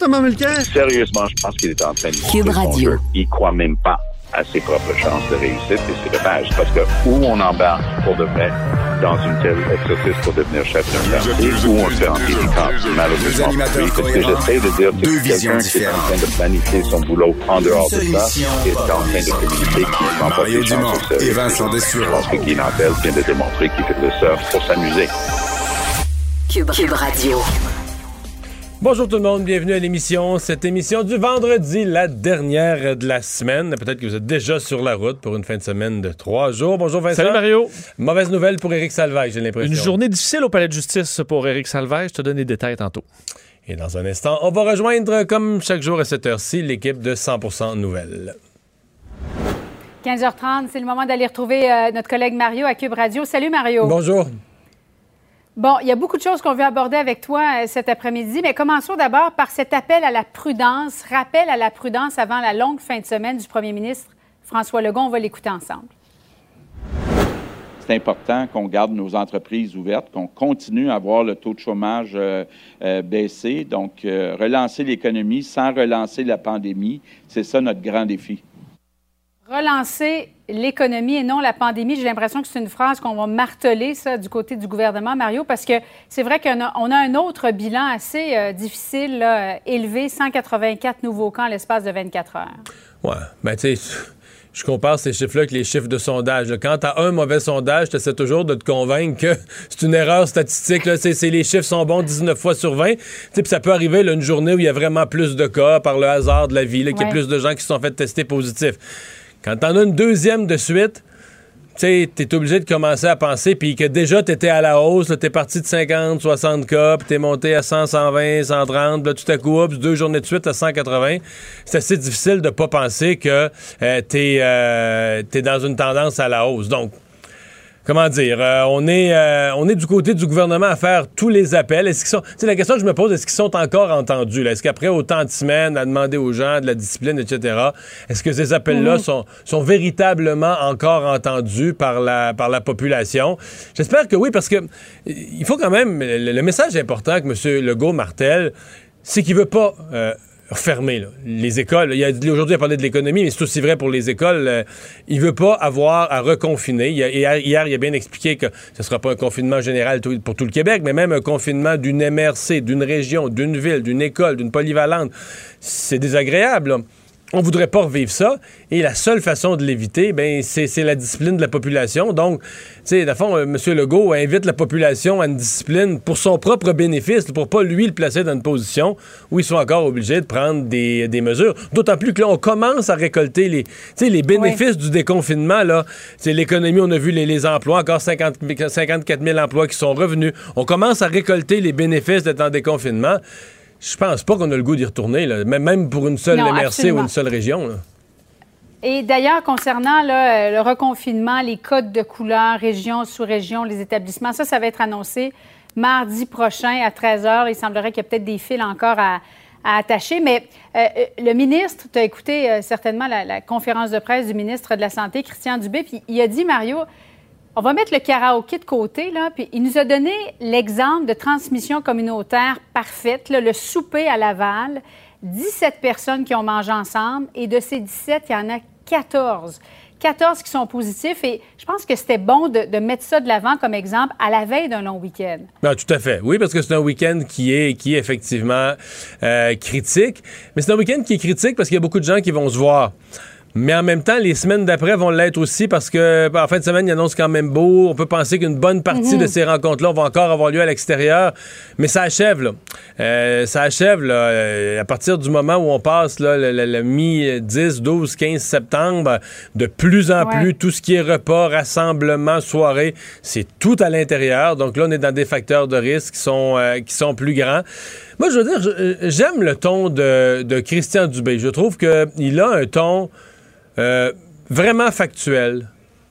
Thomas Mulcair? Sérieusement, je pense qu'il est en train de Cube Radio. Il croit même pas à ses propres chances de réussite et c'est dommage parce que où on embarque pour de vrai dans une telle exercice pour devenir chef d'un parti, où on se fait anti malheureusement. animateurs Oui, c'est ce que j'essaie de dire, que visions quelqu'un qui est en différentes. train de planifier son boulot en dehors de ça, est en train de communiquer, qui ne prend pas ses chances et Vincent Dessureau. Je pense que Guy Nantel vient de démontrer qu'il fait le surf pour s'amuser. Cube, Cube Radio. Bonjour tout le monde, bienvenue à l'émission. Cette émission du vendredi, la dernière de la semaine. Peut-être que vous êtes déjà sur la route pour une fin de semaine de trois jours. Bonjour Vincent. Salut Mario. Mauvaise nouvelle pour Éric Salvaille, j'ai l'impression. Une journée difficile au palais de justice pour Éric Salvaire. Je te donne les détails tantôt. Et dans un instant, on va rejoindre, comme chaque jour à cette heure-ci, l'équipe de 100% Nouvelles. 15h30, c'est le moment d'aller retrouver euh, notre collègue Mario à Cube Radio. Salut Mario. Bonjour. Bon, il y a beaucoup de choses qu'on veut aborder avec toi euh, cet après-midi, mais commençons d'abord par cet appel à la prudence, rappel à la prudence avant la longue fin de semaine du premier ministre François Legault. On va l'écouter ensemble. c'est important qu'on garde nos entreprises ouvertes, qu'on continue à voir le taux de chômage euh, euh, baisser. Donc, euh, relancer l'économie sans relancer la pandémie, c'est ça notre grand défi. Relancer l'économie et non la pandémie. J'ai l'impression que c'est une phrase qu'on va marteler, ça, du côté du gouvernement, Mario, parce que c'est vrai qu'on a, on a un autre bilan assez euh, difficile, là, euh, élevé, 184 nouveaux cas en l'espace de 24 heures. Ouais, ben tu sais, je compare ces chiffres-là avec les chiffres de sondage. Quand t'as un mauvais sondage, t'essaies toujours de te convaincre que c'est une erreur statistique. Là. C'est, c'est- les chiffres sont bons 19 fois sur 20. Tu sais, Puis ça peut arriver là, une journée où il y a vraiment plus de cas par le hasard de la vie, là, qu'il y a plus de gens qui se sont fait tester positifs. Quand t'en as une deuxième de suite, tu t'es obligé de commencer à penser, puis que déjà t'étais à la hausse, là, t'es parti de 50, 60 cas, puis t'es monté à 100, 120, 130, puis là, tout à coup, deux journées de suite à 180. C'est assez difficile de pas penser que euh, t'es, euh, dans une tendance à la hausse. Donc, comment dire, euh, on, est, euh, on est du côté du gouvernement à faire tous les appels. Est-ce qu'ils sont, c'est la question que je me pose, est-ce qu'ils sont encore entendus? là? Est-ce qu'après autant de semaines à demander aux gens de la discipline, etc., est-ce que ces appels-là sont, sont véritablement encore entendus par la, par la population? J'espère que oui, parce que il faut quand même, le, le message important que M. Legault martèle, c'est qu'il veut pas... euh, fermer là. les écoles. Il y a, aujourd'hui, il a parlé de l'économie, mais c'est aussi vrai pour les écoles. Euh, il veut pas avoir à reconfiner. Hier, il a bien expliqué que ce sera pas un confinement général pour tout le Québec, mais même un confinement d'une MRC, d'une région, d'une ville, d'une école, d'une polyvalente. C'est désagréable. là. On voudrait pas revivre ça. Et la seule façon de l'éviter, ben, c'est la discipline de la population. Donc, tu sais, le fond, euh, M. Legault invite la population à une discipline pour son propre bénéfice, pour pas lui le placer dans une position où ils sont encore obligés de prendre des, des mesures. D'autant plus que là, on commence à récolter les, les bénéfices du déconfinement. Là, c'est l'économie, on a vu les, les emplois, encore 50, 54 000 emplois qui sont revenus. On commence à récolter les bénéfices d'être en déconfinement. Je pense pas qu'on a le goût d'y retourner, là. Même- pour une seule Non, MRC absolument. ou une seule région. là. Et d'ailleurs, concernant là, euh, le reconfinement, les codes de couleur, région, sous-région, les établissements, ça, ça va être annoncé mardi prochain à 13 h. Il semblerait qu'il y a peut-être des fils encore à, à attacher. Mais euh, euh, le ministre, tu as écouté euh, certainement la, la conférence de presse du ministre de la Santé, Christian Dubé, puis il a dit, Mario, on va mettre le karaoké de côté, là, puis il nous a donné l'exemple de transmission communautaire parfaite, le souper à Laval, 17 personnes qui ont mangé ensemble, et de ces 17, il y en a 14. 14 qui sont positifs, et je pense que c'était bon de, mettre ça de l'avant comme exemple à la veille d'un long week-end. Non, tout à fait. Oui, parce que c'est un week-end qui est, qui effectivement euh, critique. Mais c'est un week-end qui est critique parce qu'il y a beaucoup de gens qui vont se voir. Mais en même temps, les semaines d'après vont l'être aussi parce que ben, en fin de semaine, il annonce quand même beau. On peut penser qu'une bonne partie de ces rencontres-là vont encore avoir lieu à l'extérieur. Mais ça achève, là. Euh, ça achève, là. euh, à partir du moment où on passe, là, le, le- le mi-10, 12, 15 septembre, de plus en Ouais. plus, tout ce qui est repas, rassemblement, soirée, c'est tout à l'intérieur. Donc là, on est dans des facteurs de risque qui sont, euh, qui sont plus grands. Moi, je veux dire, j'aime le ton de, de Christian Dubé. Je trouve qu'il a un ton euh, vraiment factuel,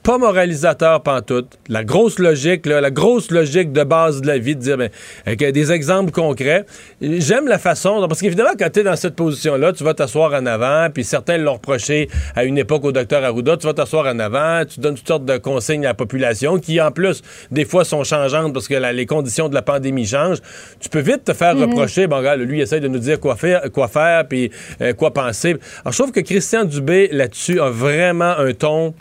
pas moralisateur pantoute. La grosse logique, là, la grosse logique de base de la vie, de dire, ben, avec des exemples concrets. J'aime la façon, parce qu'évidemment, quand tu es dans cette position-là, tu vas t'asseoir en avant, puis certains l'ont reproché à une époque au docteur Arruda, tu vas t'asseoir en avant, tu donnes toutes sortes de consignes à la population, qui en plus, des fois, sont changeantes parce que les conditions de la pandémie changent. Tu peux vite te faire Mhm. reprocher, bon, regarde, lui, il essaie de nous dire quoi faire, quoi faire, puis euh, quoi penser. Alors, je trouve que Christian Dubé, là-dessus, a vraiment un ton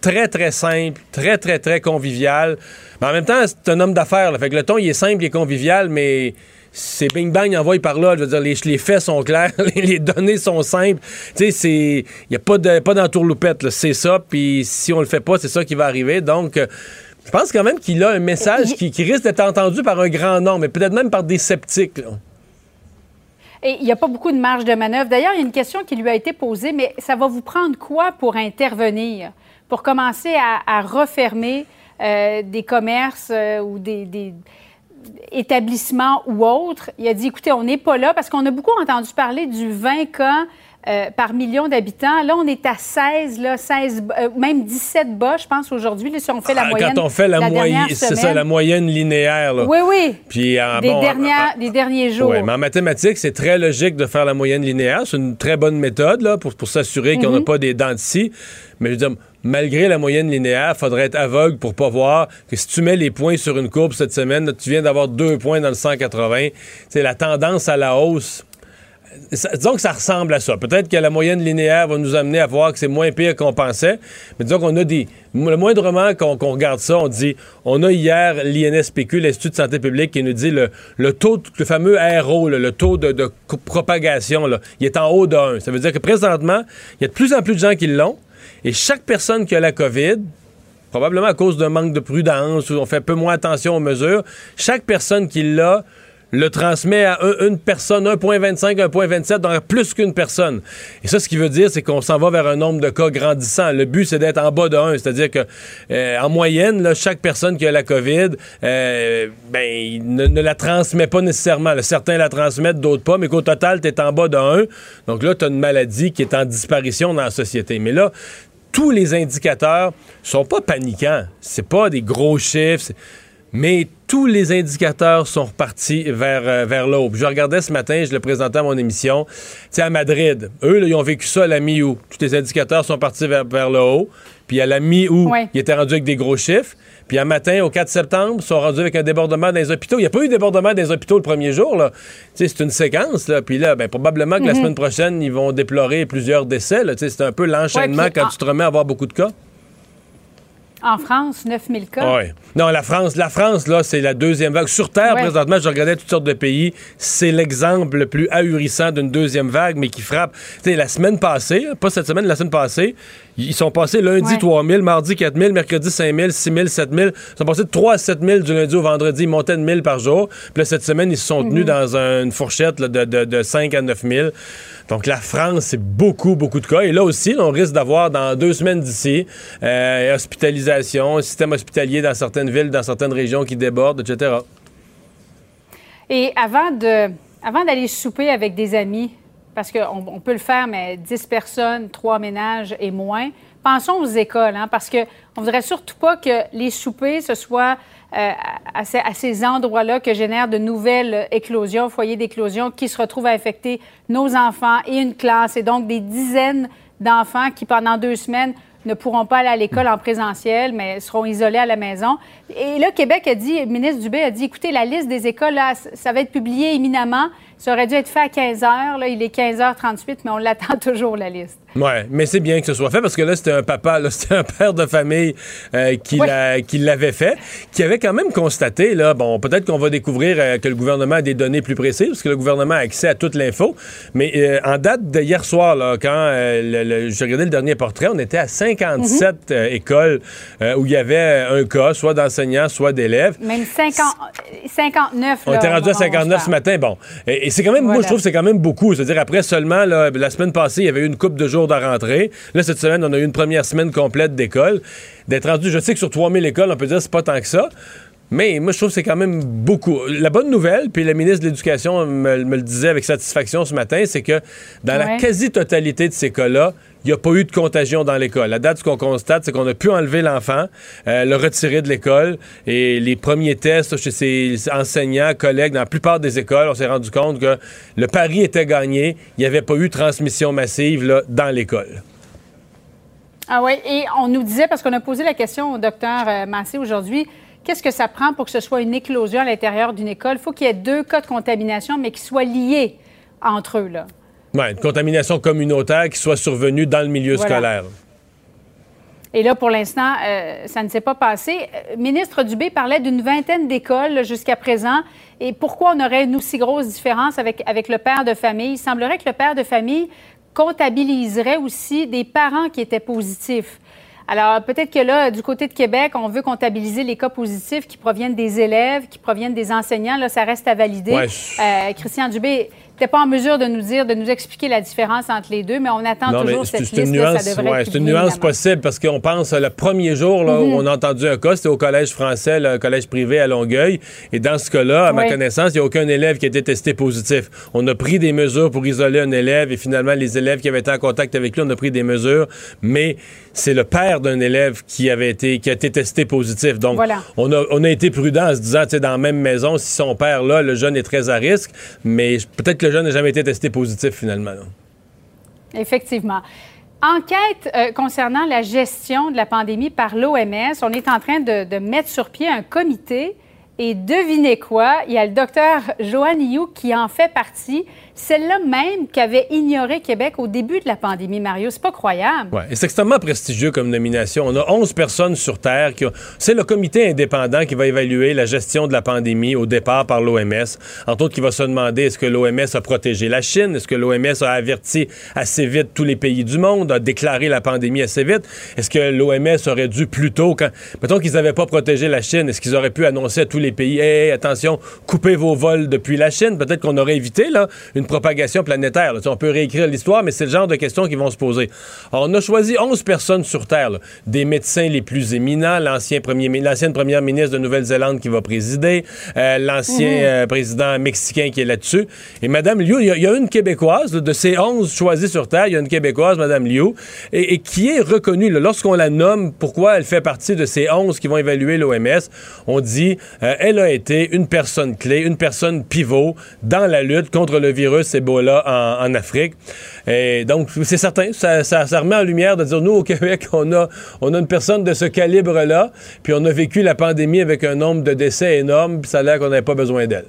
très, très simple, très, très, très convivial. Mais en même temps, c'est un homme d'affaires. Fait que le ton, il est simple, il est convivial, mais c'est bing bang, il envoie par là. Je veux dire, les, les faits sont clairs, les données sont simples. Tu sais, c'est. Il n'y a pas de pas d'entourloupette, là. C'est ça, puis si on le fait pas, c'est ça qui va arriver. Donc. euh, je pense quand même qu'il a un message qui, qui risque d'être entendu par un grand nombre, mais peut-être même par des sceptiques. là. Et il n'y a pas beaucoup de marge de manœuvre. D'ailleurs, il y a une question qui lui a été posée, mais ça va vous prendre quoi pour intervenir, pour commencer à, à refermer euh, des commerces euh, ou des, des établissements ou autres? Il a dit, écoutez, on n'est pas là parce qu'on a beaucoup entendu parler du 20 cas euh, par million d'habitants. Là, on est à 16, là, 16 euh, même 17 bas, je pense, aujourd'hui, si on fait la Ah, moyenne. Quand on fait la, moyenne, c'est ça, la moyenne linéaire. Là. Oui, oui. Puis, ah, des, bon, dernières, ah, des derniers jours. Oui, mais en mathématiques, c'est très logique de faire la moyenne linéaire. C'est une très bonne méthode là, pour, pour s'assurer qu'on n'a pas des dents de scie. Mais je veux dire, malgré la moyenne linéaire, il faudrait être aveugle pour pas voir que si tu mets les points sur une courbe cette semaine, tu viens d'avoir deux points dans le 180. C'est la tendance à la hausse. Disons que ça ressemble à ça. Peut-être que la moyenne linéaire va nous amener à voir que c'est moins pire qu'on pensait. Mais disons qu'on a des. Le moindrement qu'on qu'on regarde ça, on dit. On a hier l'INSPQ, l'Institut de santé publique, qui nous dit le, le taux, le fameux RO, le taux de, propagation, il est en haut de 1. Ça veut dire que présentement, il y a de plus en plus de gens qui l'ont. Et chaque personne qui a la COVID, probablement à cause d'un manque de prudence ou on fait peu moins attention aux mesures, chaque personne qui l'a le transmet à un- une personne, 1.25, 1.27, donc plus qu'une personne. Et ça, ce qui veut dire, c'est qu'on s'en va vers un nombre de cas grandissant. Le but, c'est d'être en bas de 1, c'est-à-dire que euh, en moyenne, chaque personne qui a la COVID, euh, ben, ne, la transmet pas nécessairement. Certains la transmettent, d'autres pas, mais qu'au total, tu es en bas de 1. Donc là, tu as une maladie qui est en disparition dans la société. Mais là, tous les indicateurs sont pas paniquants. C'est pas des gros chiffres. c'est- Mais tous les indicateurs sont repartis vers, euh, vers l'aube. Je regardais ce matin, je le présentais à mon émission. Sais, à Madrid, eux, là, ils ont vécu ça à la mi-août. Tous les indicateurs sont partis vers, vers le haut. Puis à la mi-août, Ouais. ils étaient rendus avec des gros chiffres. Puis un matin, au 4 septembre, ils sont rendus avec un débordement dans les hôpitaux. Il n'y a pas eu de débordement dans les hôpitaux le premier jour. Là. C'est une séquence. Là. Puis là, ben, probablement que la semaine prochaine, ils vont déplorer plusieurs décès. C'est un peu l'enchaînement Ouais, quand tu te remets à avoir beaucoup de cas. En France, 9000 cas. Oui. Non, la France, la France, là, c'est la deuxième vague. Sur Terre, Ouais. présentement, je regardais toutes sortes de pays. C'est l'exemple le plus ahurissant d'une deuxième vague, mais qui frappe. Tu sais, la semaine passée, pas cette semaine, la semaine passée, ils sont passés lundi Ouais. 3 000, mardi 4 000, mercredi 5 000, 6 000, 7 000. Ils sont passés de 3 à 7 000 du lundi au vendredi. Ils montaient de 1000 par jour. Puis là, cette semaine, ils se sont tenus dans un- une fourchette là, de, de, de 5 à 9 000. Donc, la France, c'est beaucoup, beaucoup de cas. Et là aussi, on risque d'avoir dans deux semaines d'ici euh, hospitalisation, système hospitalier dans certaines villes, dans certaines régions qui débordent, etc. Et avant de, avant d'aller souper avec des amis, parce qu'on on peut le faire, mais 10 personnes, 3 ménages et moins, pensons aux écoles, hein, parce qu'on ne voudrait surtout pas que les soupers, ce soit euh, à, ces, à ces endroits-là que génèrent de nouvelles éclosions, foyers d'éclosion, qui se retrouvent à affecter nos enfants et une classe, et donc des dizaines d'enfants qui, pendant deux semaines, ne pourront pas aller à l'école en présentiel, mais seront isolés à la maison. Et là, Québec a dit, le ministre Dubé a dit, écoutez, la liste des écoles, là, ça va être publié éminemment. Ça aurait dû être fait à 15 heures. Là, il est 15h38, mais on l'attend toujours, la liste. Ouais, mais c'est bien que ce soit fait parce que là, c'était un papa, c'était un père de famille euh, qui, l'avait fait, qui avait quand même constaté, là, bon, peut-être qu'on va découvrir euh, que le gouvernement a des données plus précises parce que le gouvernement a accès à toute l'info, mais euh, en date de hier soir, là, quand euh, le, le- dernier portrait, on était à 57 euh, écoles où il y avait un cas, soit d'enseignants, soit d'élèves. Même 50, 59. On était rendu à on- on 59 se ce matin. Bon. Et, et c'est quand même, moi, je trouve que c'est quand même beaucoup. C'est-à-dire, après seulement, là, la semaine passée, il y avait eu une coupe de jours de rentrée. Là, cette semaine, on a eu une première semaine complète d'école. D'être rendu, je sais que sur 3000 écoles, on peut dire que c'est pas tant que ça. Mais moi, je trouve que c'est quand même beaucoup. La bonne nouvelle, puis le ministre de l'Éducation me, me le disait avec satisfaction ce matin, c'est que dans la quasi-totalité de ces cas-là, il n'y a pas eu de contagion dans l'école. La date, ce qu'on constate, c'est qu'on a pu enlever l'enfant, euh, le retirer de l'école. Et les premiers tests chez ses enseignants, collègues, dans la plupart des écoles, on s'est rendu compte que le pari était gagné. Il n'y avait pas eu de transmission massive là, dans l'école. Ah oui, et on nous disait, parce qu'on a posé la question au docteur euh, Massé aujourd'hui, qu'est-ce que ça prend pour que ce soit une éclosion à l'intérieur d'une école? Il faut qu'il y ait deux cas de contamination, mais qui soient liés entre eux. Là. Ouais, une contamination communautaire qui soit survenue dans le milieu Voilà. scolaire. Et là, pour l'instant, euh, ça ne s'est pas passé. Euh, ministre Dubé parlait d'une vingtaine d'écoles jusqu'à présent. Et pourquoi on aurait une aussi grosse différence avec, avec le père de famille? Il semblerait que le père de famille comptabiliserait aussi des parents qui étaient positifs. Alors, peut-être que là, du côté de Québec, on veut comptabiliser les cas positifs qui proviennent des élèves, qui proviennent des enseignants. Là, ça reste à valider. Ouais, Euh, Christian Dubé n'était pas en mesure de nous dire, de nous expliquer la différence entre les deux, mais on attend Non, toujours cette liste. là, nuance, ça devrait ouais, être c'est une nuance évidemment. possible parce qu'on pense le premier jour là, Mhm. où on a entendu un cas, c'était au collège français, le collège privé à Longueuil. Et dans ce cas-là, à ma connaissance, il n'y a aucun élève qui a été testé positif. On a pris des mesures pour isoler un élève et finalement, les élèves qui avaient été en contact avec lui, on a pris des mesures. Mais c'est le père d'un élève qui avait été, qui a été testé positif. Donc, Voilà. on, a, on a été prudent en se disant, tu sais, dans la même maison, si son père là, le jeune est très à risque, mais peut-être que le jeune n'a jamais été testé positif finalement. Effectivement. Enquête euh, concernant la gestion de la pandémie par l'OMS. On est en train de, mettre sur pied un comité. Et devinez quoi? Il y a le docteur Joanne Ioux qui en fait partie. Celle-là même qu'avait ignoré Québec au début de la pandémie, Mario. C'est pas croyable. Ouais, c'est extrêmement prestigieux comme nomination. On a 11 personnes sur Terre. qui ont- C'est le comité indépendant qui va évaluer la gestion de la pandémie au départ par l'OMS. Entre autres, qui va se demander est-ce que l'OMS a protégé la Chine? Est-ce que l'OMS a averti assez vite tous les pays du monde, a déclaré la pandémie assez vite? Est-ce que l'OMS aurait dû plus tôt, quand... mettons qu'ils n'avaient pas protégé la Chine, est-ce qu'ils auraient pu annoncer à tous les pays, hey, attention, coupez vos vols depuis la Chine? Peut-être qu'on aurait évité là, une propagation planétaire. là. On peut réécrire l'histoire, mais c'est le genre de questions qui vont se poser. Alors, on a choisi 11 personnes sur Terre, là. des médecins les plus éminents, l'ancien premier, mi- l'ancienne première ministre de Nouvelle-Zélande qui va présider, euh, l'ancien euh, président mexicain qui est là-dessus. Et Mme Liu, il y, a- il y a une Québécoise, là, de ces 11 choisis sur Terre, il y a une Québécoise, Mme Liu, et, et qui est reconnue. Lorsqu'on la nomme, pourquoi elle fait partie de ces 11 qui vont évaluer l'OMS, on dit euh, elle a été une personne clé, une personne pivot dans la lutte contre le virus Ebola en, en Afrique. Et donc, c'est certain, ça, ça, ça remet en lumière de dire, nous, au Québec, on a, on a une personne de ce calibre-là, puis on a vécu la pandémie avec un nombre de décès énorme, puis ça a l'air qu'on n'avait pas besoin d'elle.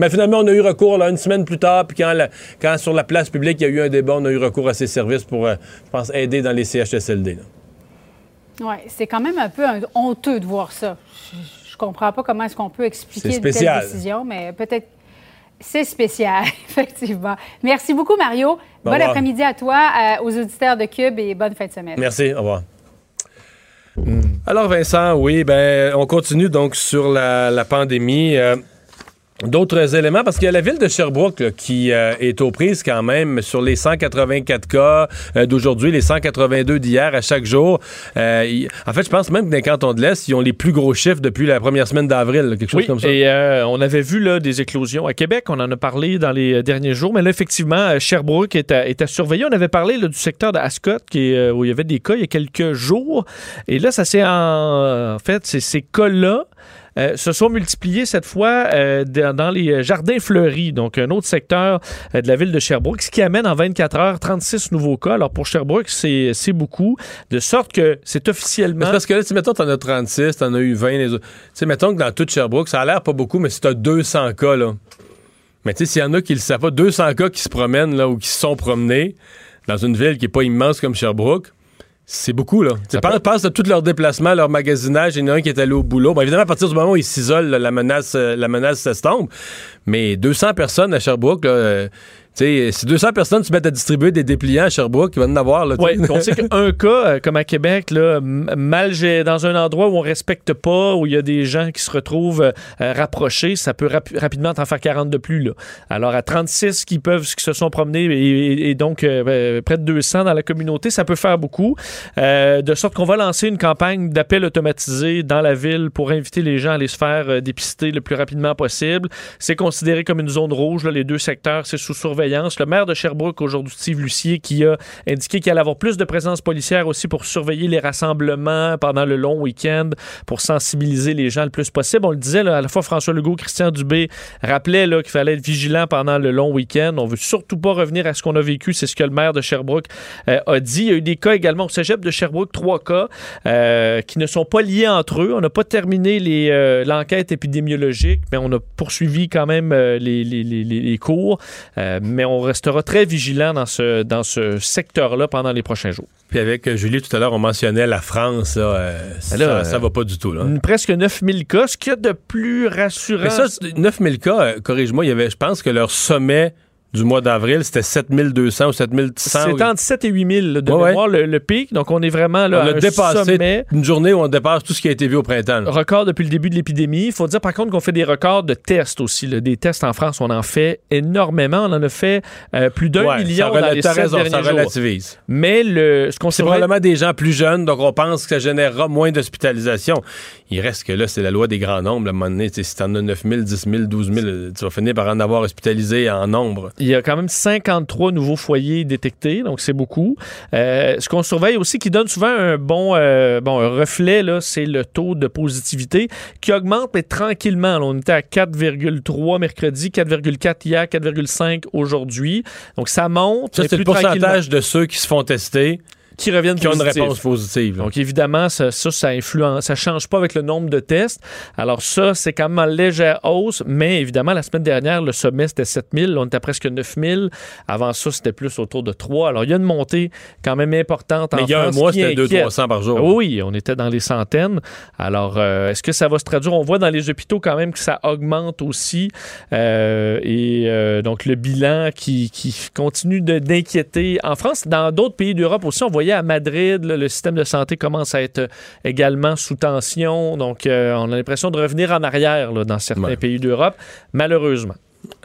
Mais finalement, on a eu recours là, une semaine plus tard, puis quand, la- quand sur la place publique, il y a eu un débat, on a eu recours à ces services pour, euh, je pense, aider dans les CHSLD. Oui, c'est quand même un peu un- honteux de voir ça. Je, je comprends pas comment est-ce qu'on peut expliquer une telle décision, mais peut-être c'est spécial, effectivement. Merci beaucoup, Mario. Bon après-midi à toi, euh, aux auditeurs de Cube et bonne fin de semaine. Merci, au revoir. Alors Vincent, oui, ben on continue donc sur la, la pandémie. Euh, D'autres éléments, parce qu'il y a la ville de Sherbrooke là, qui euh, est aux prises quand même sur les 184 cas euh, d'aujourd'hui, les 182 d'hier à chaque jour. Euh, en fait, je pense même que dans les cantons de l'Est, ils ont les plus gros chiffres depuis la première semaine d'avril, quelque chose Oui, comme ça. et euh, on avait vu là, des éclosions à Québec, on en a parlé dans les derniers jours, mais là, effectivement, Sherbrooke est à, est à surveiller. On avait parlé là, du secteur de Ascot, qui est, où il y avait des cas il y a quelques jours, et là, ça s'est en... en fait, ces cas-là euh, se sont multipliés cette fois euh, dans les jardins fleuris, donc un autre secteur euh, de la ville de Sherbrooke, ce qui amène en 24 heures 36 nouveaux cas. Alors pour Sherbrooke, c'est beaucoup, de sorte que c'est officiellement... parce que là, tu mettons, t'en as 36, t'en as eu 20. Les autres. Tu sais, mettons que dans toute Sherbrooke, ça a l'air pas beaucoup, mais si t'as 200 cas, là. Mais tu sais, s'il y en a qui le savent pas, 200 cas qui se promènent, là, ou qui se sont promenés dans une ville qui est pas immense comme Sherbrooke, c'est beaucoup, là. Tu sais, pense, à tous leurs déplacements, leur magasinage. Il y en a un qui est allé au boulot. Bon, évidemment, à partir du moment où ils s'isolent, la menace, euh, la menace s'estompe. Mais 200 personnes à Sherbrooke, là, euh, sais, si 200 personnes se mettent à distribuer des dépliants à Sherbrooke, ils vont en avoir. Là, on sait qu'un cas, euh, comme à Québec, là, mal dans un endroit où on respecte pas, où il y a des gens qui se retrouvent euh, rapprochés, ça peut rapi- rapidement en faire 40 de plus. Là. Alors, à 36 qui peuvent, qui se sont promenés et, et- et donc euh, euh, près de 200 dans la communauté, ça peut faire beaucoup. Euh, de sorte qu'on va lancer une campagne d'appel automatisé dans la ville pour inviter les gens à aller se faire dépister le plus rapidement possible. C'est considéré comme une zone rouge, là, les deux secteurs, c'est sous surveillance. Le maire de Sherbrooke, aujourd'hui, Steve Lucier, qui a indiqué qu'il allait avoir plus de présence policière aussi pour surveiller les rassemblements pendant le long week-end, pour sensibiliser les gens le plus possible. On le disait, à la fois François Legault, Christian Dubé rappelaient qu'il fallait être vigilant pendant le long week-end. On veut surtout pas revenir à ce qu'on a vécu. C'est ce que le maire de Sherbrooke euh, a dit. Il y a eu des cas également au cégep de Sherbrooke, trois cas euh, qui ne sont pas liés entre eux. On n'a pas terminé euh, l'enquête épidémiologique, mais on a poursuivi quand même les, cours. Mais on restera très vigilant dans ce, dans ce secteur-là pendant les prochains jours. Puis avec euh, Julie, tout à l'heure, on mentionnait la France. Là, euh, ça, là, ça va pas du tout. Là. Une- Presque 9000 cas, ce qu'il y a de plus rassurant. Mais ça, c'est- 9000 cas, euh, corrige-moi, il y avait, je pense que leur sommet du mois d'avril, c'était 7200 ou 7100. c'est entre 7 et 8 000 là, de Ouais, ouais. mémoire, le, le pic. Donc, on est vraiment là, on à a un dépassé sommet. une journée où on dépasse tout ce qui a été vu au printemps. là. Record depuis le début de l'épidémie. Il faut dire par contre qu'on fait des records de tests aussi. là. Des tests en France, on en fait énormément. On en a fait euh, plus d'un Ouais, million ça dans les ça jours. relativise. Mais le, ce qu'on C'est probablement des gens plus jeunes, donc on pense que ça générera moins d'hospitalisation. Il reste que là, c'est la loi des grands nombres. À un moment donné, si t'en as 9 000, 10 000, 12 000, tu vas finir par en avoir hospitalisé en nombre. Il y a quand même 53 nouveaux foyers détectés, donc c'est beaucoup. Euh, ce qu'on surveille aussi, qui donne souvent un bon, euh, bon un reflet, là, c'est le taux de positivité qui augmente, mais tranquillement. Là, on était à 4,3 mercredi, 4,4 hier, 4,5 aujourd'hui. Donc ça monte, Ça, c'est le pourcentage de ceux qui se font tester qui reviennent qui ont une réponse positive. là. Donc évidemment, ça, ça, ça influence, ça change pas avec le nombre de tests. Alors ça, c'est quand même en légère hausse, mais évidemment, la semaine dernière, le sommet, c'était 7000, on était à presque 9000. Avant ça, c'était plus autour de 3. Alors il y a une montée quand même importante Mais en il y a un France mois, c'était inquiète. 200-300 par jour. Oui, on était dans les centaines. Alors, euh, est-ce que ça va se traduire? On voit dans les hôpitaux quand même que ça augmente aussi. Euh, et euh, donc, le bilan qui, qui continue d'inquiéter. En France, dans d'autres pays d'Europe aussi, on voyait à Madrid, là, le système de santé commence à être également sous tension. Donc, euh, on a l'impression de revenir en arrière là, dans certains Ouais. pays d'Europe, malheureusement.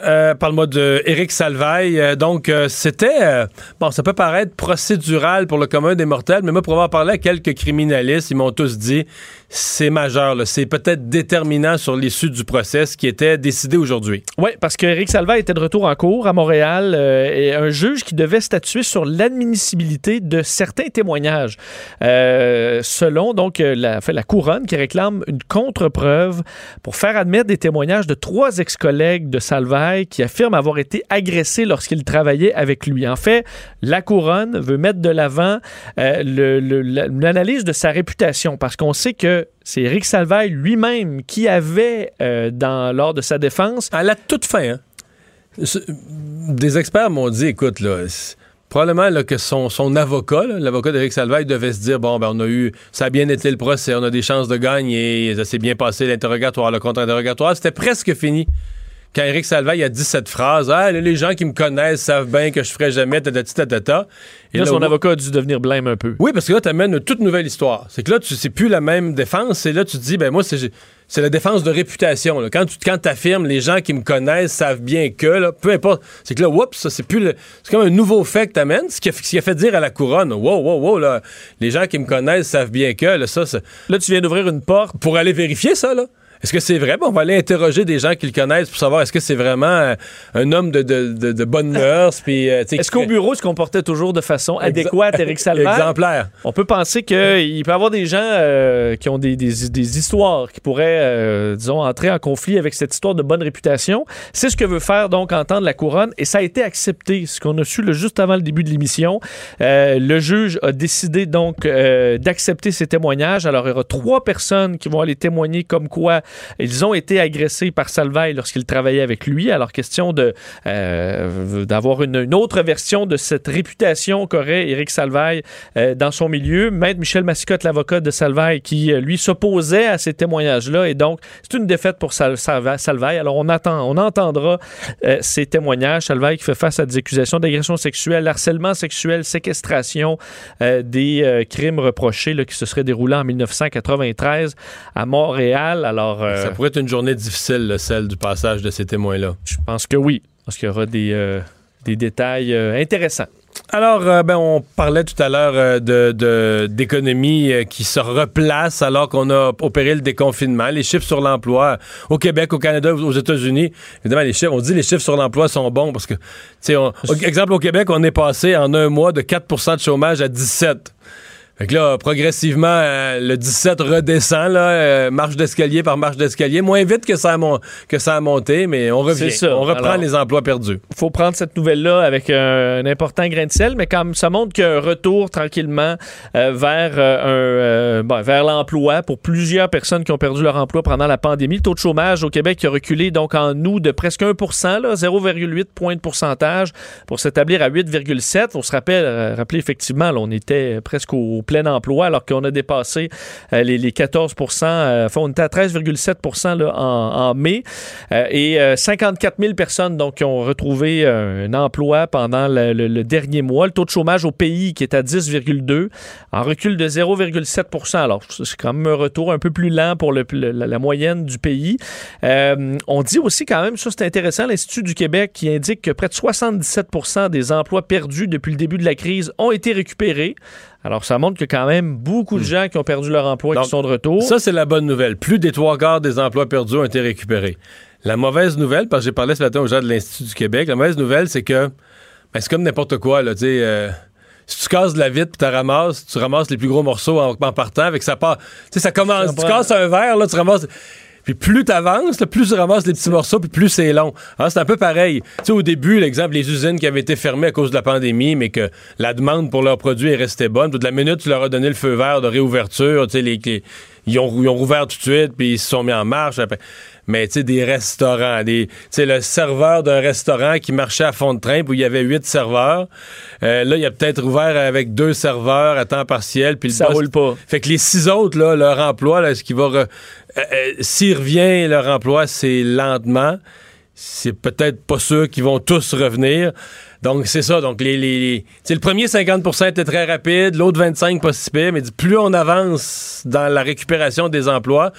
Euh, Parle-moi de Éric Salvaille. Euh, donc, euh, c'était. euh, bon, ça peut paraître procédural pour le commun des mortels, mais moi, pour avoir parlé à quelques criminalistes, ils m'ont tous dit c'est majeur. C'est peut-être déterminant sur l'issue du procès, qui était décidé aujourd'hui. Oui, parce qu'Éric Salva était de retour en cours à Montréal euh, et un juge qui devait statuer sur l'admissibilité de certains témoignages. Euh, selon donc euh, la, couronne qui réclame une contre-preuve pour faire admettre des témoignages de trois ex-collègues de Salvaille qui affirment avoir été agressés lorsqu'ils travaillaient avec lui. En fait, la couronne veut mettre de l'avant l'analyse de sa réputation parce qu'on sait que c'est Éric Salvaille lui-même qui avait, euh, dans, lors de sa défense, À la toute fin, hein, des experts m'ont dit écoute, là. Probablement là, que son, son avocat, l'avocat d'Éric Salvaille, devait se dire bon, ben, on a eu, ça a bien été le procès, on a des chances de gagner, ça s'est bien passé l'interrogatoire, le contre-interrogatoire. C'était presque fini. Quand Éric Salvaille a dit cette phrase, ah, là, les gens qui me connaissent savent bien que je ferai jamais tatati tatata. Et là, là, son avocat a dû devenir blême un peu. Oui, parce que là, tu amènes une toute nouvelle histoire. C'est que là, tu c'est plus la même défense. Et là, tu te dis, ben moi, c'est c'est la défense de réputation. là. Quand tu quand affirmes, les gens qui me connaissent savent bien que, là, peu importe. C'est que là, oups, ça, c'est plus le. C'est comme un nouveau fait que tu amènes, ce qui, a, ce qui a fait dire à la couronne, wow, wow, wow, là, les gens qui me connaissent savent bien que, là, ça, Là, tu viens d'ouvrir une porte. pour aller vérifier ça, là. Est-ce que c'est vrai? Bon, on va aller interroger des gens qui le connaissent pour savoir est-ce que c'est vraiment euh, un homme de, de, de, de bonne mœurs. puis, euh, Est-ce qu'au bureau, il se comportait toujours de façon adéquate, Éric Salvaire? Exemplaire. On peut penser qu'il peut y avoir des gens euh, qui ont des, des- des histoires qui pourraient, euh, disons, entrer en conflit avec cette histoire de bonne réputation. C'est ce que veut faire donc entendre la couronne et ça a été accepté. Ce qu'on a su le- juste avant le début de l'émission. Euh, le juge a décidé donc euh, d'accepter ces témoignages. Alors, il y aura trois personnes qui vont aller témoigner comme quoi Ils ont été agressés par Salvaille lorsqu'ils travaillaient avec lui. Alors, question euh, d'avoir une, autre version de cette réputation qu'aurait Éric Salvaille euh, dans son milieu. Maître Michel Massicotte, l'avocat de Salvaille, qui euh, lui s'opposait à ces témoignages-là. Et donc, c'est une défaite pour Sal Salvaille. Alors, on, attend, on entendra ces témoignages. Salvaille qui fait face à des accusations d'agression sexuelle, harcèlement sexuel, séquestration, des crimes reprochés qui se seraient déroulés en 1993 à Montréal. Alors, Ça pourrait être une journée difficile, là, celle du passage de ces témoins-là. Je pense que oui, parce qu'il y aura des, des détails intéressants. Alors, euh, ben, on parlait tout à l'heure euh, de, d'économie euh, qui se replace alors qu'on a opéré le déconfinement. Les chiffres sur l'emploi au Québec, au Canada, aux États-Unis, évidemment, les chiffres, on dit les chiffres sur l'emploi sont bons parce que, tu sais, exemple, au Québec, on est passé en un mois de 4% de chômage à 17 fait que là, progressivement, euh, le 17 redescend, là, euh, marche d'escalier par marche d'escalier, moins vite que ça, a que ça a monté, mais on revient. Ça. On reprend Alors, les emplois perdus. Il faut prendre cette nouvelle-là avec un, un, important grain de sel, mais comme ça montre qu'il y a un retour tranquillement euh, vers, un, bon, vers l'emploi pour plusieurs personnes qui ont perdu leur emploi pendant la pandémie. Le taux de chômage au Québec qui a reculé donc en août de presque 1% 0,8 points de pourcentage pour s'établir à 8,7. On se rappelle, rappelle effectivement, là, on était presque au plein emploi, alors qu'on a dépassé euh, les, les, 14 euh, enfin, on était à 13,7 là, en, en, mai. Euh, et 54 000 personnes donc, qui ont retrouvé un emploi pendant le, dernier mois. Le taux de chômage au pays qui est à 10,2, en recul de 0,7 Alors, c'est quand même un retour un peu plus lent pour le, la, moyenne du pays. Euh, on dit aussi quand même, ça c'est intéressant, l'Institut du Québec qui indique que près de 77% des emplois perdus depuis le début de la crise ont été récupérés. Alors, ça montre que quand même beaucoup de gens qui ont perdu leur emploi Donc, qui sont de retour. Ça, c'est la bonne nouvelle. Plus des trois quarts des emplois perdus ont été récupérés. La mauvaise nouvelle, parce que j'ai parlé ce matin aux gens de l'Institut du Québec, la mauvaise nouvelle, c'est que ben, c'est comme n'importe quoi, là. Euh, si tu casses de la vitre puis tu ramasses, tu ramasses les plus gros morceaux en, en partant, avec ça part. Tu sais, ça commence. Tu casses un verre, là, tu ramasses. Puis plus tu avances, plus tu ramasses les petits morceaux, puis plus c'est long. Alors, c'est un peu pareil. Tu sais, au début, l'exemple, les usines qui avaient été fermées à cause de la pandémie, mais que la demande pour leurs produits est restée bonne. Toute la minute, tu leur as donné le feu vert de réouverture. Tu sais, les, les, ils, ont, ils ont rouvert tout de suite, puis ils se sont mis en marche. Mais tu sais, des restaurants, des, tu sais, le serveur d'un restaurant qui marchait à fond de train, où il y avait huit serveurs. Euh, là, il a peut-être ouvert avec deux serveurs à temps partiel. Puis ça boss... roule pas. Fait que les six autres, là, leur emploi, là, ce qui va... Re... Euh, euh, S'il revient, leur emploi, c'est lentement. C'est peut-être pas sûr qu'ils vont tous revenir. Donc, c'est ça. Donc, les, les, le premier 50 était très rapide, l'autre 25 pas si pire, mais plus on avance dans la récupération des emplois,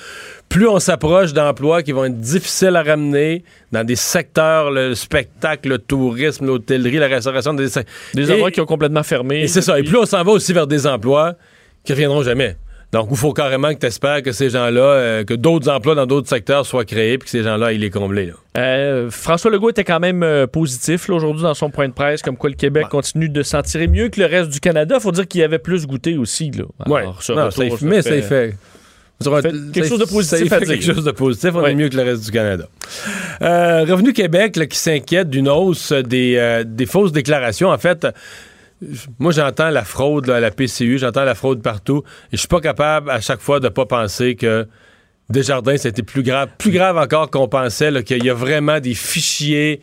plus on s'approche d'emplois qui vont être difficiles à ramener dans des secteurs, le spectacle, le tourisme, l'hôtellerie, la restauration. Des, des endroits qui ont complètement fermé. Et c'est ça. Et plus on s'en va aussi vers des emplois qui reviendront jamais. Donc, il faut carrément que tu espères que ces gens-là, euh, que d'autres emplois dans d'autres secteurs soient créés puis que ces gens-là, ils les comblés. Là. Euh, François Legault était quand même euh, positif aujourd'hui dans son point de presse, comme quoi le Québec continue de s'en tirer mieux que le reste du Canada. faut dire qu'il avait plus goûté aussi. Oui, mais ça fait... Ça fait quelque chose de positif à dire. quelque chose de positif, on est mieux que le reste du Canada. Euh, Revenu Québec là, qui s'inquiète d'une hausse des, euh, des fausses déclarations. En fait, moi, j'entends la fraude là, à la PCU, j'entends la fraude partout, et je suis pas capable à chaque fois de pas penser que Desjardins, c'était plus grave, plus grave encore qu'on pensait, qu'il y a vraiment des fichiers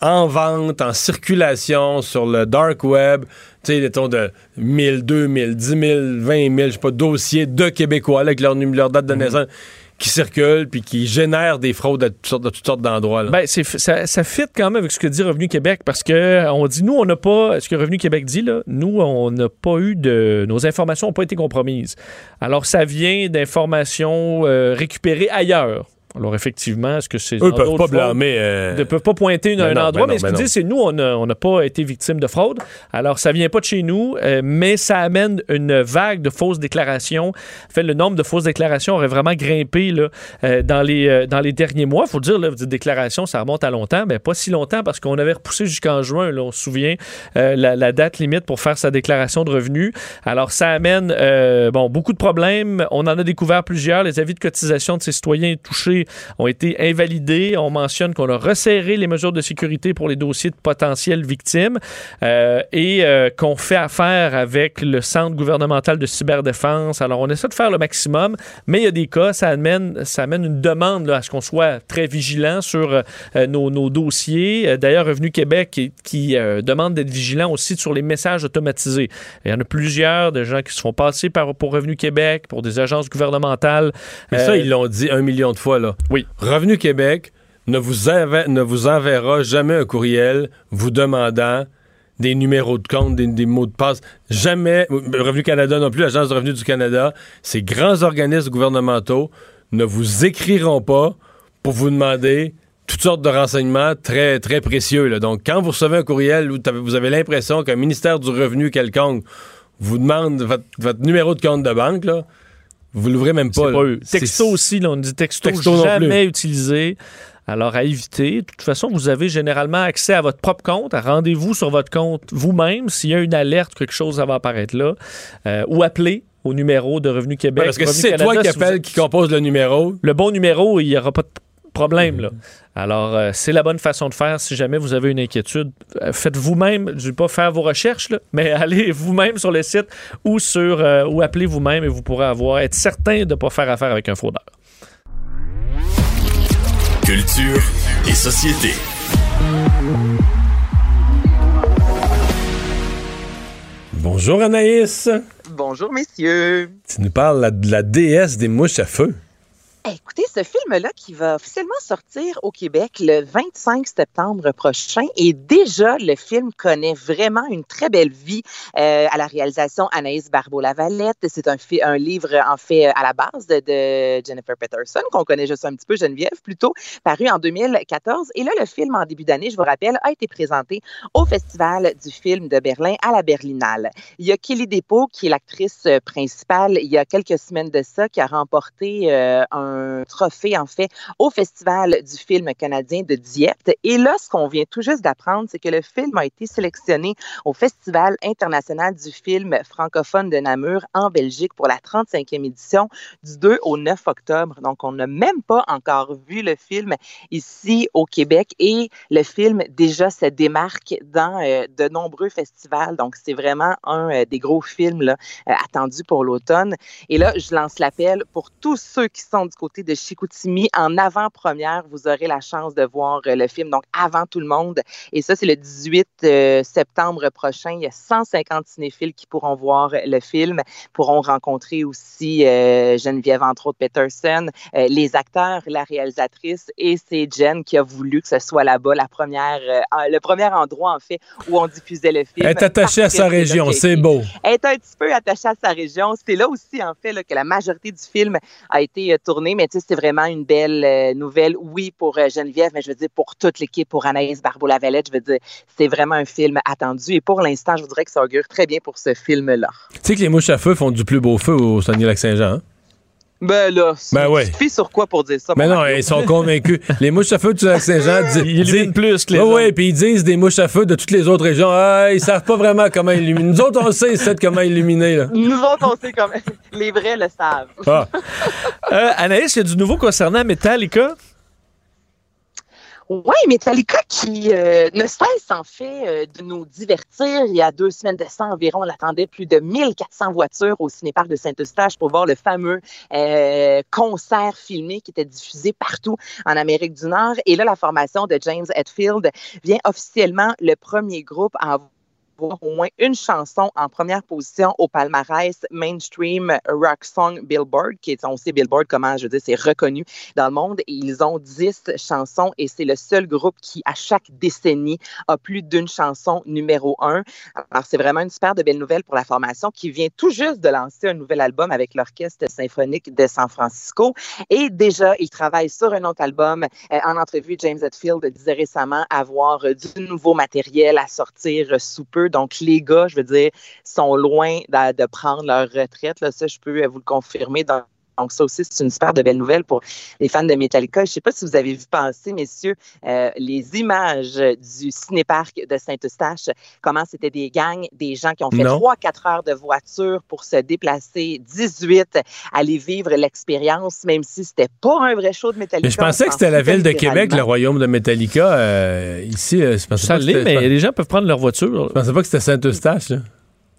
en vente, en circulation sur le dark web, tu sais, mettons de 1000, 2000, 10 000, 20 000, je sais pas, dossiers de Québécois là, avec leur, leur date de naissance. Mm -hmm qui circulent puis qui génèrent des fraudes à toutes sortes, de toutes d'endroits. Ben, ça, ça fit quand même avec ce que dit Revenu Québec parce que on dit nous on n'a pas ce que Revenu Québec dit là, nous on n'a pas eu de nos informations n'ont pas été compromises. Alors ça vient d'informations euh, récupérées ailleurs. Alors, effectivement, est-ce que c'est. Eux ne peuvent pas blâmer. Euh... ne peuvent pas pointer une, ben non, un endroit, ben mais ce qu'ils disent, c'est nous, on n'a pas été victime de fraude. Alors, ça vient pas de chez nous, euh, mais ça amène une vague de fausses déclarations. En fait, le nombre de fausses déclarations aurait vraiment grimpé là, euh, dans, les, euh, dans les derniers mois. Il faut dire, là, vous dites déclaration, ça remonte à longtemps, mais pas si longtemps parce qu'on avait repoussé jusqu'en juin, là, on se souvient, euh, la, la, date limite pour faire sa déclaration de revenus. Alors, ça amène bon, beaucoup de problèmes. On en a découvert plusieurs. Les avis de cotisation de ces citoyens touchés ont été invalidés. On mentionne qu'on a resserré les mesures de sécurité pour les dossiers de potentielles victimes euh, et euh, qu'on fait affaire avec le Centre gouvernemental de cyberdéfense. Alors, on essaie de faire le maximum, mais il y a des cas, ça amène, ça amène une demande là, à ce qu'on soit très vigilant sur euh, nos, nos, dossiers. D'ailleurs, Revenu Québec qui, qui demande d'être vigilant aussi sur les messages automatisés. Il y en a plusieurs de gens qui se font passer par, pour Revenu Québec, pour des agences gouvernementales. Mais ça, ils l'ont dit un million de fois, là. Oui. Revenu Québec ne vous, enverra jamais un courriel vous demandant des numéros de compte, des, mots de passe. Jamais, Revenu Canada non plus, l'Agence de revenus du Canada, ces grands organismes gouvernementaux ne vous écriront pas pour vous demander toutes sortes de renseignements très, très précieux. Là. Donc, quand vous recevez un courriel où vous avez l'impression qu'un ministère du revenu quelconque vous demande votre, numéro de compte de banque, vous l'ouvrez même pas. pas Texto aussi, là, on dit texto, texto jamais utilisé. Alors, à éviter. De toute façon, vous avez généralement accès à votre propre compte, rendez-vous sur votre compte vous-même. S'il y a une alerte, quelque chose, ça va apparaître là. Euh, ou appeler au numéro de Revenu Québec. parce que si c'est toi qui appelle, qui compose le numéro. Le bon numéro, il n'y aura pas de problème. Là. Alors, euh, c'est la bonne façon de faire. Si jamais vous avez une inquiétude, euh, faites vous-même. Je ne vais pas faire vos recherches, là, mais allez vous-même sur le site ou, sur, ou appelez vous-même et vous pourrez avoir, être certain de ne pas faire affaire avec un fraudeur. Culture et société. Bonjour Anaïs. Bonjour messieurs. Tu nous parles de la déesse des mouches à feu. Écoutez, ce film-là qui va officiellement sortir au Québec le 25 septembre prochain et déjà le film connaît vraiment une très belle vie euh, à la réalisation Anaïs Barbeau-Lavalette. C'est un, un livre en fait à la base de, Jennifer Peterson qu'on connaît juste un petit peu, Geneviève plutôt, paru en 2014. Et là, le film en début d'année, je vous rappelle, a été présenté au Festival du film de Berlin à la Berlinale. Il y a Kelly Depot qui est l'actrice principale il y a quelques semaines de ça qui a remporté euh, un trophée, en fait, au Festival du film canadien de Dieppe. Et là, ce qu'on vient tout juste d'apprendre, c'est que le film a été sélectionné au Festival international du film francophone de Namur en Belgique pour la 35e édition du 2 au 9 octobre. Donc, on n'a même pas encore vu le film ici au Québec et le film déjà se démarque dans euh, de nombreux festivals. Donc, c'est vraiment un euh, des gros films là, euh, attendus pour l'automne. Et là, je lance l'appel pour tous ceux qui sont du côté de Chicoutimi. En avant-première, vous aurez la chance de voir euh, le film, donc avant tout le monde. Et ça, c'est le 18 euh, septembre prochain. Il y a 150 cinéphiles qui pourront voir le film, pourront rencontrer aussi euh, Geneviève, entre autres, Peterson, les acteurs, la réalisatrice. Et c'est Jen qui a voulu que ce soit là-bas, la première, le premier endroit, en fait, où on diffusait le film. Elle est attachée à sa région, c'est beau. Elle est un petit peu attachée à sa région. C'est là aussi, en fait, là, que la majorité du film a été tournée mais tu sais, c'est vraiment une belle euh, nouvelle, oui, pour euh, Geneviève, mais je veux dire, pour toute l'équipe, pour Anaïs Barbeau-Lavalette, je veux dire, c'est vraiment un film attendu. Et pour l'instant, je vous dirais que ça augure très bien pour ce film-là. Tu sais que les mouches à feu font du plus beau feu au Saguenay-Lac-Saint-Jean, hein? Ben là, ben ouais. tu sur quoi pour dire ça? Mais ben non, ils sont convaincus. les mouches à feu du Lac-Saint-Jean disent. Ils plus que les Oui, puis ils disent des mouches à feu de toutes les autres régions. Ah, ils savent pas vraiment comment illuminer. Nous autres, on sait, ils savent comment illuminer. Là. Nous autres, on sait comment. Les vrais le savent. Ah. Euh, Anaïs, il y a du nouveau concernant Metallica? Oui, Metallica qui euh, ne cesse en fait euh, de nous divertir. Il y a deux semaines de ça environ, on attendait plus de 1400 voitures au cinéparc de Saint-Eustache pour voir le fameux euh, concert filmé qui était diffusé partout en Amérique du Nord. Et là, la formation de James Hetfield vient officiellement le premier groupe à au moins une chanson en première position au palmarès mainstream rock song Billboard, qui est, on sait Billboard, comment je veux dire, c'est reconnu dans le monde. Et ils ont 10 chansons et c'est le seul groupe qui, à chaque décennie, a plus d'une chanson numéro un. Alors, c'est vraiment une super de belle nouvelle pour la formation qui vient tout juste de lancer un nouvel album avec l'Orchestre symphonique de San Francisco. Et déjà, ils travaillent sur un autre album. Euh, en entrevue, James Hetfield disait récemment avoir du nouveau matériel à sortir sous peu donc, les gars, je veux dire, sont loin de, prendre leur retraite. Là, ça, je peux vous le confirmer. Donc, ça aussi, c'est une super de belle nouvelle pour les fans de Metallica. Je ne sais pas si vous avez vu passer, messieurs, euh, les images du cinéparc de Saint-Eustache, comment c'était des gangs, des gens qui ont fait Non. 3-4 heures de voiture pour se déplacer, 18, aller vivre l'expérience, même si c'était pas un vrai show de Metallica. Mais je pensais que c'était la ville de Québec, le royaume de Metallica. euh, ici, euh, je pensais Ça pas que mais les gens peuvent prendre leur voiture. Je pensais pas que c'était Saint-Eustache. là.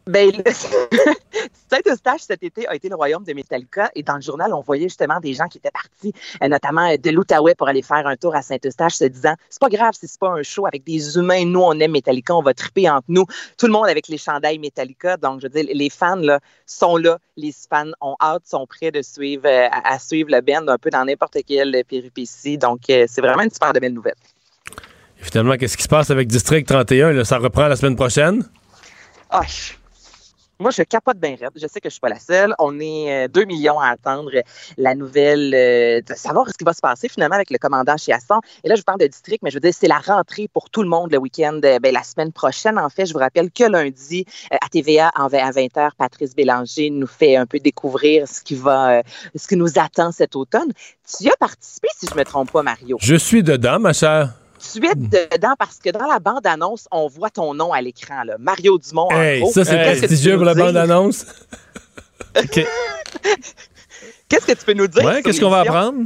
Ben, le- Saint-Eustache cet été a été le royaume de Metallica et dans le journal, on voyait justement des gens qui étaient partis, euh, notamment euh, de l'Outaouais pour aller faire un tour à Saint-Eustache, se disant c'est pas grave si c'est pas un show avec des humains, nous on aime Metallica, on va triper entre nous, tout le monde avec les chandails Metallica. Donc je veux dire, les fans là sont là, les fans ont hâte, sont prêts de suivre euh, à, suivre le band un peu dans n'importe quelle péripétie. Donc euh, c'est vraiment une super de belle nouvelle. Et finalement, qu'est-ce qui se passe avec District 31? là? ça reprend la semaine prochaine? Je- moi, je capote bien raide. Je sais que je suis pas la seule. On est euh, 2 millions à attendre la nouvelle, euh, de savoir ce qui va se passer finalement avec le commandant Chiasson. Et là, je vous parle de district, mais je veux dire, c'est la rentrée pour tout le monde le week-end. euh, ben, la semaine prochaine, en fait, je vous rappelle que lundi, euh, à TVA, à 20h, Patrice Bélanger nous fait un peu découvrir ce qui va, euh, ce qui nous attend cet automne. Tu as participé, si je me trompe pas, Mario. Je suis dedans, ma chère. Tu es dedans parce que dans la bande-annonce, on voit ton nom à l'écran, là. Mario Dumont, en Hey, gros. ça, c'est Hey, Qu'est-ce que tu prestigieux peux pour la nous dire? bande-annonce? Qu'est-ce que tu peux nous dire? Ouais, qu'est-ce qu'on va apprendre?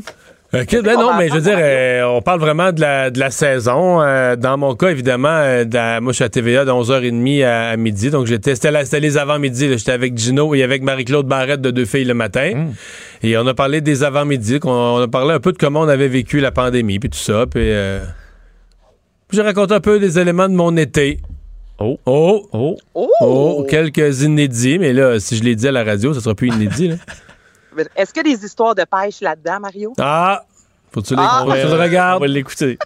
OK, ben non, mais je veux dire, euh, on parle vraiment de la, de la saison. Euh, dans mon cas, évidemment, euh, dans- moi, je suis à TVA de 11h30 à, à midi. Donc, j'étais, c'était, les avant-midi. J'étais avec Gino et avec Marie-Claude Barrette de Deux Filles le matin. Et on a parlé des avant-midi. qu'on- On a parlé un peu de comment on avait vécu la pandémie, puis tout ça. Puis, euh, puis j'ai raconté un peu des éléments de mon été. Oh. Oh! Oh. Oh! Oh, quelques inédits, mais là, si je l'ai dit à la radio, ça sera plus inédit. Là. Est-ce qu'il y a des histoires de pêche là-dedans, Mario? Ah! Faut-tu les Ah! faut que tu le On regardes? va l'écouter.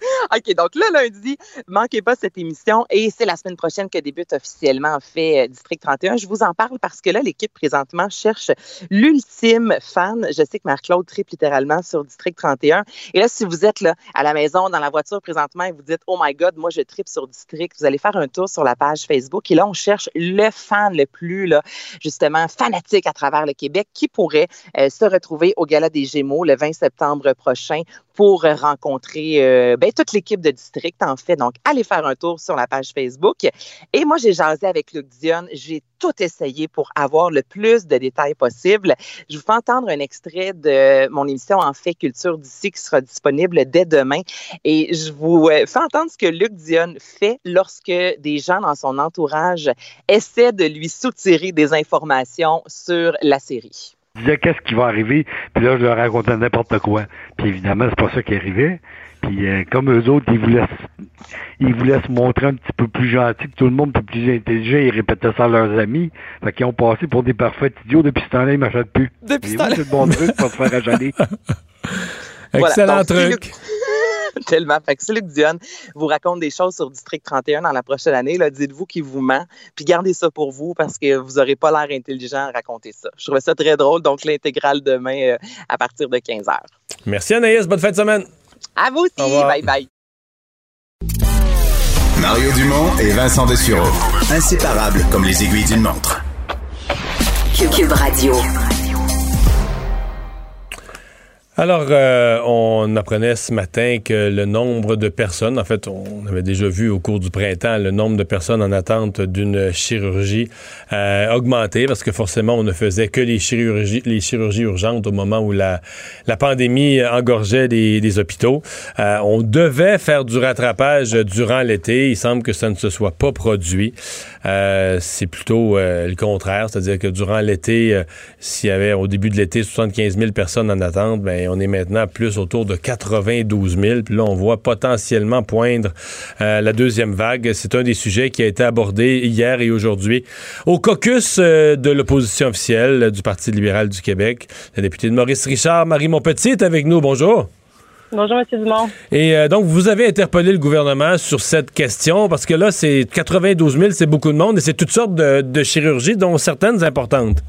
OK, donc le lundi, manquez pas cette émission et c'est la semaine prochaine que débute officiellement en fait euh, District 31. Je vous en parle parce que là, l'équipe présentement cherche l'ultime fan. Je sais que Marc-Claude tripe littéralement sur District 31. Et là, si vous êtes là à la maison, dans la voiture présentement et vous dites Oh my God, moi je tripe sur District, vous allez faire un tour sur la page Facebook et là, on cherche le fan le plus là, justement fanatique à travers le Québec qui pourrait euh, se retrouver au Gala des Gémeaux le 20 septembre prochain pour rencontrer euh, ben, toute l'équipe de district, en fait. Donc, allez faire un tour sur la page Facebook. Et moi, j'ai jasé avec Luc Dionne. J'ai tout essayé pour avoir le plus de détails possible. Je vous fais entendre un extrait de mon émission En fait Culture d'ici qui sera disponible dès demain. Et je vous euh, fais entendre ce que Luc Dionne fait lorsque des gens dans son entourage essaient de lui soutirer des informations sur la série. Je disais qu'est-ce qui va arriver, puis là je leur racontais n'importe quoi. Puis évidemment, c'est pas ça qui arrivait. Puis euh, comme eux autres, ils voulaient se- ils voulaient se montrer un petit peu plus gentils que tout le monde, puis plus intelligents, ils répétaient ça à leurs amis. Fait qu'ils ont passé pour des parfaits idiots depuis ce temps-là, ils m'achètent plus. Depuis ce temps-là. C'est le bon truc pour se faire ajaler. Voilà. Excellent Donc, truc. Tellement. Fait que si Luc Dionne vous raconte des choses sur District 31 dans la prochaine année, là, dites-vous qu'il vous ment, puis gardez ça pour vous parce que vous n'aurez pas l'air intelligent à raconter ça. Je trouvais ça très drôle. Donc, l'intégrale demain euh, à partir de 15 h. Merci Anaïs, bonne fin de semaine. À vous Au aussi. Bye bye. Mario Dumont et Vincent Dessureau. Inséparables comme les aiguilles d'une montre. Cube Radio. Alors, euh, on apprenait ce matin que le nombre de personnes, en fait, on avait déjà vu au cours du printemps le nombre de personnes en attente d'une chirurgie euh, augmenter parce que forcément, on ne faisait que les chirurgies, les chirurgies urgentes au moment où la, la pandémie engorgeait les, les hôpitaux. Euh, on devait faire du rattrapage durant l'été. Il semble que ça ne se soit pas produit. Euh, c'est plutôt euh, le contraire, c'est-à-dire que durant l'été, euh, s'il y avait au début de l'été 75 000 personnes en attente, ben on est maintenant plus autour de 92 000. Puis là, on voit potentiellement poindre la deuxième vague. C'est un des sujets qui a été abordé hier et aujourd'hui au caucus de l'opposition officielle du Parti libéral du Québec. La députée de Maurice Richard, Marie Montpetit, est avec nous. Bonjour. Bonjour, M. Dumont. Et euh, donc, vous avez interpellé le gouvernement sur cette question parce que là, c'est 92 000, c'est beaucoup de monde et c'est toutes sortes de, de chirurgies, dont certaines importantes.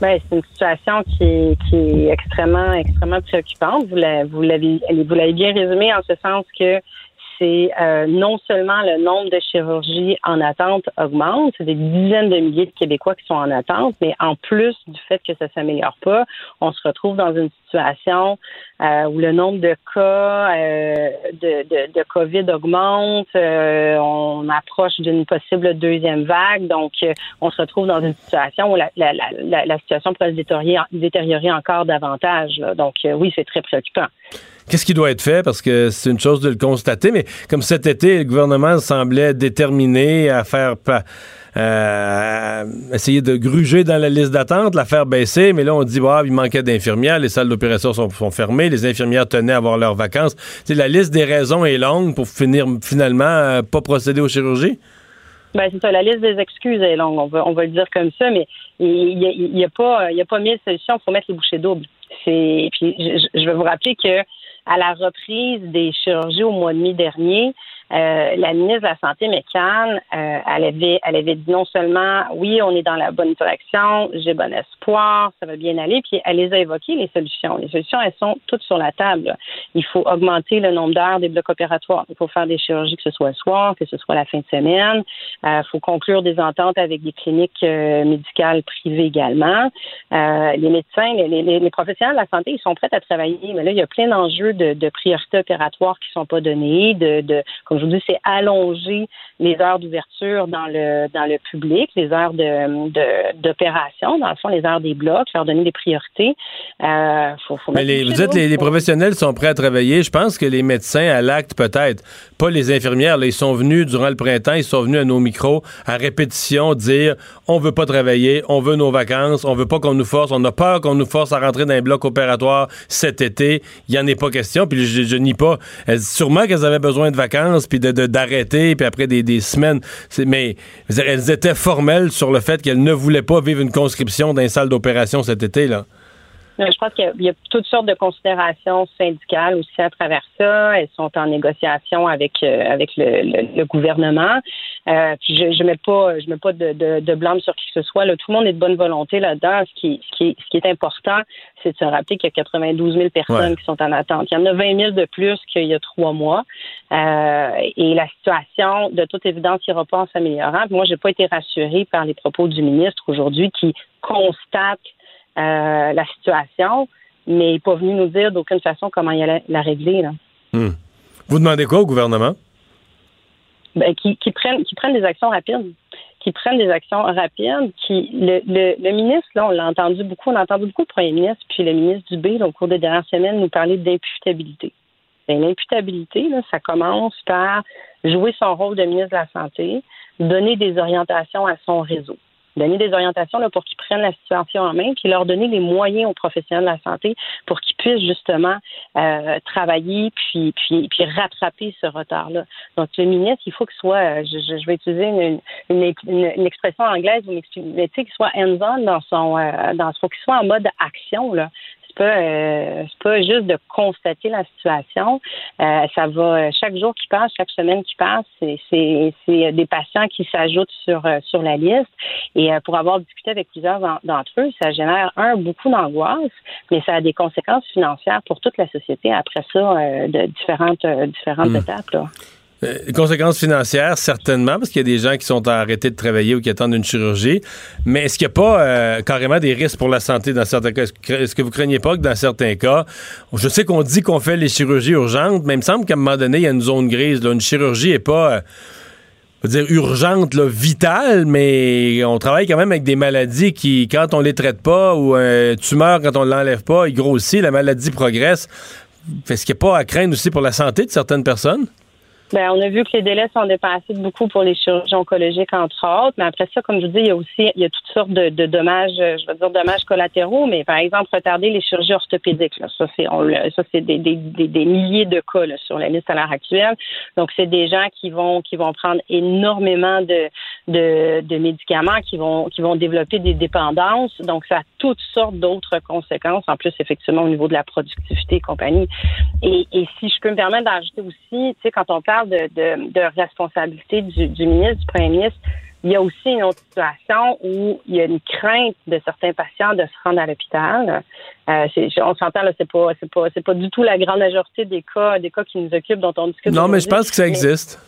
Ben, c'est une situation qui est, qui est extrêmement, extrêmement préoccupante. Vous l'avez, vous l'avez, vous l'avez bien résumé en ce sens que c'est euh, non seulement le nombre de chirurgies en attente augmente, c'est des dizaines de milliers de Québécois qui sont en attente, mais en plus du fait que ça s'améliore pas, on se retrouve dans une situation euh, où le nombre de cas euh, de, de, COVID augmente, on approche d'une possible deuxième vague, donc on se retrouve dans une situation où la, la, la, la situation pourrait se détériorer, détériorer encore davantage. Donc oui, c'est très préoccupant. Qu'est-ce qui doit être fait? Parce que c'est une chose de le constater, mais comme cet été, le gouvernement semblait déterminé à faire euh, essayer de gruger dans la liste d'attente, la faire baisser, mais là, on dit, bah, il manquait d'infirmières, les salles d'opération sont, fermées, les infirmières tenaient à avoir leurs vacances. T'sais, la liste des raisons est longue pour finir finalement euh, pas procéder aux chirurgies? Ben, c'est ça, la liste des excuses est longue, on va, on va le dire comme ça, mais il n'y y a, pas, y a pas mille solutions, faut mettre les bouchées doubles. Puis je vais vous rappeler que à la reprise des chirurgies au mois de mai dernier, euh, la ministre de la Santé, McCann, euh, elle, avait, elle avait dit non seulement oui, on est dans la bonne direction, j'ai bon espoir, ça va bien aller, puis elle les a évoquées, les solutions. Les solutions, elles sont toutes sur la table. Il faut augmenter le nombre d'heures des blocs opératoires. Il faut faire des chirurgies, que ce soit le soir, que ce soit la fin de semaine. Il euh, faut conclure des ententes avec des cliniques médicales privées également. les médecins, les, les, professionnels de la santé, ils sont prêts à travailler, mais là, il y a plein d'enjeux de, de priorités opératoires qui sont pas donnés, de, de comme je c'est allonger les heures d'ouverture dans le dans le public, les heures de d'opération, dans le fond, les heures des blocs, leur donner des priorités. Euh, faut, faut Mais les, vous dites les, les professionnels sont prêts à travailler. Je pense que les médecins à l'acte peut-être, pas les infirmières. Là, ils sont venus durant le printemps, ils sont venus à nos micros à répétition dire on veut pas travailler, on veut nos vacances, on veut pas qu'on nous force, on a peur qu'on nous force à rentrer dans un bloc opératoire cet été. Il y en est pas question. Puis je, je nie pas. sûrement qu'elles avaient besoin de vacances puis de d'arrêter puis après des, des semaines. Mais elles étaient formelles sur le fait qu'elles ne voulaient pas vivre une conscription dans salle d'opération cet été là. Je pense qu'il y, a toutes sortes de considérations syndicales aussi à travers ça. Elles sont en négociation avec euh, avec le, gouvernement. Euh, puis je, je mets pas je mets pas de, de, de, blâme sur qui que ce soit. Là, tout le monde est de bonne volonté là-dedans. Ce qui, ce qui, ce qui est important, c'est de se rappeler qu'il y a 92 000 personnes qui sont en attente. Il y en a 20 000 de plus qu'il y a trois mois. Euh, et la situation, de toute évidence, n'ira pas en s'améliorant. Moi, j'ai pas été rassurée par les propos du ministre aujourd'hui qui constate euh, la situation, mais il n'est pas venu nous dire d'aucune façon comment il allait la régler. Là. Hmm. Vous demandez quoi au gouvernement? Ben, qui, qui, prennent, qui prennent des actions rapides. Qui prennent des actions rapides. Qui, le, le, le ministre, là, on l'a entendu beaucoup, on a entendu beaucoup le premier ministre, puis le ministre Dubé, au cours des dernières semaines, nous parler d'imputabilité. Ben, l'imputabilité, là, ça commence par jouer son rôle de ministre de la Santé, donner des orientations à son réseau donner des orientations là, pour qu'ils prennent la situation en main, puis leur donner les moyens aux professionnels de la santé pour qu'ils puissent justement euh, travailler puis, puis, puis rattraper ce retard-là. Donc, le ministre, il faut qu'il soit, euh, je, je, vais utiliser une, une, une, expression anglaise, mais qu'il soit hands-on dans son, euh, dans, faut qu'il soit en mode action. Là pas euh, c'est pas juste de constater la situation. Euh, ça va chaque jour qui passe, chaque semaine qui passe, c'est c'est des patients qui s'ajoutent sur euh, sur la liste. Et pour avoir discuté avec plusieurs d'entre eux, ça génère un beaucoup d'angoisse, mais ça a des conséquences financières pour toute la société après ça de différentes différentes hmm. étapes. Là. Euh, conséquences financières, certainement, parce qu'il y a des gens qui sont arrêtés de travailler ou qui attendent une chirurgie. Mais est-ce qu'il n'y a pas euh, carrément des risques pour la santé dans certains cas? Est-ce que vous craignez pas que dans certains cas, je sais qu'on dit qu'on fait les chirurgies urgentes, mais il me semble qu'à un moment donné, il y a une zone grise. Une chirurgie n'est pas. Euh, dire urgente, vitale, mais on travaille quand même avec des maladies qui, quand on les traite pas, ou un tumeur, quand on l'enlève pas, il grossit, la maladie progresse. Est-ce qu'il n'y a pas à craindre aussi pour la santé de certaines personnes? Bien, on a vu que les délais sont dépassés beaucoup pour les chirurgies oncologiques, entre autres. Mais après ça, comme je vous dis, il y a aussi il y a toutes sortes de, dommages, euh, je veux dire dommages collatéraux, mais par exemple, retarder les chirurgies orthopédiques. Là, ça, c'est ça, c'est des, des, des, milliers de cas là, sur la liste à l'heure actuelle. Donc, c'est des gens qui vont qui vont prendre énormément de, de, de médicaments, qui vont qui vont développer des dépendances. Donc, ça a toutes sortes d'autres conséquences, en plus, effectivement, au niveau de la productivité et compagnie. Et, et si je peux me permettre d'ajouter aussi, tu sais, quand on parle de, de, responsabilité du, ministre, du premier ministre, Il y a aussi une autre situation où il y a une crainte de certains patients de se rendre à l'hôpital. Euh, on s'entend là, c'est pas, c'est pas, c'est pas du tout la grande majorité des cas, des cas qui nous occupent, dont on discute. Non, mais je pense que ça Mais- existe.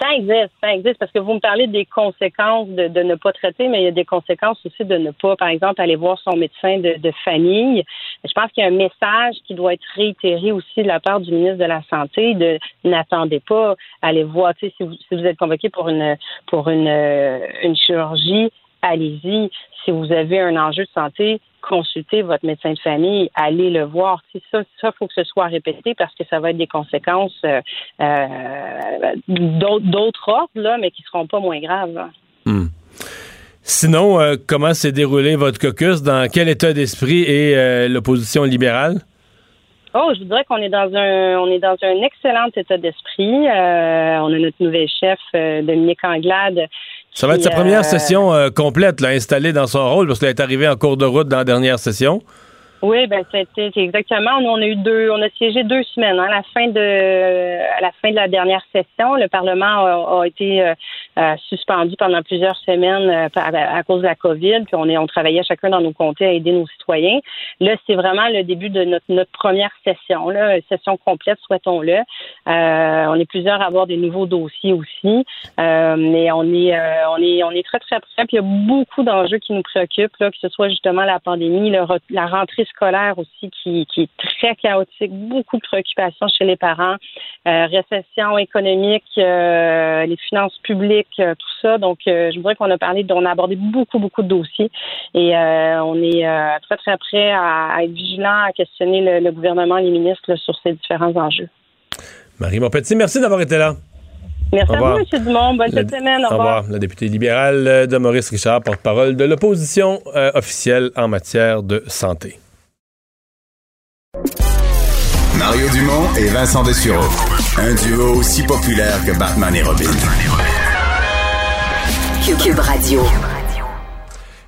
Ça existe, ça existe, parce que vous me parlez des conséquences de, ne pas traiter, mais il y a des conséquences aussi de ne pas, par exemple, aller voir son médecin de, famille. Je pense qu'il y a un message qui doit être réitéré aussi de la part du ministre de la Santé de n'attendez pas à aller voir, si vous, si vous êtes convoqué pour une pour une, une chirurgie, allez-y. Si vous avez un enjeu de santé, consultez votre médecin de famille, allez le voir. Ça, ça faut que ce soit répété parce que ça va être des conséquences euh, euh, d'autres ordres là, mais qui seront pas moins graves. Hmm. Sinon, euh, comment s'est déroulé votre caucus? Dans quel état d'esprit est euh, l'opposition libérale? Oh, je vous dirais qu'on est dans un on est dans un excellent état d'esprit. Euh, on a notre nouvelle chef Dominique Anglade. Ça va être sa première euh, session euh, complète, là, installée dans son rôle, parce qu'elle est arrivée en cours de route dans la dernière session. Oui, ben c'était exactement. Nous, on a eu deux, on a siégé deux semaines. hein. à la fin de, à la fin de la dernière session, le Parlement a, a été euh, euh, suspendu pendant plusieurs semaines euh, à, à cause de la COVID. Puis on est, on travaillait chacun dans nos comtés à aider nos citoyens. Là, c'est vraiment le début de notre, notre première session, là, session complète, souhaitons-le. Euh, on est plusieurs à avoir des nouveaux dossiers aussi, euh, mais on est, euh, on est, on est très très prêts. Puis il y a beaucoup d'enjeux qui nous préoccupent, là, que ce soit justement la pandémie, la rentrée scolaire aussi qui, qui est très chaotique, beaucoup de préoccupations chez les parents, euh, récession économique, euh, les finances publiques, euh, tout ça. Donc, je voudrais qu'on a parlé, on a abordé beaucoup beaucoup de dossiers et on est très très prêts à, à être vigilants, à questionner le, le gouvernement, les ministres là, sur ces différents enjeux. Marie Montpetit, merci d'avoir été là. Merci à vous, M. Dumont. Bonne La- semaine. Au Au revoir. revoir. La députée libérale de Maurice Richard, porte-parole de l'opposition euh, officielle en matière de santé. Mario Dumont et Vincent Dessureau. Un duo aussi populaire que Batman et Robin. Cube Radio.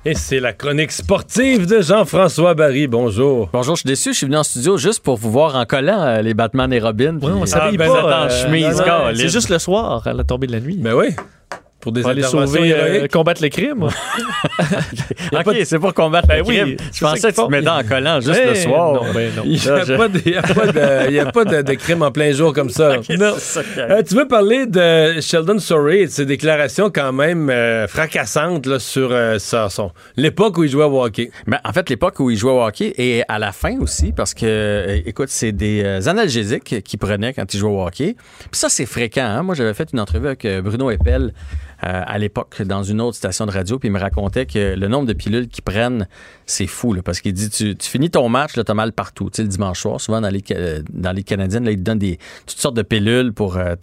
Et c'est la chronique sportive de Jean-François Barry. Bonjour. Bonjour, je suis déçu. Je suis venu en studio juste pour vous voir en collant euh, les Batman et Robin. Ouais, on s'habille euh, pas. vous êtes en euh, chemise, non, non, Colin. C'est juste le soir, à la tombée de la nuit. Ben oui. Pour des Pour aller sauver, euh, combattre les crimes. OK, c'est pour combattre Ben le oui, crime. Je pensais qu'ils que tu te mettais en collant juste Ben le soir. non, ben non. Il n'y a, a pas de- de- crime en plein jour comme ça. Non. ça Euh, tu veux parler de Sheldon Surrey et de ses déclarations quand même euh, fracassantes là, sur son- l'époque où il jouait au hockey. Ben, en fait, l'époque où il jouait au hockey et à la fin aussi, parce que, écoute, c'est des analgésiques qu'il prenait quand il jouait au hockey. Puis ça, c'est fréquent. hein. Moi, j'avais fait une entrevue avec Bruno Eppel à l'époque dans une autre station de radio, puis il me racontait que le nombre de pilules qu'ils prennent, c'est fou, parce qu'il dit tu, finis ton match, là, t'as mal partout. Le dimanche soir, souvent dans les, euh, dans les Canadiennes, là, ils te donnent des, toutes sortes de pilules pour, euh,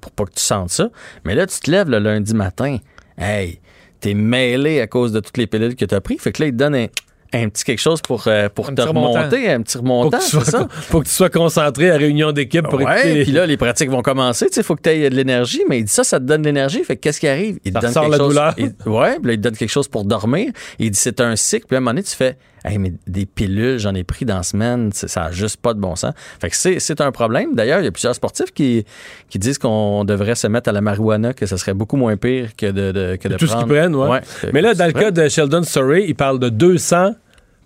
pour pas que tu sentes ça. Mais là, tu te lèves le lundi matin, hey, t'es mêlé à cause de toutes les pilules que t'as pris. Fait que là, ils te donnent un, un petit quelque chose pour, euh, pour te remontant. remonter, un petit remontant, que, tu sois, ça? faut que tu sois concentré à réunion d'équipe pour écouter Ouais, les- puis là, les pratiques vont commencer. Tu sais, il faut que tu aies de l'énergie, mais il dit ça, ça te donne de l'énergie. Fait que qu'est-ce qui arrive? Il te Ça donne quelque la chose. douleur. il- ouais, puis là, il te donne quelque chose pour dormir. Il dit c'est un cycle. Puis à un moment donné, tu fais, hey, mais des pilules, j'en ai pris dans la semaine. Ça n'a juste pas de bon sens. Fait que c'est, un problème. D'ailleurs, il y a plusieurs sportifs qui, qui disent qu'on devrait se mettre à la marijuana, que ce serait beaucoup moins pire que de, de- que de tout ce qu'ils prendre- prennent. ouais. Ouais. Mais là, dans le cas de Sheldon Surrey, il parle de 200,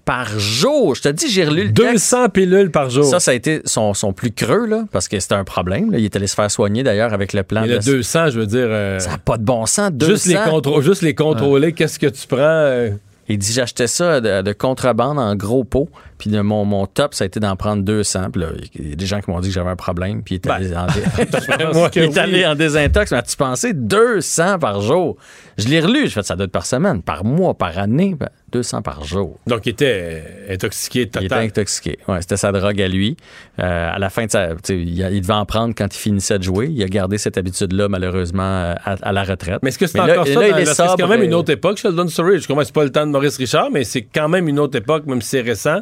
Par jour, je te dis, j'ai relu le texte. 200 pilules par jour. Ça, ça a été son, son plus creux, là, parce que c'était un problème. là. Il est allé se faire soigner, d'ailleurs, avec le plan Mais de... le 200, je veux dire... euh, Ça n'a pas de bon sens, 200. juste, les juste les contrôler, qu'est-ce que tu prends... euh, Il dit j'achetais ça de, de contrebande en gros pot, puis de mon, mon top ça a été d'en prendre 200. Puis là, il y a des gens qui m'ont dit que j'avais un problème, puis il est allé, en, dé- Moi il est allé oui. en désintox. Mais as-tu pensé 200 par jour? Je l'ai relu, j'ai fait ça doit être par semaine, par mois, par année, ben, 200 par jour. Donc, il était intoxiqué Il était total. intoxiqué. Ouais, c'était sa drogue à lui. Euh, à la fin de sa, il, devait en prendre quand il finissait de jouer. Il a gardé cette habitude-là malheureusement euh, à, à la retraite. Mais est-ce que c'est Mais là- encore ça? là, dans- il est parce que c'est quand même une autre époque, Sheldon Surrey. Je comprends c'est pas le temps de Maurice Richard, mais c'est quand même une autre époque, même si c'est récent.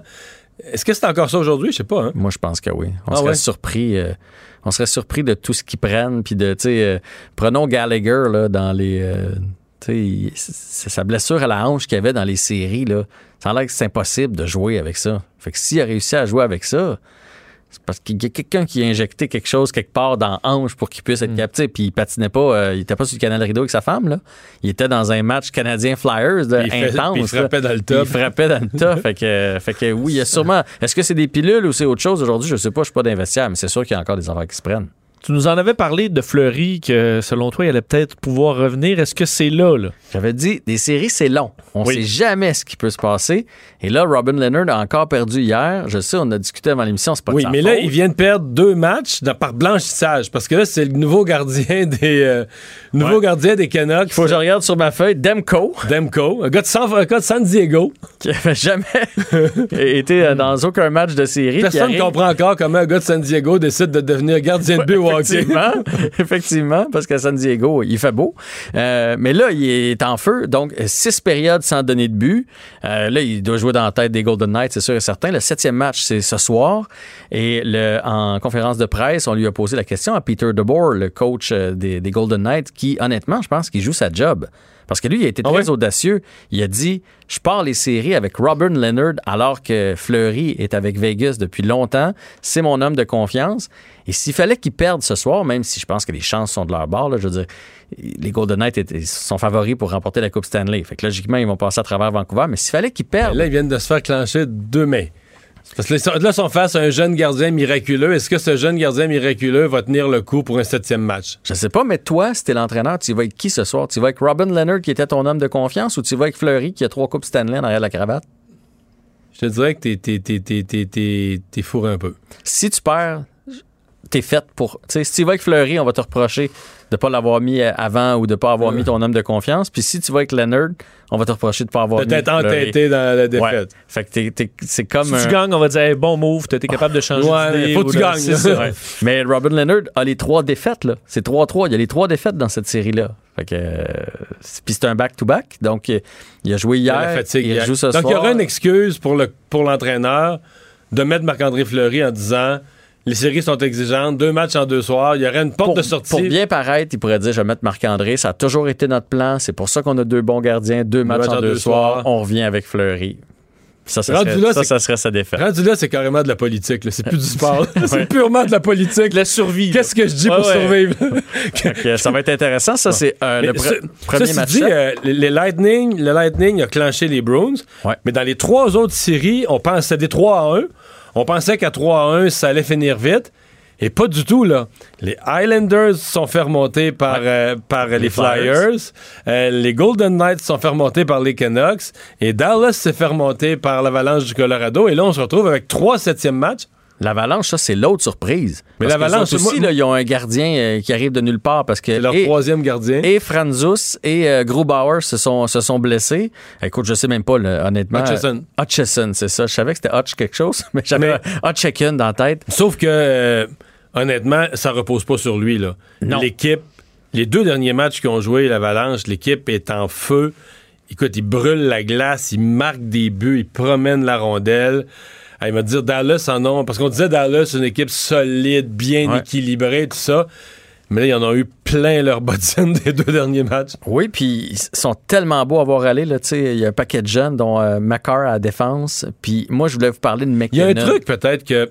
Est-ce que c'est encore ça aujourd'hui? Je sais pas. Hein? Moi, je pense que oui. On Ah serait ouais? surpris. euh, on serait surpris de tout ce qu'ils prennent. Puis de, tu sais, euh, prenons Gallagher là, dans les. Tu sais, c'est sa blessure à la hanche qu'il y avait dans les séries. Là. Ça a l'air que c'est impossible de jouer avec ça. Fait que s'il a réussi à jouer avec ça, C'est parce qu'il y a quelqu'un qui a injecté quelque chose quelque part dans la hanche pour qu'il puisse être Mm. capté. Puis il patinait pas, euh, il était pas sur le canal rideau avec sa femme. Là. Il était dans un match canadien Flyers de, Puis il fait- intense. il frappait dans le top. Il frappait dans le top. fait, que, fait que oui, il y a sûrement. Est-ce que c'est des pilules ou c'est autre chose? Aujourd'hui? Je sais pas, je suis pas d'investisseur, mais c'est sûr qu'il y a encore des affaires qui se prennent. Tu nous en avais parlé de Fleury, que selon toi, il allait peut-être pouvoir revenir. Est-ce que c'est là, là? J'avais dit, des séries, c'est long. On Oui. sait jamais ce qui peut se passer. Et là, Robin Leonard a encore perdu hier. Je sais, on a discuté avant l'émission, c'est pas de Oui, mais là, il vient de perdre deux matchs dans- par blanchissage. Parce que là, c'est le nouveau gardien des, euh, nouveau Ouais. gardien des Canucks. Faut que je regarde sur ma feuille, Demko, Demko, un gars de San, un gars de San Diego. qui avait jamais été euh, dans aucun match de série. Personne ne comprend encore comment un gars de San Diego décide de devenir gardien de but Effectivement, effectivement, parce qu'à San Diego, il fait beau. Euh, mais là, il est en feu. Donc, six périodes sans donner de but. Euh, là, il doit jouer dans la tête des Golden Knights, c'est sûr et certain. Le septième match, c'est ce soir. Et le, en conférence de presse, on lui a posé la question à Peter DeBoer, le coach euh, des, des Golden Knights, qui, honnêtement, je pense qu'il joue sa job. Parce que lui, il a été Ah très ouais? audacieux. Il a dit Je pars les séries avec Robin Leonard alors que Fleury est avec Vegas depuis longtemps. C'est mon homme de confiance. Et s'il fallait qu'il perde ce soir, même si je pense que les chances sont de leur bord, là, je veux dire, les Golden Knights étaient- sont favoris pour remporter la Coupe Stanley. Fait que logiquement, ils vont passer à travers Vancouver. Mais s'il fallait qu'ils perdent. Là, ils viennent de se faire clencher deux mains. Parce que là, ils sont face à un jeune gardien miraculeux. Est-ce que ce jeune gardien miraculeux va tenir le coup pour un septième match? Je sais pas, mais toi, si t'es l'entraîneur, tu vas avec qui ce soir? Tu vas avec Robin Leonard qui était ton homme de confiance ou tu vas avec Fleury qui a trois Coupes Stanley en arrière de la cravate? Je te dirais que t'es, t'es, t'es, t'es, t'es, t'es- t'es fourré un peu. si tu perds, t'es fait pour. Tu sais, si tu vas avec Fleury, on va te reprocher de pas l'avoir mis euh, avant ou de pas avoir mis ton homme de confiance. Puis si tu vas avec Leonard, on va te reprocher de pas avoir mis. Peut-être entêté dans la Ouais. défaite. Fait que t'es- t'es- c'est comme. Si un- tu gagnes, on va dire hey, bon move, été capable de changer Ouais, d'idée. faut que tu gagnes. c'est ça. Ouais. Mais Robin Leonard a les trois défaites, là. C'est 3-3. Il y a les trois défaites dans cette série-là. Fait que. euh, c'est- Puis c'est un back-to-back. Donc, euh, il a joué Il y a hier. la fatigue. il hier. joue ce Donc, soir. il y aura une excuse pour, le, pour l'entraîneur de mettre Marc-André Fleury en disant les séries sont exigeantes, deux matchs en deux soirs, il y aurait une porte pour, de sortie. pour bien paraître, il pourrait dire je vais mettre Marc-André. Ça a toujours été notre plan. C'est pour ça qu'on a deux bons gardiens, deux matchs en deux, soirs. On revient avec Fleury. Ça, ça, serait, là, ça, serait sa défaite. Rendu là, c'est carrément de la politique. là. C'est plus du sport. c'est purement de la politique. La survie. Qu'est-ce que je dis pour ouais. survivre? Ça va être intéressant. Ça, c'est euh, le Mais pre- ce- premier match. dit, euh, les- Lightning, le Lightning a clenché les Bruins. Ouais. Mais dans les trois autres séries, on pensait des 3 à 1. On pensait qu'à 3 à 1, ça allait finir vite. Et pas du tout, là. Les Highlanders se sont fait remonter par, euh, par les, Flyers. Flyers. Euh, les Golden Knights sont fait remonter par les Canucks. Et Dallas s'est fait remonter par l'Avalanche du Colorado. Et là, on se retrouve avec trois septièmes matchs. L'Avalanche, ça, c'est l'autre surprise. Mais l'Avalanche, aussi, moi- là, ils ont un gardien euh, qui arrive de nulle part parce que C'est leur et, troisième gardien. et Franzus et euh, Grubauer se sont, se sont blessés. Écoute, je sais même pas, là, honnêtement. Hutchison. Euh, Hutchison, c'est ça. Je savais que c'était Hutch quelque chose, mais j'avais Hutchicken dans la tête. Sauf que, euh, honnêtement, ça repose pas sur lui. Là. Non. L'équipe, les deux derniers matchs qu'ils ont joué, l'Avalanche, l'équipe est en feu. Écoute, ils brûlent la glace, ils marquent des buts, ils promènent la rondelle. Il m'a dit Dallas en ont, parce qu'on disait Dallas, une équipe solide, bien Ouais. équilibrée, tout ça. Mais là, ils en ont eu plein leur bottine des deux derniers matchs. Oui, puis ils sont tellement beaux à voir aller. Là, tu sais, il y a un paquet de jeunes, dont euh, Macar à la défense. Puis moi, je voulais vous parler de Il y a McKinnon. un truc peut-être que.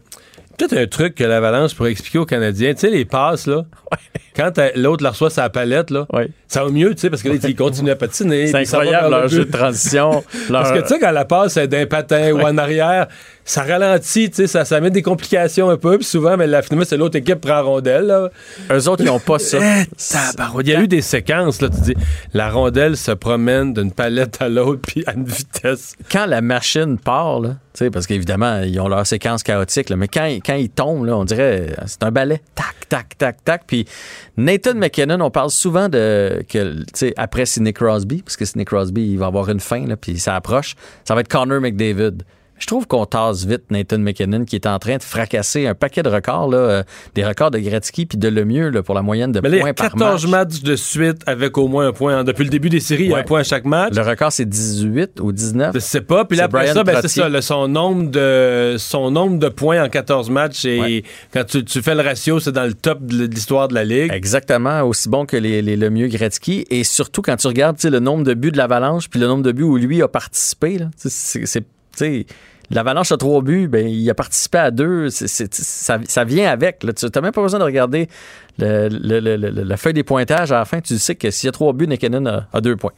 Peut-être un truc que l'Avalanche pourrait expliquer aux Canadiens. Tu sais, les passes, là. Quand t'as- l'autre la reçoit sa palette, là. Ouais. Ça va mieux, tu sais, parce que là, ils continuent à patiner. C'est incroyable vers le leur jeu de transition. Parce leur- que tu sais, quand la passe est d'un patin ou en arrière, ça ralentit, ça, ça met des complications un peu. Puis souvent, mais là, finalement, c'est l'autre équipe qui prend la rondelle. Là. Eux autres, ils n'ont pas ça. Eh. Il y a eu des séquences, là, tu dis, la rondelle se promène d'une palette à l'autre, puis à une vitesse. quand la machine part, là, parce qu'évidemment, ils ont leur séquence chaotique, là, mais quand, quand ils tombent, là, on dirait c'est un ballet. Tac, tac, tac, tac. Puis Nathan McKinnon, on parle souvent de que, après Sidney Crosby, parce que Sidney Crosby, il va avoir une fin, là, puis ça approche. Ça va être Connor McDavid. Je trouve qu'on tasse vite Nathan McKinnon qui est en train de fracasser un paquet de records, là, euh, des records de Gretzky puis de Lemieux là, pour la moyenne de Mais points par 14 match. matchs de suite avec au moins un point. Depuis le début des séries, il y a Ouais. un point à chaque match. Le record, c'est 18 ou 19. Je sais pas. Puis là, après Brian ça, ben, c'est ça. là, son, nombre de, son nombre de points en 14 matchs, et Ouais. quand tu, tu fais le ratio, c'est dans le top de l'histoire de la Ligue. Exactement, aussi bon que les, les Lemieux Gretzky. Et surtout, quand tu regardes le nombre de buts de l'Avalanche puis le nombre de buts où lui a participé, c'est, L'Avalanche a trois buts, ben, il a participé à deux. Ça, vient avec. là. Tu n'as même pas besoin de regarder la feuille des pointages à la fin. Tu sais que s'il y a trois buts, McKinnon a, a deux points.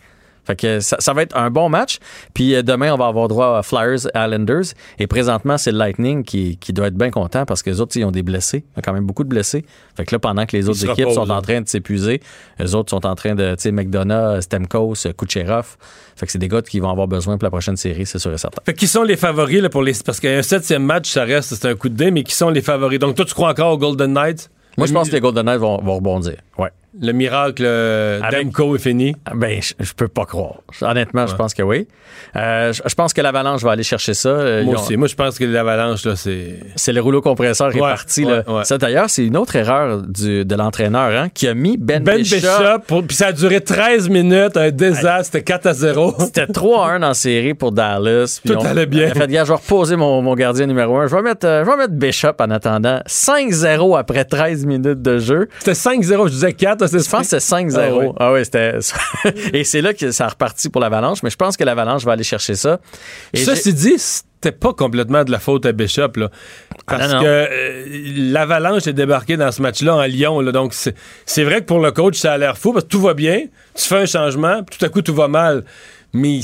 Fait que ça, ça va être un bon match. Puis euh, demain, on va avoir droit à Flyers Islanders. Et présentement, c'est le Lightning qui, qui doit être bien content parce que les autres, ils ont des blessés. Il y a quand même beaucoup de blessés. Fait que là, pendant que les autres équipes reposent, sont en train de s'épuiser, les autres sont en train de, tu sais, McDonough, Stemkos, Kucherov. Fait que c'est des gars qui vont avoir besoin pour la prochaine série, c'est sûr et certain. Fait que qui sont les favoris là, pour les. Parce qu'un septième match, ça reste, c'est un coup de dé, mais qui sont les favoris? Donc, toi, tu crois encore aux Golden Knights? Moi, je pense que les Golden Knights vont, vont rebondir. Ouais. Le miracle euh, Demko est fini. Ben, je, je peux pas croire. Honnêtement, je pense que oui. Euh, je, je pense que l'Avalanche va aller chercher ça. Euh, Moi ils ont- aussi. Moi, je pense que l'avalanche, là, c'est. C'est le rouleau compresseur est Ouais, parti. ouais, là. ouais. Ça, d'ailleurs, c'est une autre erreur du- de l'entraîneur hein, qui a mis Ben, Ben Bishop. Bishop, puis ça a duré 13 minutes, un désastre, c'était 4 à 0. C'était 3-1 en série pour Dallas. Tout on- allait bien. On a fait, gars, je vais reposer mon, mon gardien numéro 1. Je vais mettre, euh, je vais mettre Bishop en attendant. 5-0 après 13 minutes de jeu. C'était 5-0, je disais 4, c'est Je pense que c'était 5-0. Ah ouais. Ah ouais, c'était. Et c'est là que ça a reparti pour l'Avalanche, mais je pense que l'Avalanche va aller chercher ça. Et Ceci dit, c'était pas complètement de la faute à Bishop, là. Parce Ah, non, non. que euh, l'Avalanche est débarqué dans ce match-là en Lyon, là. Donc, c'est c'est vrai que pour le coach, ça a l'air fou parce que tout va bien, tu fais un changement, puis tout à coup, tout va mal. Mais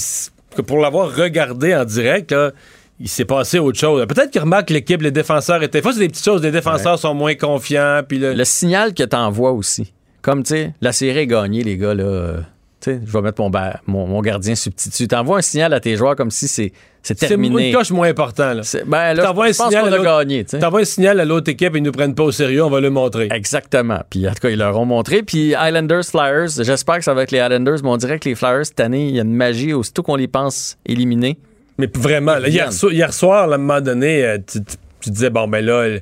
que pour l'avoir regardé en direct, là, il s'est passé autre chose. Peut-être qu'il remarque que l'équipe, les défenseurs étaient. Fois, c'est des petites choses. Les défenseurs sont moins confiants. Puis le, le signal que t'envoies aussi. Comme, tu sais, la série est gagnée, les gars, là. Tu sais, je vais mettre mon, mon, mon gardien substitut. T'envoies un signal à tes joueurs comme si c'est c'est c'est terminé. une coche moins important. Là. C'est- Ben là, T'envoies un signal à gagné. T'envoies un signal à l'autre équipe et ils nous prennent pas au sérieux, on va le montrer. Exactement. Puis en tout cas, ils leur ont montré. Puis Islanders, Flyers, j'espère que ça va être les Islanders, mais on dirait que les Flyers, cette année, il y a une magie aussitôt qu'on les pense éliminés. Mais vraiment, là, hier, Vienne. so- hier soir, là, à un moment donné, euh, tu, tu- tu disais, bon, ben là,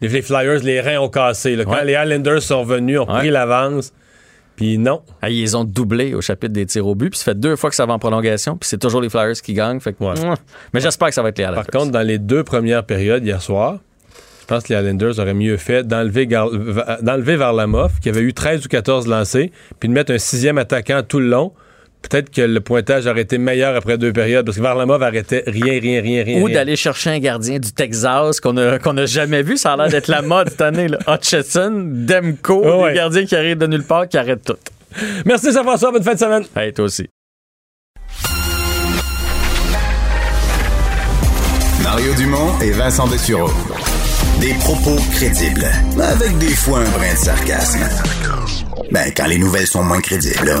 les, les Flyers, les reins ont cassé. là. Quand Ouais. les Islanders sont venus, ont Ouais. pris l'avance. Puis non. Ah, ils ont doublés au chapitre des tirs au but. Puis ça fait deux fois que ça va en prolongation. Puis c'est toujours les Flyers qui gagnent. Fait que, Ouais. mouah. Mais j'espère que ça va être les Islanders. Par contre, dans les deux premières périodes hier soir, je pense que les Islanders auraient mieux fait d'enlever, Gar- d'enlever Varlamov, qui avait eu 13 ou 14 lancés, puis de mettre un sixième attaquant tout le long. Peut-être que le pointage aurait été meilleur après deux périodes, parce que Varlamov arrêtait rien, rien, rien, rien. Ou d'aller chercher un gardien du Texas qu'on a, qu'on a jamais vu. Ça a l'air d'être la mode cette année. Là. Hutchison, Demko, ouais. des gardiens qui arrivent de nulle part, qui arrêtent tout. Merci, Jean-François. Bonne fin de semaine. Hey, toi aussi. Mario Dumont et Vincent Dessureau. Des propos crédibles, avec des fois un brin de sarcasme. Ben, quand les nouvelles sont moins crédibles. là.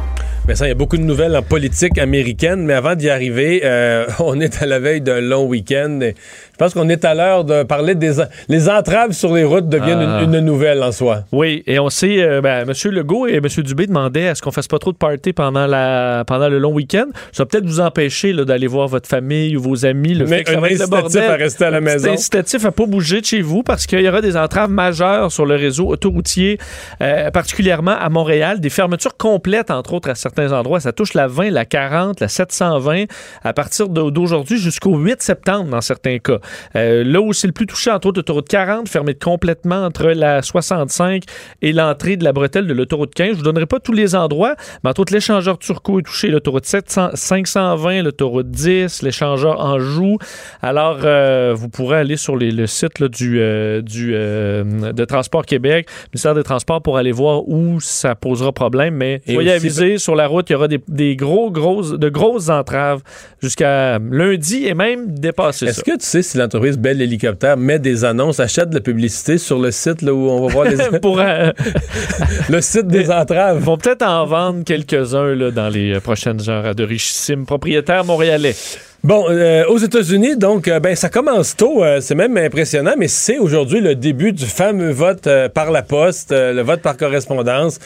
Vincent, il y a beaucoup de nouvelles en politique américaine, mais avant d'y arriver, euh, on est à la veille d'un long week-end. je pense qu'on est à l'heure de parler des les entraves sur les routes deviennent Ah. une, une nouvelle en soi. Oui, et on sait, euh, ben, M. Legault et M. Dubé demandaient à ce qu'on fasse pas trop de party pendant, la, pendant le long week-end. Ça va peut-être vous empêcher d'aller voir votre famille ou vos amis. Le Mais fait que ça un va le incitatif bordel. à rester à la Un maison. incitatif à pas bouger de chez vous parce qu'il y aura des entraves majeures sur le réseau autoroutier, euh, particulièrement à Montréal. Des fermetures complètes, entre autres, à certains endroits. Ça touche la 20, la 40, la 720 à partir d'aujourd'hui jusqu'au 8 septembre dans certains cas. Euh, là où c'est le plus touché, entre autres, l'autoroute 40, fermée complètement entre la 65 et l'entrée de la bretelle de l'autoroute 15. Je vous donnerai pas tous les endroits, mais entre autres, l'échangeur Turcot est touché, l'autoroute 700 520, l'autoroute 10, l'échangeur Anjou. Alors, euh, vous pourrez aller sur les- le site là, du, euh, du de Transport Québec, ministère des Transports, pour aller voir où ça posera problème. Mais soyez avisés, sur la route, il y aura des, des gros, grosses, de grosses entraves jusqu'à lundi et même dépasser Est-ce que tu sais si l'entreprise Bell Hélicoptère met des annonces, achète de la publicité sur le site là, où on va voir les, pour, euh, le site des Ils entraves? vont peut-être en vendre quelques-uns dans les prochaines heures à de richissimes propriétaires montréalais. Bon, euh, aux États-Unis, donc, euh, ben, ça commence tôt. euh, c'est même impressionnant, mais c'est aujourd'hui le début du fameux vote euh, par la poste, le vote par correspondance,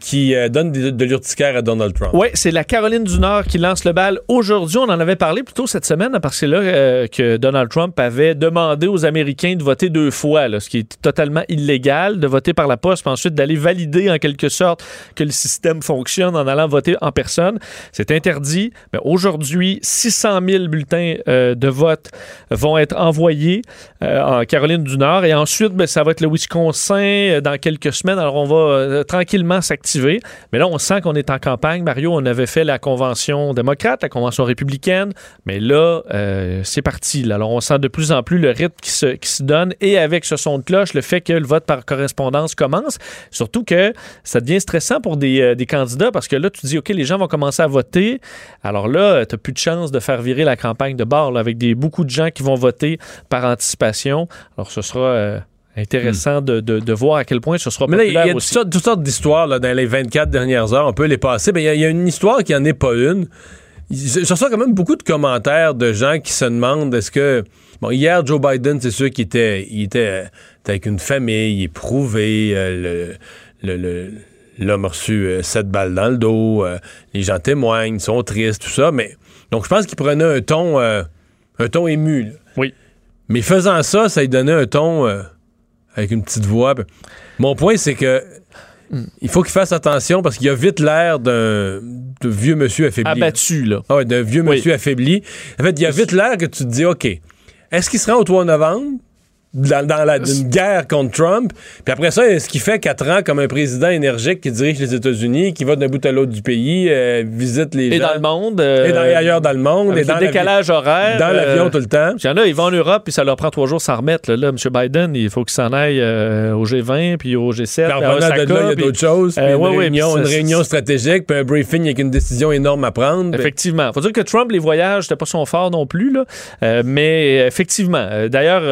qui donne de, l'urticaire à Donald Trump. Oui, c'est la Caroline du Nord qui lance le bal aujourd'hui. On en avait parlé plus tôt cette semaine parce que c'est là que Donald Trump avait demandé aux Américains de voter deux fois, là, ce qui est totalement illégal, de voter par la poste, puis ensuite d'aller valider en quelque sorte que le système fonctionne en allant voter en personne. C'est interdit. Mais aujourd'hui, 600 200 000 bulletins euh, de vote vont être envoyés euh, en Caroline du Nord. Et ensuite, ben, ça va être le Wisconsin euh, dans quelques semaines. Alors, on va tranquillement s'activer. Mais là, on sent qu'on est en campagne. Mario, on avait fait la convention démocrate, la convention républicaine. Mais là, c'est parti. là. Alors, on sent de plus en plus le rythme qui se, qui se donne. Et avec ce son de cloche, le fait que le vote par correspondance commence. Surtout que ça devient stressant pour des, des candidats parce que là, tu dis, OK, les gens vont commencer à voter. Alors là, tu n'as plus de chance de faire virer la campagne de bord là, avec des, beaucoup de gens qui vont voter par anticipation. Alors, ce sera euh, intéressant de, de- de voir à quel point ce sera Mais là, il y a toutes sortes, d'histoires dans les 24 dernières heures. On peut les passer. Mais il y a- il y, a une histoire qui en est pas une. Je je reçois quand même beaucoup de commentaires de gens qui se demandent est-ce que. Bon, hier, Joe Biden, c'est sûr qu'il était, il était, était avec une famille, éprouvé. euh, le, le, le- L'homme a reçu euh, sept balles dans le dos. euh, les gens témoignent, ils sont tristes, tout ça. Mais donc, je pense qu'il prenait un ton, euh, un ton ému. là. Oui. Mais faisant ça, ça lui donnait un ton euh, avec une petite voix. Mon point, c'est que il faut qu'il fasse attention parce qu'il a vite l'air d'un vieux monsieur affaibli. Abattu, là. Ah ouais, d'un vieux Oui. monsieur affaibli. En fait, il a vite l'air que tu te dis, OK, est-ce qu'il se rend au 3 novembre? Dans, dans la, d'une guerre contre Trump. Puis après ça, est-ce qu'il fait quatre ans comme un président énergique qui dirige les États-Unis, qui va d'un bout à l'autre du pays, euh, visite les Et gens. dans le monde. euh, et dans- et ailleurs dans le monde. avec et dans le décalage horaire. Dans l'avion euh, tout le temps. Il y en a, ils vont en Europe, puis ça leur prend trois jours sans remettre. Là, Là, M. Biden, il faut qu'il s'en aille euh, au G20, puis au G7. Puis en de là, il y a d'autres choses. puis Euh, une, ouais, réunion, une réunion stratégique, puis un briefing avec une décision énorme à prendre. puis- Effectivement. Faut dire que Trump, les voyages, c'était pas son fort non plus. Là. Euh, mais effectivement. euh, D'ailleurs.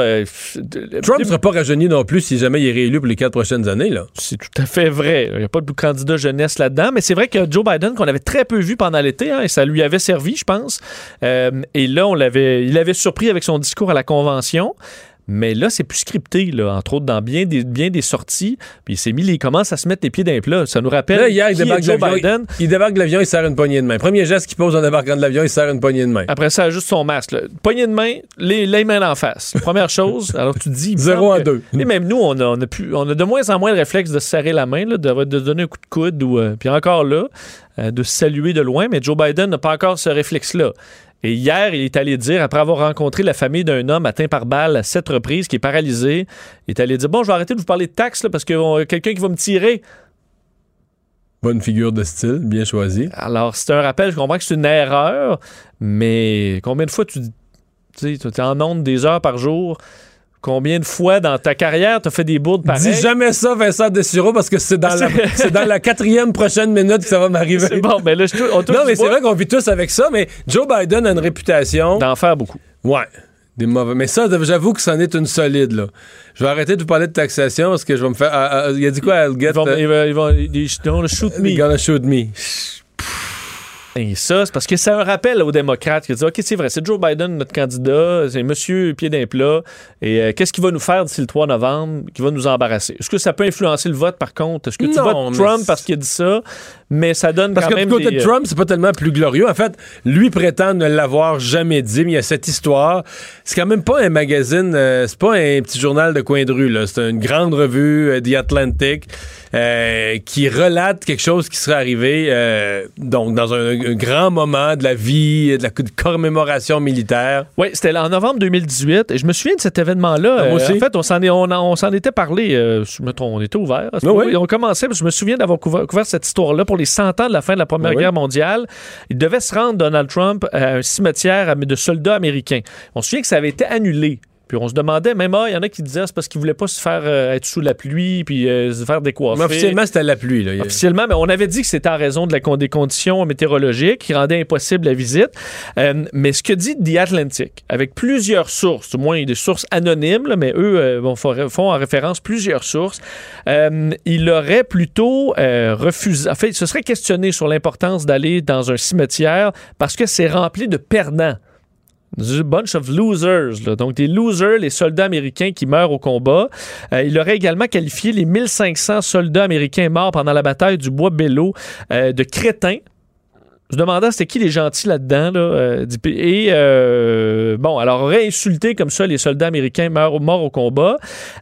Trump ne sera pas rajeuni non plus si jamais il est réélu pour les quatre prochaines années. Là. C'est tout à fait vrai. Il n'y a pas de candidat jeunesse là-dedans, mais c'est vrai que Joe Biden, qu'on avait très peu vu pendant l'été, hein, et ça lui avait servi, je pense. Euh, et là, on l'avait, il avait surpris avec son discours à la convention. Mais là, c'est plus scripté, là, entre autres dans bien des, bien des sorties. Puis il s'est mis, il commence à se mettre les pieds d'un plat. Ça nous rappelle Là, hier, il débarque, de Joe l'avion, Biden. il, il débarque de l'avion, il serre une poignée de main. Premier geste qu'il pose en débarquant de l'avion, il serre une poignée de main. Après ça, juste son masque. là. Poignée de main, les, les mains en face. Première chose. Alors tu te dis. il me Zéro semble en que- deux. Et même nous, on a, on, a pu- on a de moins en moins le réflexe de se serrer la main, là, de, de donner un coup de coude. ou euh, Puis encore là, euh, de se saluer de loin. Mais Joe Biden n'a pas encore ce réflexe-là. Et hier, il est allé dire, après avoir rencontré la famille d'un homme atteint par balle à sept reprises, qui est paralysé, il est allé dire Bon, je vais arrêter de vous parler de taxes là, parce qu'il y a quelqu'un qui va me tirer. Bonne figure de style, bien choisie. Alors, c'est un rappel, je comprends que c'est une erreur, mais combien de fois tu tu sais, tu es en onde des heures par jour? Combien de fois dans ta carrière tu as fait des bourdes pareilles? Dis jamais ça, Vincent Dessureau, parce que c'est dans, la, c'est dans la quatrième prochaine minute que ça va m'arriver. C'est bon, mais là, je, on Non, mais c'est vrai qu'on vit tous avec ça, mais Joe Biden a une réputation. d'en faire beaucoup. Ouais. Des mauvais. Mais ça, j'avoue que c'en est une solide, là. Je vais arrêter de vous parler de taxation parce que je vais me faire. ah, ah, il a dit quoi, I'll get. Ils vont, uh, ils vont, ils vont- ils- ils vont shoot me. They're gonna shoot me. Et ça, c'est parce que c'est un rappel aux démocrates qui disent OK, c'est vrai, c'est Joe Biden, notre candidat, c'est monsieur pied d'un plat. Et euh, qu'est-ce qu'il va nous faire d'ici le 3 novembre qui va nous embarrasser? Est-ce que ça peut influencer le vote, par contre? Est-ce que tu votes Trump parce qu'il a dit ça? Mais ça donne Parce quand que même du côté des, de euh, Trump, c'est pas tellement plus glorieux. En fait, lui prétend ne l'avoir jamais dit, mais il y a cette histoire. C'est quand même pas un magazine, euh, c'est pas un petit journal de coin de rue, là. C'est une grande revue, euh, The Atlantic, euh, qui relate quelque chose qui serait arrivé, euh, donc, dans un, un grand moment de la vie, de la commémoration militaire. Oui, c'était en novembre 2018. Et je me souviens de cet événement-là. Ah, Euh, en fait, on s'en, est- on, en- on s'en était parlé. je me trompe, on était ouvert. ce Oui, oui? On commençait. Je me souviens d'avoir couvert, couvert cette histoire-là pour les 100 ans de la fin de la Première oui. Guerre mondiale. Il devait se rendre, Donald Trump, à un cimetière de soldats américains. On se souvient que ça avait été annulé. Puis on se demandait, même, ah, il y en a qui disaient c'est parce qu'ils voulaient pas se faire euh, être sous la pluie puis euh, se faire décoiffer. Mais officiellement, c'était la pluie, là. Officiellement, mais on avait dit que c'était en raison de la, con- des conditions météorologiques qui rendaient impossible la visite. Euh, mais ce que dit The Atlantic, avec plusieurs sources, du moins des sources anonymes, là, mais eux font, en référence plusieurs sources, il aurait plutôt refusé, en fait, il se serait questionné sur l'importance d'aller dans un cimetière parce que c'est rempli de perdants. A bunch of losers, là. donc des losers, les soldats américains qui meurent au combat. Euh, il aurait également qualifié les 1500 soldats américains morts pendant la bataille du Bois Bello euh, de crétins. Se demandant c'était qui les gentils là-dedans. Là, euh, et euh, bon, alors aurait insulté comme ça les soldats américains morts, morts au combat.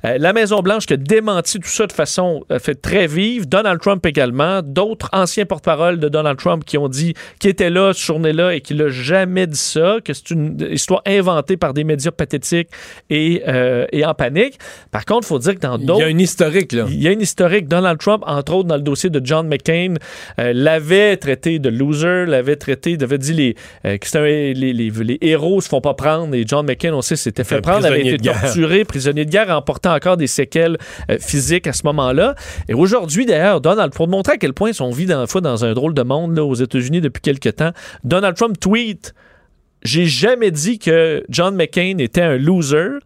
Euh, la Maison-Blanche qui a démenti tout ça de façon euh, fait très vive. Donald Trump également. D'autres anciens porte-parole de Donald Trump qui ont dit qu'il était là, ce journée-là, et qu'il n'a jamais dit ça, que c'est une histoire inventée par des médias pathétiques et, et en panique. Par contre, il faut dire que dans d'autres... Il y a une historique, là. Il y a une historique. Donald Trump, entre autres, dans le dossier de John McCain, l'avait traité de loser, l'avait traité, avait dit les, euh, que un- les, les, les héros se font pas prendre. Et John McCain, on sait, s'était fait Un prendre, avait été torturé, prisonnier de guerre, en portant encore des séquelles euh, physiques à ce moment-là. Et aujourd'hui, d'ailleurs, Donald, pour montrer à quel point on vit dans, dans un drôle de monde là, aux États-Unis depuis quelques temps, Donald Trump tweet J'ai jamais dit que John McCain était un loser.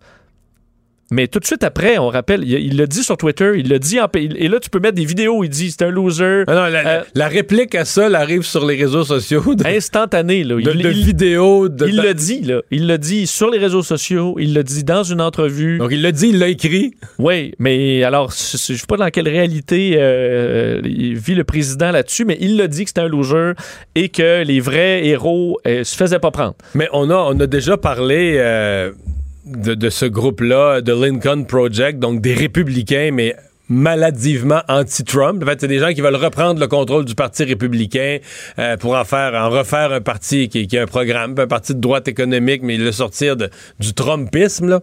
Mais tout de suite après, on rappelle, il l'a dit sur Twitter, il l'a dit en Et là, tu peux mettre des vidéos où il dit c'est un loser. Ah non, la, Euh, la réplique à ça elle arrive sur les réseaux sociaux. De, instantané. Là. de- il de il- vidéos. De, il l'a dit, là. Il l'a dit sur les réseaux sociaux, il l'a dit dans une entrevue. Donc, il l'a dit, il l'a écrit. Oui, mais alors, je je sais pas dans quelle réalité euh, il vit le président là-dessus, mais il l'a dit que c'était un loser et que les vrais héros euh, se faisaient pas prendre. Mais on a, on a déjà parlé euh, de, de ce groupe-là, de Lincoln Project, donc des républicains, mais maladivement anti-Trump. En fait, c'est des gens qui veulent reprendre le contrôle du Parti républicain euh, pour en faire, en refaire un parti qui, qui a un programme, un parti de droite économique, mais le sortir de, du Trumpisme, là.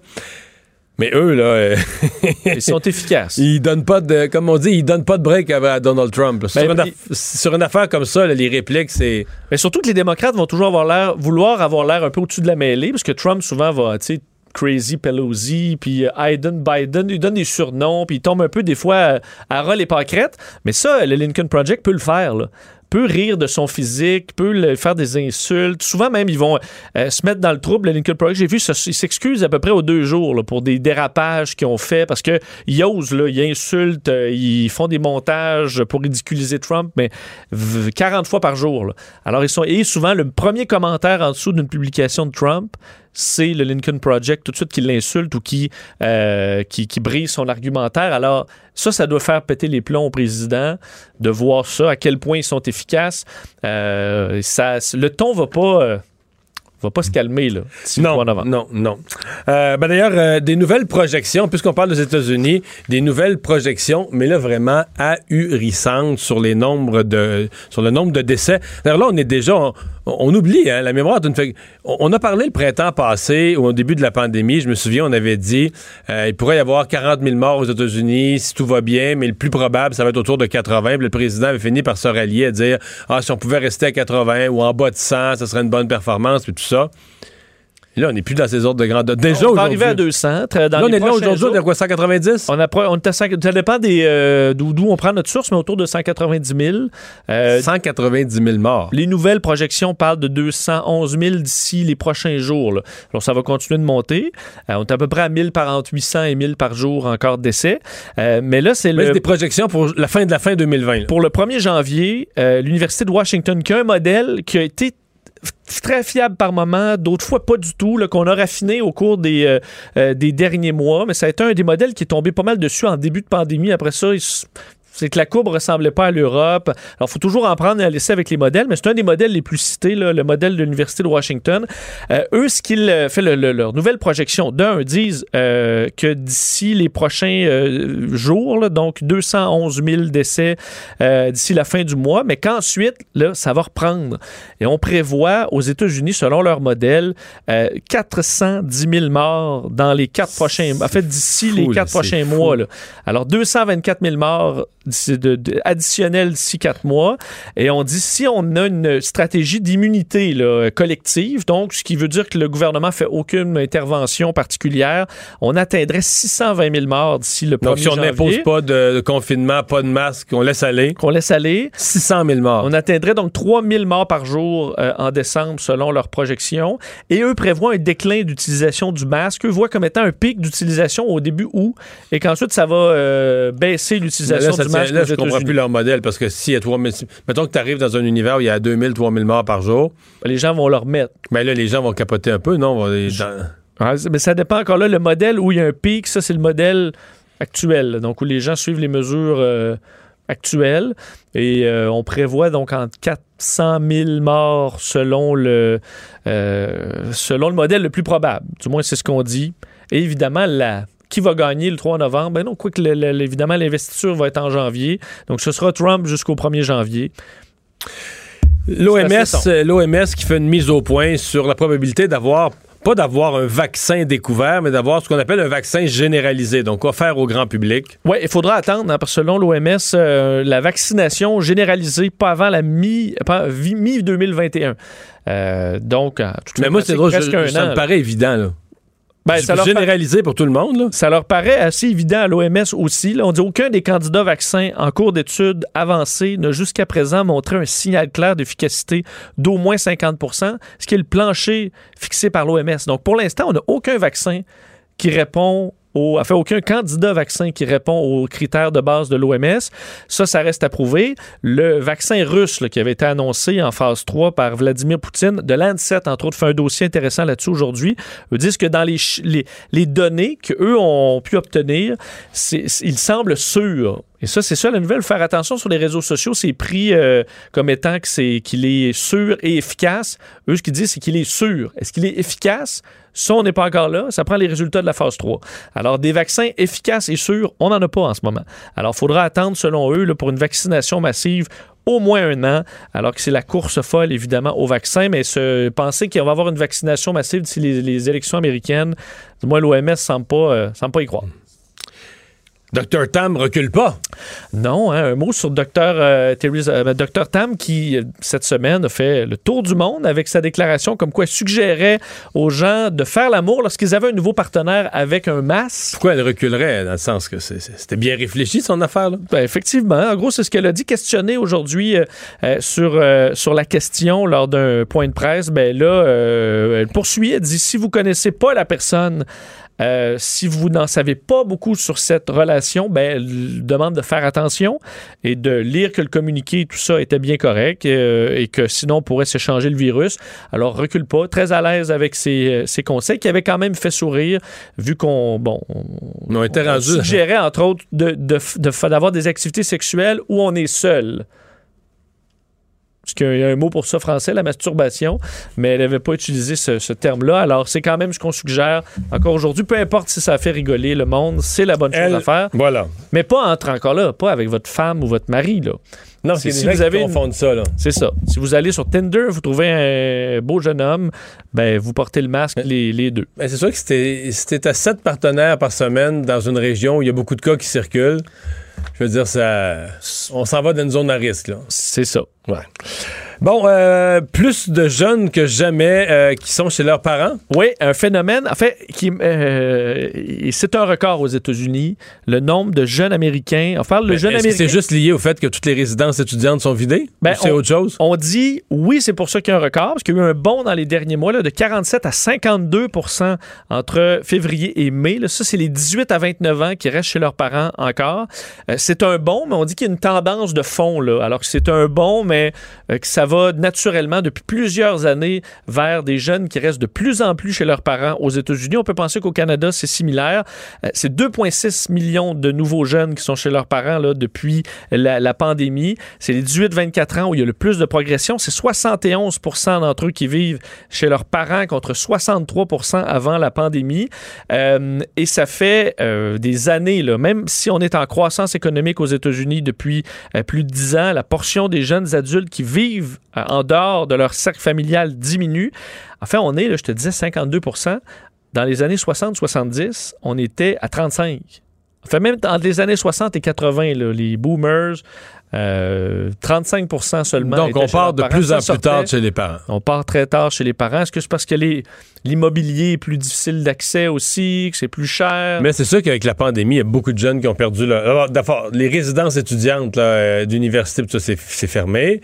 Mais eux, là, euh, Ils sont efficaces. ils donnent pas de, comme on dit, ils donnent pas de break à, à Donald Trump. Sur, Ben, une sur une affaire comme ça, là, les répliques, c'est Mais surtout que les démocrates vont toujours avoir l'air, vouloir avoir l'air un peu au-dessus de la mêlée, parce que Trump souvent va, tu sais, Crazy Pelosi, puis euh, Biden, Biden, il donne des surnoms, puis il tombe un peu des fois euh, à ras les pâquerettes. Mais ça, le Lincoln Project peut le faire, peut rire de son physique, peut faire des insultes. Souvent même, ils vont euh, se mettre dans le trouble. Le Lincoln Project, j'ai vu, ils s'excusent à peu près aux deux jours pour des dérapages qu'ils ont fait parce qu'ils osent, ils insultent, euh, ils font des montages pour ridiculiser Trump, mais v- 40 fois par jour. Alors, ils sont. Et souvent, le premier commentaire en dessous d'une publication de Trump, c'est le Lincoln Project tout de suite qui l'insulte ou qui, euh, qui, qui brise son argumentaire. Alors, ça, ça doit faire péter les plombs au président de voir ça, à quel point ils sont efficaces. Euh, ça, le ton va pas, euh, va pas se calmer, là. Non, 3 novembre. non, non. Euh, ben D'ailleurs, euh, des nouvelles projections, puisqu'on parle des États-Unis, des nouvelles projections, mais là vraiment ahurissantes sur les nombres de, sur le nombre de décès. D'ailleurs, là, on est déjà, on, on oublie, hein, la mémoire d'une. On, on a parlé le printemps passé, ou au début de la pandémie, je me souviens, on avait dit, euh, il pourrait y avoir 40 000 morts aux États-Unis si tout va bien, mais le plus probable, ça va être autour de 80. Puis le président avait fini par se rallier à dire, ah, si on pouvait rester à 80 ou en bas de 100, ça serait une bonne performance, puis tout ça. Et là, on n'est plus dans ces ordres de grandeur. Déjà on va arriver à 200. très- Dans Là, on est là aujourd'hui, on est à quoi, 190? On, a, on est à 5 ça dépend des, euh, d'où, d'où on prend notre source, mais autour de 190 000. Euh, 190 000 morts. les nouvelles projections parlent de 211 000 d'ici les prochains jours. là. Alors, ça va continuer de monter. Euh, on est à peu près à 1000 par 800 et 1000 par jour encore d'essais. Euh, mais là, c'est Mais le... c'est des projections pour la fin de la fin 2020. là. Pour le 1er janvier, l'Université de Washington, qui a un modèle qui a été très fiable par moment, d'autres fois pas du tout, qu'on a raffiné au cours des, euh, euh, des derniers mois, mais ça a été un des modèles qui est tombé pas mal dessus en début de pandémie. Après ça, c'est que la courbe ressemblait pas à l'Europe. Alors, il faut toujours en prendre et en laisser avec les modèles, mais c'est un des modèles les plus cités, le modèle de l'Université de Washington. Euh, eux, ce qu'ils le- leur nouvelle projection, d'un, disent que d'ici les prochains jours, donc 211 000 décès d'ici la fin du mois, mais qu'ensuite, ça va reprendre. Et on prévoit aux États-Unis, selon leur modèle, euh, 410 000 morts dans les quatre prochains, en fait, d'ici les quatre prochains mois. là. Alors, 224 000 morts d'ici- de- de- additionnels d'ici quatre mois. Et on dit si on a une stratégie d'immunité collective, donc ce qui veut dire que le gouvernement fait aucune intervention particulière, on atteindrait 620 000 morts d'ici le 1er Donc, si on n'impose pas de, de confinement, pas de masque, on laisse aller, qu'on laisse aller, 600 000 morts. on atteindrait donc 3000 morts par jour euh, en décembre selon leurs projections. Et eux prévoient un déclin d'utilisation du masque. Eux voient comme étant un pic d'utilisation au début août et qu'ensuite ça va euh, baisser l'utilisation du masque là, aux je comprends plus leur modèle parce que si y a 3000, mettons que tu arrives dans un univers où il y a 2000, 3000 morts par jour, Les gens vont leur mettre. mais là, les gens vont capoter un peu, non? Ah, mais ça dépend encore là. Le modèle où il y a un pic, ça c'est le modèle actuel. donc où les gens suivent les mesures euh, actuelle. Et euh, on prévoit donc entre 400 000 morts selon le, euh, selon le modèle le plus probable. Du moins, c'est ce qu'on dit. Et évidemment, la, qui va gagner le 3 novembre? Ben non, quoi que le- le- évidemment, l'investiture va être en janvier. Donc, ce sera Trump jusqu'au 1er janvier. L'OMS, l'OMS qui fait une mise au point sur la probabilité d'avoir pas d'avoir un vaccin découvert, mais d'avoir ce qu'on appelle un vaccin généralisé, donc offert au grand public. Oui, il faudra attendre, hein, parce que selon l'OMS, euh, la vaccination généralisée, pas avant la mi- pas- vi- mi-2021. Euh, donc, en toute Mais moi, c'est presque je- un ça an, me là. paraît évident. Là. Ben, ça leur généralisé pour tout le monde. Là. Ça leur paraît assez évident à l'OMS aussi. Là, on dit aucun des candidats vaccins en cours d'études avancées n'a jusqu'à présent montré un signal clair d'efficacité d'au moins 50% ce qui est le plancher fixé par l'OMS. Donc, pour l'instant, on n'a aucun vaccin qui répond au, enfin, aucun candidat vaccin qui répond aux critères de base de l'OMS. Ça, ça reste à prouver. Le vaccin russe qui avait été annoncé en phase 3 par Vladimir Poutine, de l'ANSET, entre autres, fait un dossier intéressant là-dessus aujourd'hui. Ils disent que dans les, les, données qu'eux ont pu obtenir, c'est- c'est- il semble sûr. Et ça, c'est ça la nouvelle. Faire attention sur les réseaux sociaux, c'est pris euh, comme étant que c'est qu'il est sûr et efficace. Eux, ce qu'ils disent, c'est qu'il est sûr. Est-ce qu'il est efficace? Ça, on n'est pas encore là. Ça prend les résultats de la phase 3. Alors, des vaccins efficaces et sûrs, on n'en a pas en ce moment. Alors, il faudra attendre, selon eux, pour une vaccination massive au moins un an, alors que c'est la course folle, évidemment, au vaccin, mais se penser qu'on va avoir une vaccination massive d'ici les, les élections américaines, du moins l'OMS ne euh, semble pas y croire. Dr Tam recule pas. Non, hein, un mot sur Dr. euh, euh, Dr. Tam qui, euh, cette semaine, a fait le tour du monde avec sa déclaration comme quoi elle suggérait aux gens de faire l'amour lorsqu'ils avaient un nouveau partenaire avec un masque. Pourquoi elle reculerait, dans le sens que c'était bien réfléchi, son affaire? Là? Ben, effectivement. En gros, c'est ce qu'elle a dit, questionné aujourd'hui euh, sur, sur la question lors d'un point de presse. Ben là, elle poursuit, elle dit si vous connaissez pas la personne, euh, si vous n'en savez pas beaucoup sur cette relation, ben, elle demande de faire attention et de lire que le communiqué et tout ça était bien correct euh, et que sinon on pourrait s'échanger le virus. Alors, recule pas, très à l'aise avec ses, euh, ses conseils qui avaient quand même fait sourire vu qu'on bon, On on rendu. suggérait, entre autres, de, de, de- d'avoir des activités sexuelles où on est seul. Parce qu'il y a un mot pour ça français, la masturbation, mais elle n'avait pas utilisé ce, ce terme-là. Alors, c'est quand même ce qu'on suggère encore aujourd'hui. Peu importe si ça fait rigoler le monde, c'est la bonne chose Elle- à faire. Voilà. Mais pas entre encore là, pas avec votre femme ou votre mari. Là. Non, C'est- si si vous avez une- ça. Là. C'est ça. Si vous allez sur Tinder, vous trouvez un beau jeune homme, ben vous portez le masque les, les deux. Ben, c'est sûr que c'était c'était à sept partenaires par semaine dans une région où il y a beaucoup de cas qui circulent. Je veux dire, ça, on s'en va dans une zone à risque. C'est ça. Ouais. Bon, euh, plus de jeunes que jamais euh, qui sont chez leurs parents? Oui, un phénomène, en fait, qui, euh, c'est un record aux États-Unis, le nombre de jeunes Américains. Jeunes Est-ce que Américains. c'est juste lié au fait que toutes les résidences étudiantes sont vidées? Ben, Ou c'est autre chose? On dit oui, c'est pour ça qu'il y a un record, parce qu'il y a eu un bond dans les derniers mois là, de 47 à 52% entre février et mai. Là, ça, c'est les 18 à 29 ans qui restent chez leurs parents encore. C'est un bond, mais on dit qu'il y a une tendance de fond. Là, alors que c'est un bond, mais que ça va naturellement depuis plusieurs années vers des jeunes qui restent de plus en plus chez leurs parents aux États-Unis. On peut penser qu'au Canada, c'est similaire. Euh, c'est 2,6 millions de nouveaux jeunes qui sont chez leurs parents là, depuis la, pandémie. C'est les 18-24 ans où il y a le plus de progression. C'est 71% d'entre eux qui vivent chez leurs parents contre 63% avant la pandémie. Euh, et ça fait euh, des années, là, même si on est en croissance économique aux États-Unis depuis plus de 10 ans, la portion des jeunes adultes qui vivent euh, en dehors de leur cercle familial diminue. Enfin, on est, là, je te disais, 52% Dans les années 60-70, on était à 35 Enfin, même entre les années 60 et 80, là, les boomers, euh, 35% seulement. Donc, on part de parents. plus en plus tard chez les parents. On part très tard chez les parents. Est-ce que c'est parce que l'immobilier est plus difficile d'accès aussi, que c'est plus cher? Mais c'est sûr qu'avec la pandémie, il y a beaucoup de jeunes qui ont perdu leur. Alors, d'abord, les résidences étudiantes euh, d'université, tout ça, c'est fermé.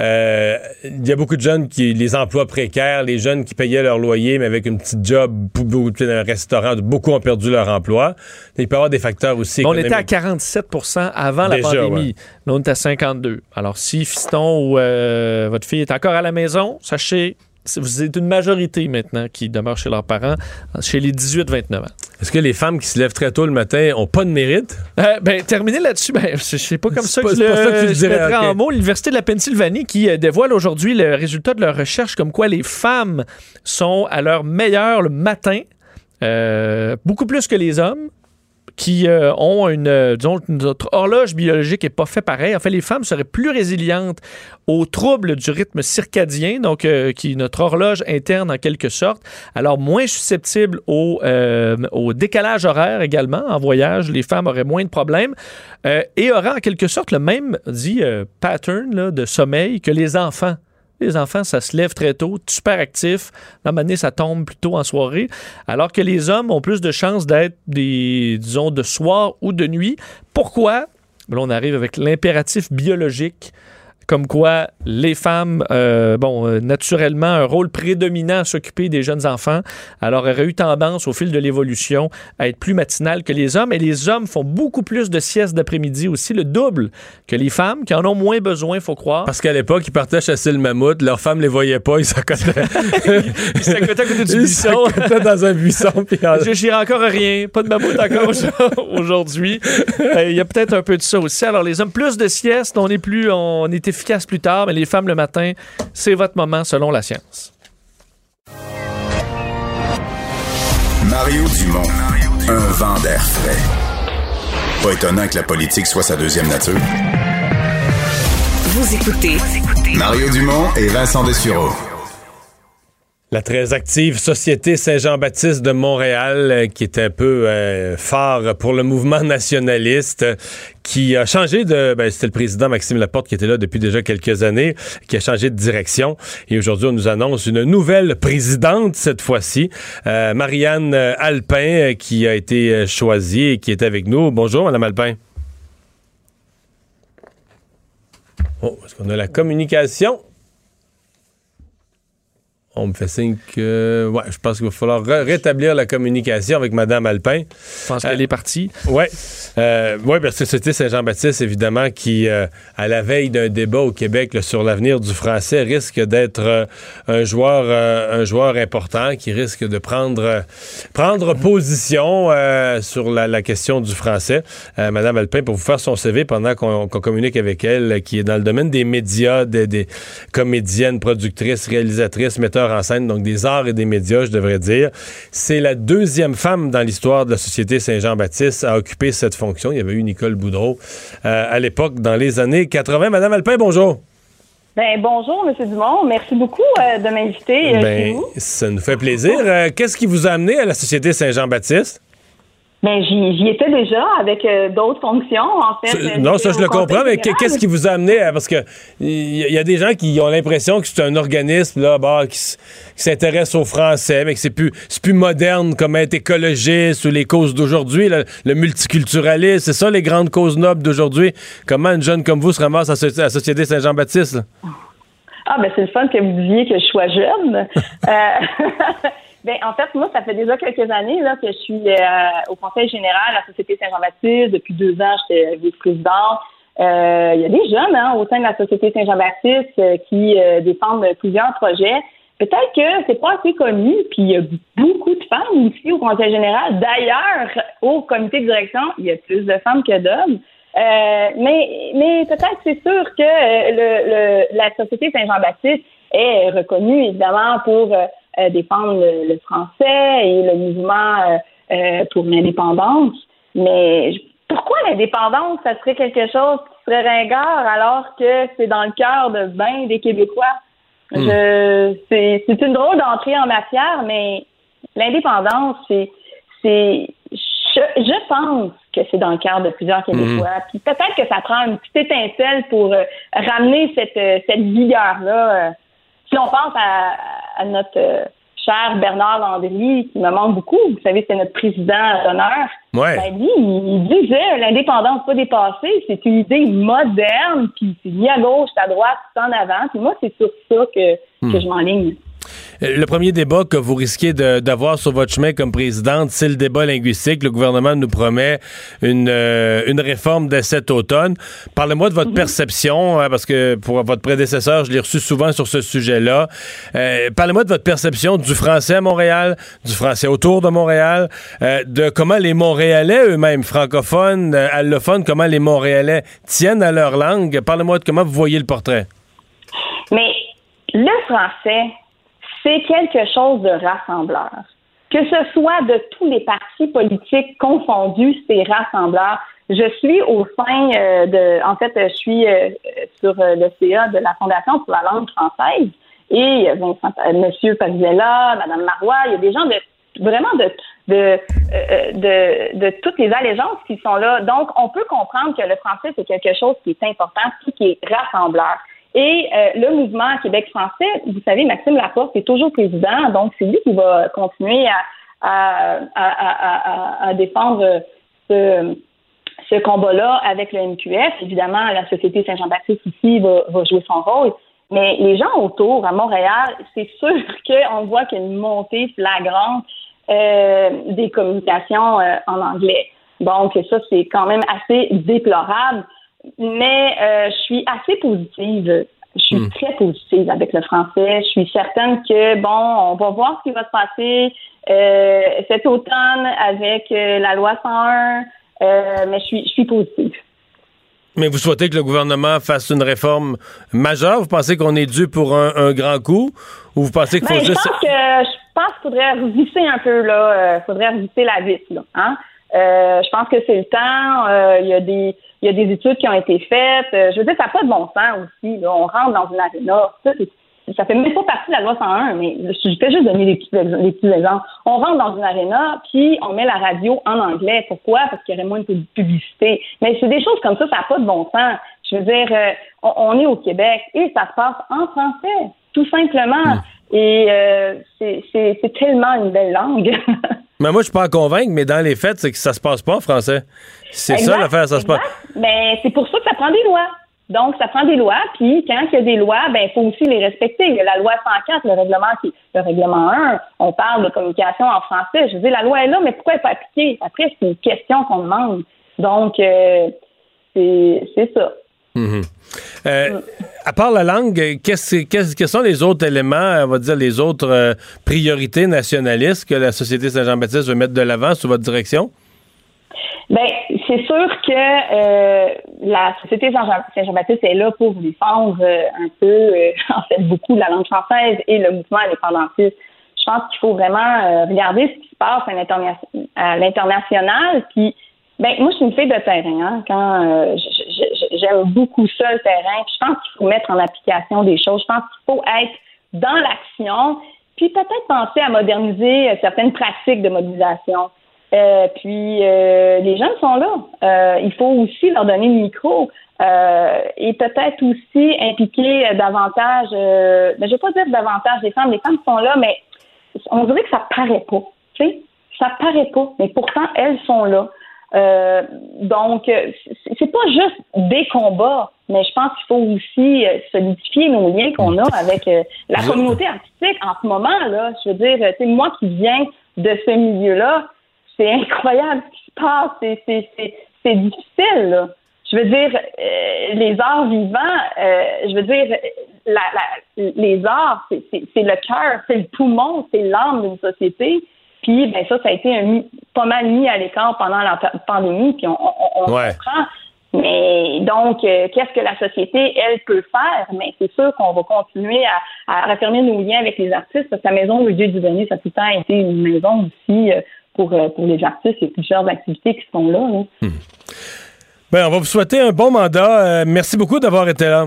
Euh, Il y a beaucoup de jeunes qui, les emplois précaires, les jeunes qui payaient leur loyer, mais avec une petite job, dans un restaurant, beaucoup ont perdu leur emploi. Il peut y avoir des facteurs aussi. On était à économiques. 47% avant la pandémie. ouais. Là, on est à 52. Alors, si fiston ou euh, votre fille est encore à la maison, sachez vous êtes une majorité maintenant qui demeure chez leurs parents, chez les 18-29 ans. Est-ce que les femmes qui se lèvent très tôt le matin ont pas de mérite? Euh, ben, terminer là-dessus, ben, c'est pas comme ça que pas- je ça que tu le le je dirais, mettrais ok. en mots. L'Université de la Pennsylvanie qui euh, dévoile aujourd'hui le résultat de leur recherche comme quoi les femmes sont à leur meilleur le matin, euh, beaucoup plus que les hommes qui euh, ont une, euh, disons, notre horloge biologique n'est pas fait pareil. En fait, les femmes seraient plus résilientes aux troubles du rythme circadien, donc euh, qui est notre horloge interne en quelque sorte, alors moins susceptibles au, euh, au décalage horaire également. En voyage, les femmes auraient moins de problèmes euh, et auraient en quelque sorte le même, dit, pattern de sommeil que les enfants. Les enfants, ça se lève très tôt, super actifs. Dans ma année, ça tombe plutôt en soirée. Alors que les hommes ont plus de chances d'être des, disons, de soir ou de nuit. Pourquoi? Là, on arrive avec l'impératif biologique comme quoi les femmes, euh, bon, euh, naturellement, un rôle prédominant à s'occuper des jeunes enfants, alors auraient eu tendance au fil de l'évolution à être plus matinales que les hommes. Et les hommes font beaucoup plus de siestes d'après-midi aussi, le double que les femmes, qui en ont moins besoin, faut croire. Parce qu'à l'époque, ils partaient chasser le mammouth, leurs femmes les voyaient pas, ils s'accotaient. Ils s'accotaient à côté du Ils buisson. s'accotaient dans un buisson. puis en- Je encore à rien. Pas de mammouth encore aujourd'hui. Euh, Il y a peut-être un peu de ça aussi. Alors, les hommes, plus de siestes, on est, plus, on efficace plus tard, mais les femmes le matin, c'est votre moment selon la science. Mario Dumont, un vent d'air frais. Pas étonnant que la politique soit sa deuxième nature. Vous écoutez Mario Dumont et Vincent Dessureau. La très active Société Saint-Jean-Baptiste de Montréal, euh, qui est un peu euh, phare pour le mouvement nationaliste, qui a changé de... Ben, C'était le président Maxime Laporte qui était là depuis déjà quelques années, qui a changé de direction. Et aujourd'hui, on nous annonce une nouvelle présidente cette fois-ci, euh, Marianne Alpin, qui a été choisie et qui est avec nous. Bonjour, Madame Alpin. Oh, est-ce qu'on a la communication? On me fait signe que. Ouais, je pense qu'il va falloir rétablir la communication avec Mme Alpin. Je pense qu'elle est partie. Oui. Euh, ouais, parce que c'était Saint-Jean-Baptiste, évidemment, qui, euh, à la veille d'un débat au Québec là, sur l'avenir du français, risque d'être euh, un, joueur, euh, un joueur important qui risque de prendre, euh, prendre position euh, sur la, la question du français. Euh, Madame Alpin, pour vous faire son CV pendant qu'on communique avec elle, euh, qui est dans le domaine des médias, des, des comédiennes, productrices, réalisatrices, metteurs en scène, donc des arts et des médias, je devrais dire. C'est la deuxième femme dans l'histoire de la Société Saint-Jean-Baptiste à occuper cette fonction. Il y avait eu Nicole Boudreau euh, à l'époque, dans les années 80. Madame Alpin, bonjour. Ben, bonjour, M. Dumont. Merci beaucoup euh, de m'inviter euh, Ben, ça nous fait plaisir. Qu'est-ce qui vous a amené à la Société Saint-Jean-Baptiste? Ben, j'y étais déjà avec euh, d'autres fonctions, en fait. Euh, Non, ça, je le comprends, mais qu'est-ce qui vous a amené à. Parce que il y, y a des gens qui ont l'impression que c'est un organisme là, bah, qui, s'intéresse aux Français, mais que c'est plus, c'est plus moderne comme être écologiste ou les causes d'aujourd'hui, le, le multiculturalisme. C'est ça les grandes causes nobles d'aujourd'hui. Comment une jeune comme vous se ramasse à, la Société Saint-Jean-Baptiste? Ah, ben, c'est le fun que vous disiez que je sois jeune. Euh, ben, en fait, moi, ça fait déjà quelques années là, que je suis euh, au Conseil général de la Société Saint-Jean-Baptiste. Depuis deux ans, j'étais vice-présidente. Euh, Il y a des jeunes hein, au sein de la Société Saint-Jean-Baptiste euh, qui euh, défendent plusieurs projets. Peut-être que c'est pas assez connu, puis il y a beaucoup de femmes ici au Conseil général. D'ailleurs, au comité de direction, il y a plus de femmes que d'hommes. Euh, mais mais peut-être c'est sûr que euh, le, le- la Société Saint-Jean-Baptiste est reconnue évidemment pour euh, défendre le, le français et le mouvement euh, euh, pour l'indépendance. Mais pourquoi l'indépendance, ça serait quelque chose qui serait ringard alors que c'est dans le cœur de bien des Québécois? Je, c'est, c'est une drôle d'entrée en matière, mais l'indépendance, c'est, c'est, je, je pense que c'est dans le cœur de plusieurs Québécois. Puis peut-être que ça prend une petite étincelle pour euh, ramener cette, cette vigueur-là. Euh. si on pense à, à notre euh, cher Bernard Landry, qui me manque beaucoup, vous savez, c'est notre président d'honneur. Ouais. Ben, lui, il il disait l'indépendance pas dépassée, c'est une idée moderne, puis c'est ni à gauche, à droite, c'est en avant. Puis moi, c'est sur ça que, que je m'enligne. Le premier débat que vous risquez d'avoir sur votre chemin comme présidente, c'est le débat linguistique. Le gouvernement nous promet une, euh, une réforme dès cet automne. Parlez-moi de votre perception, hein, parce que pour votre prédécesseur, je l'ai reçu souvent sur ce sujet-là. Euh, Parlez-moi de votre perception du français à Montréal, du français autour de Montréal, euh, de comment les Montréalais eux-mêmes, francophones, euh, allophones, comment les Montréalais tiennent à leur langue. Parlez-moi de comment vous voyez le portrait. Mais le français, c'est quelque chose de rassembleur. Que ce soit de tous les partis politiques confondus, c'est rassembleur. Je suis au sein euh, de, en fait, je suis euh, sur euh, le CA de la Fondation pour la langue française et Vincent, Monsieur Parizella, Madame Marois, il y a des gens de vraiment de de, de toutes les allégeances qui sont là. Donc, on peut comprendre que le français c'est quelque chose qui est important, qui est rassembleur. Et euh, le mouvement Québec français, vous savez, Maxime Laporte est toujours président, donc c'est lui qui va continuer à, à, à, à, défendre ce, ce combat-là avec le MQF. Évidemment, la Société Saint-Jean-Baptiste ici va, va jouer son rôle. Mais les gens autour, à Montréal, c'est sûr qu'on voit qu'il y a une montée flagrante euh, des communications euh, en anglais. Donc, ça, c'est quand même assez déplorable. Mais euh, je suis assez positive. Je suis très positive avec le français. Je suis certaine que, bon, on va voir ce qui va se passer euh, cet automne avec euh, la loi 101. Euh, mais je suis, je suis positive. Mais vous souhaitez que le gouvernement fasse une réforme majeure? Vous pensez qu'on est dû pour un, un grand coup? Ou vous pensez qu'il faut Ben, je juste... pense que je pense qu'il faudrait revisser un peu là. euh, faudrait revisser la vis là. Hein? Euh, je pense que c'est le temps. Euh, Il y a des il y a des études qui ont été faites. Euh, je veux dire, ça n'a pas de bon sens aussi. là. On rentre dans une aréna. Ça, ça fait même pas partie de la loi 101, mais je fais juste donner des petits, des petits exemples. On rentre dans une aréna, puis on met la radio en anglais. Pourquoi? Parce qu'il y aurait moins de pub- publicité. Mais c'est des choses comme ça, ça n'a pas de bon sens. Je veux dire, euh, on, on est au Québec et ça se passe en français, tout simplement. Et euh, c'est tellement une belle langue. Mais moi, je suis pas à convaincre, mais dans les faits, c'est que ça se passe pas en français. C'est ça l'affaire, ça se passe. Mais c'est pour ça que ça prend des lois. Donc, ça prend des lois, puis quand il y a des lois, ben il faut aussi les respecter. Il y a la loi 104, le règlement qui, le règlement 1, on parle de communication en français. Je veux dire, la loi est là, mais pourquoi elle n'est pas appliquée? Après, c'est une question qu'on demande. Donc, euh, c'est c'est Euh, à part la langue, quels sont les autres éléments, on va dire les autres euh, priorités nationalistes que la Société Saint-Jean-Baptiste veut mettre de l'avant sous votre direction? Ben, c'est sûr que euh, la Société Saint-Jean- Saint-Jean-Baptiste est là pour défendre un peu, en fait, beaucoup la langue française et le mouvement indépendantiste. Je pense qu'il faut vraiment regarder ce qui se passe à l'international. Puis, ben, moi, je suis une fille de terrain. Hein, quand euh, j'aime beaucoup ça, le terrain. Je pense qu'il faut mettre en application des choses. Je pense qu'il faut être dans l'action. Puis peut-être penser à moderniser euh, certaines pratiques de mobilisation. Euh, puis euh, les jeunes sont là. Euh, il faut aussi leur donner le micro euh, et peut-être aussi impliquer davantage. Euh, ben, je vais pas dire davantage les femmes. Les femmes sont là, mais on dirait que ça paraît pas. Tu sais, ça paraît pas, mais pourtant elles sont là. Euh, donc, c'est c'est pas juste des combats, mais je pense qu'il faut aussi euh, solidifier nos liens qu'on a avec euh, la communauté artistique en ce moment là. Je veux dire, sais, moi qui viens de ce milieu-là, c'est incroyable ce qui se passe. C'est c'est c'est c'est difficile. Là. Je veux dire, euh, les arts vivants, euh, je veux dire, la, la, les arts, c'est c'est- c'est le cœur, c'est le poumon, c'est l'âme d'une société. Puis, ben ça, ça a été un, pas mal mis à l'écart pendant la pa- pandémie, puis on, on, on Ouais. comprend. Mais donc, euh, qu'est-ce que la société, elle, peut faire? Mais c'est sûr qu'on va continuer à, à raffermir nos liens avec les artistes, parce que la maison Le Dieu du Dernier, ça a tout le temps été une maison aussi euh, pour, euh, pour les artistes. A plusieurs activités qui se font là. là. Ben, on va vous souhaiter un bon mandat. Merci beaucoup d'avoir été là.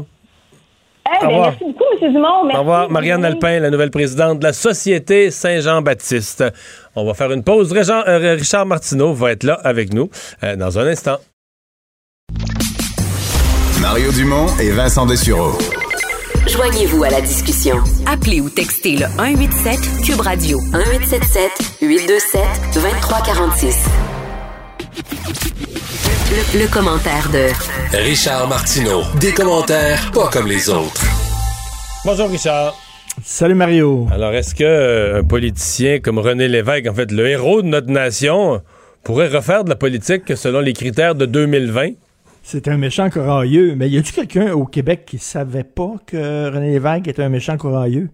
Ben, revoir. merci beaucoup, M. Dumont. Merci. Au revoir, Marianne Alpin, la nouvelle présidente de la Société Saint-Jean-Baptiste. On va faire une pause. Euh, Richard Martineau va être là avec nous euh, dans un instant. Mario Dumont et Vincent Dessureau. Joignez-vous à la discussion. Appelez ou textez le 187 Cube Radio 1877 827 2346. Le, le commentaire de Richard Martineau. Des commentaires pas comme les autres. Bonjour, Richard. Salut Mario. Alors, est-ce que euh, un politicien comme René Lévesque, en fait, le héros de notre nation, pourrait refaire de la politique selon les critères de 2020? C'est un méchant corailleux. Mais y a-tu quelqu'un au Québec qui savait pas que René Lévesque était un méchant corailleux?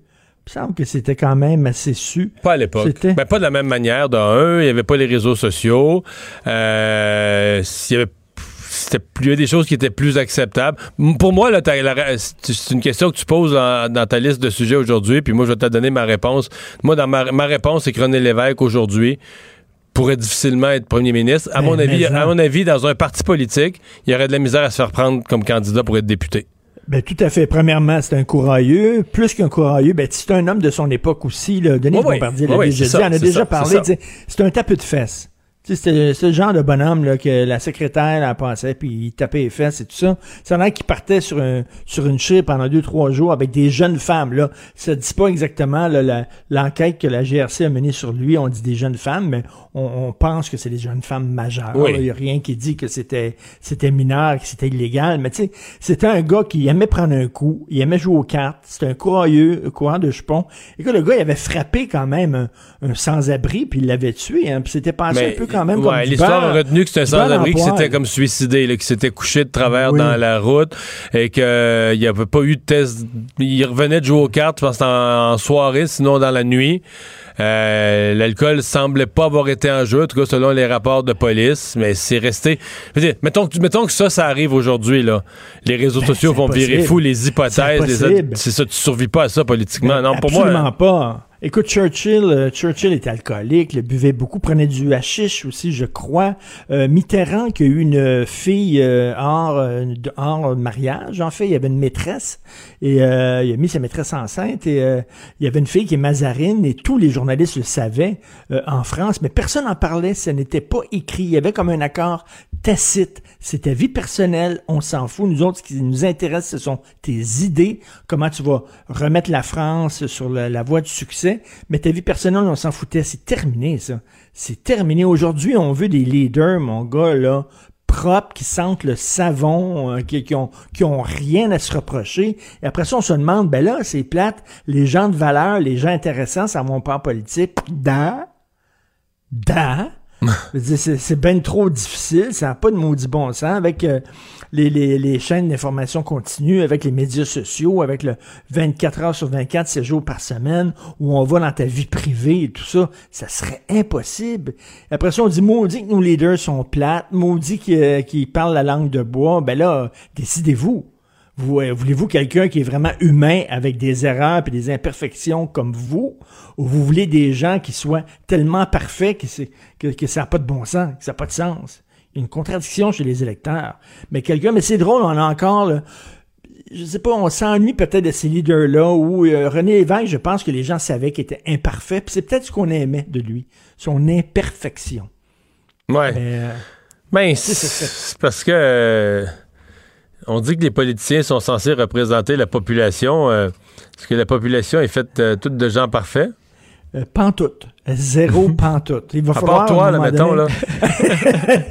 Il me semble que c'était quand même assez su. Pas à l'époque. Ben, pas de la même manière. D'un, il n'y avait pas les réseaux sociaux. Euh, y avait il y a des choses qui étaient plus acceptables. Pour moi, c'est une question que tu poses en- dans ta liste de sujets aujourd'hui, puis moi, je vais te donner ma réponse. Moi, dans ma, ma réponse, c'est que René Lévesque, aujourd'hui, pourrait difficilement être premier ministre. À Ben, mon avis, à mon avis, dans un parti politique, il y aurait de la misère à se faire prendre comme candidat pour être député. Ben, tout à fait. Premièrement, c'est un courageux. Plus qu'un courageux, ben, c'est un homme de son époque aussi. Là. Denis Oui, oui. Bombardier l'a oui, déjà dit. On a déjà parlé. c'est un tapis de fesses. Tu sais, C'est le genre de bonhomme là, que la secrétaire elle passait puis il tapait les fesses et tout ça. C'est un qui partait sur, un, sur une chire pendant deux, trois jours avec des jeunes femmes. Là. Ça dit pas exactement l'enquête que la GRC a menée sur lui. On dit des jeunes femmes, mais on, on pense que c'est des jeunes femmes majeures. Oui. Il n'y a rien qui dit que c'était c'était mineur, que c'était illégal. Mais tu sais, c'était un gars qui aimait prendre un coup, il aimait jouer aux cartes. C'était un courageux, un courant de jupon. Et que le gars, il avait frappé quand même un, un sans-abri, puis il l'avait tué. Hein, puis c'était passé Mais, un peu quand même ouais, comme du L'histoire a retenu que c'était un sans-abri qui s'était comme suicidé, qui s'était couché de travers Oui. dans la route et qu'il n'y avait pas eu de test. Il revenait de jouer aux cartes, je pense, en, en soirée, sinon dans la nuit. Euh, L'alcool semblait pas avoir été en jeu, en tout cas selon les rapports de police, mais c'est resté. Dire, mettons, que- mettons que ça, ça arrive aujourd'hui. là. Les réseaux sociaux Ben, c'est vont virer fou, les hypothèses, C'est ça, tu survis pas à ça politiquement. non, pour moi. Absolument pas. Écoute, Churchill, euh, Churchill était alcoolique, il buvait beaucoup, prenait du hashish aussi, je crois. Euh, Mitterrand, qui a eu une fille euh, hors, euh, hors mariage, en fait, il y avait une maîtresse, et euh, il a mis sa maîtresse enceinte, et il y avait une fille qui est Mazarine, et tous les journalistes le savaient en France, mais personne n'en parlait, ça n'était pas écrit. Il y avait comme un accord tacite. C'était vie personnelle, on s'en fout. Nous autres, ce qui nous intéresse, ce sont tes idées, comment tu vas remettre la France sur la, voie du succès. Mais ta vie personnelle, on s'en foutait. C'est terminé, ça. C'est terminé. Aujourd'hui, on veut des leaders, mon gars, là, propres, qui sentent le savon, euh, qui, qui ont, qui ont rien à se reprocher. Et après ça, on se demande, ben là, c'est plate, les gens de valeur, les gens intéressants, ça va pas en politique. Da, da. C'est bien trop difficile, ça n'a pas de maudit bon sens avec euh, les, les, les chaînes d'information continue, avec les médias sociaux, avec le 24 heures sur 24, 7 jours par semaine, où on va dans ta vie privée et tout ça, ça serait impossible. Après ça, on dit maudit que nos leaders sont plates, maudit euh, qu'ils parlent la langue de bois, ben là, décidez-vous. Vous, euh, Voulez-vous quelqu'un qui est vraiment humain avec des erreurs et des imperfections comme vous? Ou vous voulez des gens qui soient tellement parfaits que, c'est- que, que ça n'a pas de bon sens, que ça n'a pas de sens? Il y a une contradiction chez les électeurs. Mais quelqu'un, mais c'est drôle, on a encore, là, je sais pas, on s'ennuie peut-être de ces leaders-là où euh, René Lévesque, je pense que les gens savaient qu'il était imparfait, puis c'est peut-être ce qu'on aimait de lui, son imperfection. Ouais. Mais, euh, Ben, c'est- c'est c'est- c'est parce que euh, on dit que les politiciens sont censés représenter la population. euh, Est-ce que la population est faite euh, toute de gens parfaits? euh, pantoute. Zéro pantoute. Il va À falloir. part toi, à un là, moment mettons, donné- là.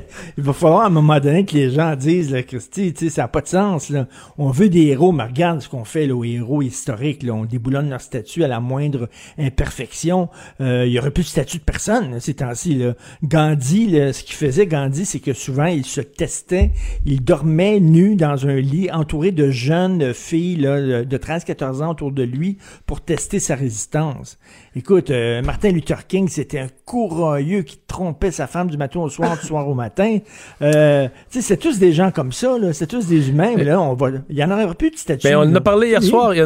Il va falloir à un moment donné que les gens disent, là, Christy, tu sais, ça n'a pas de sens. Là. On veut des héros, mais regarde ce qu'on fait là, aux héros historiques. Là. On déboulonne leur statut à la moindre imperfection. Euh, il y aurait plus de statut de personne là, ces temps-ci. Là. Gandhi, là, ce qu'il faisait, Gandhi, c'est que souvent, il se testait. Il dormait nu dans un lit, entouré de jeunes filles là, de 13-14 ans autour de lui pour tester sa résistance. Écoute, euh, Martin Luther King, c'était un courageux qui trompait sa femme du matin au soir, du soir au matin. Euh, tu sais, c'est tous des gens comme ça, là. C'est tous des humains, mais là, on va, il y en aurait plus de statut. Ben, on en a parlé hier Oui. soir. Il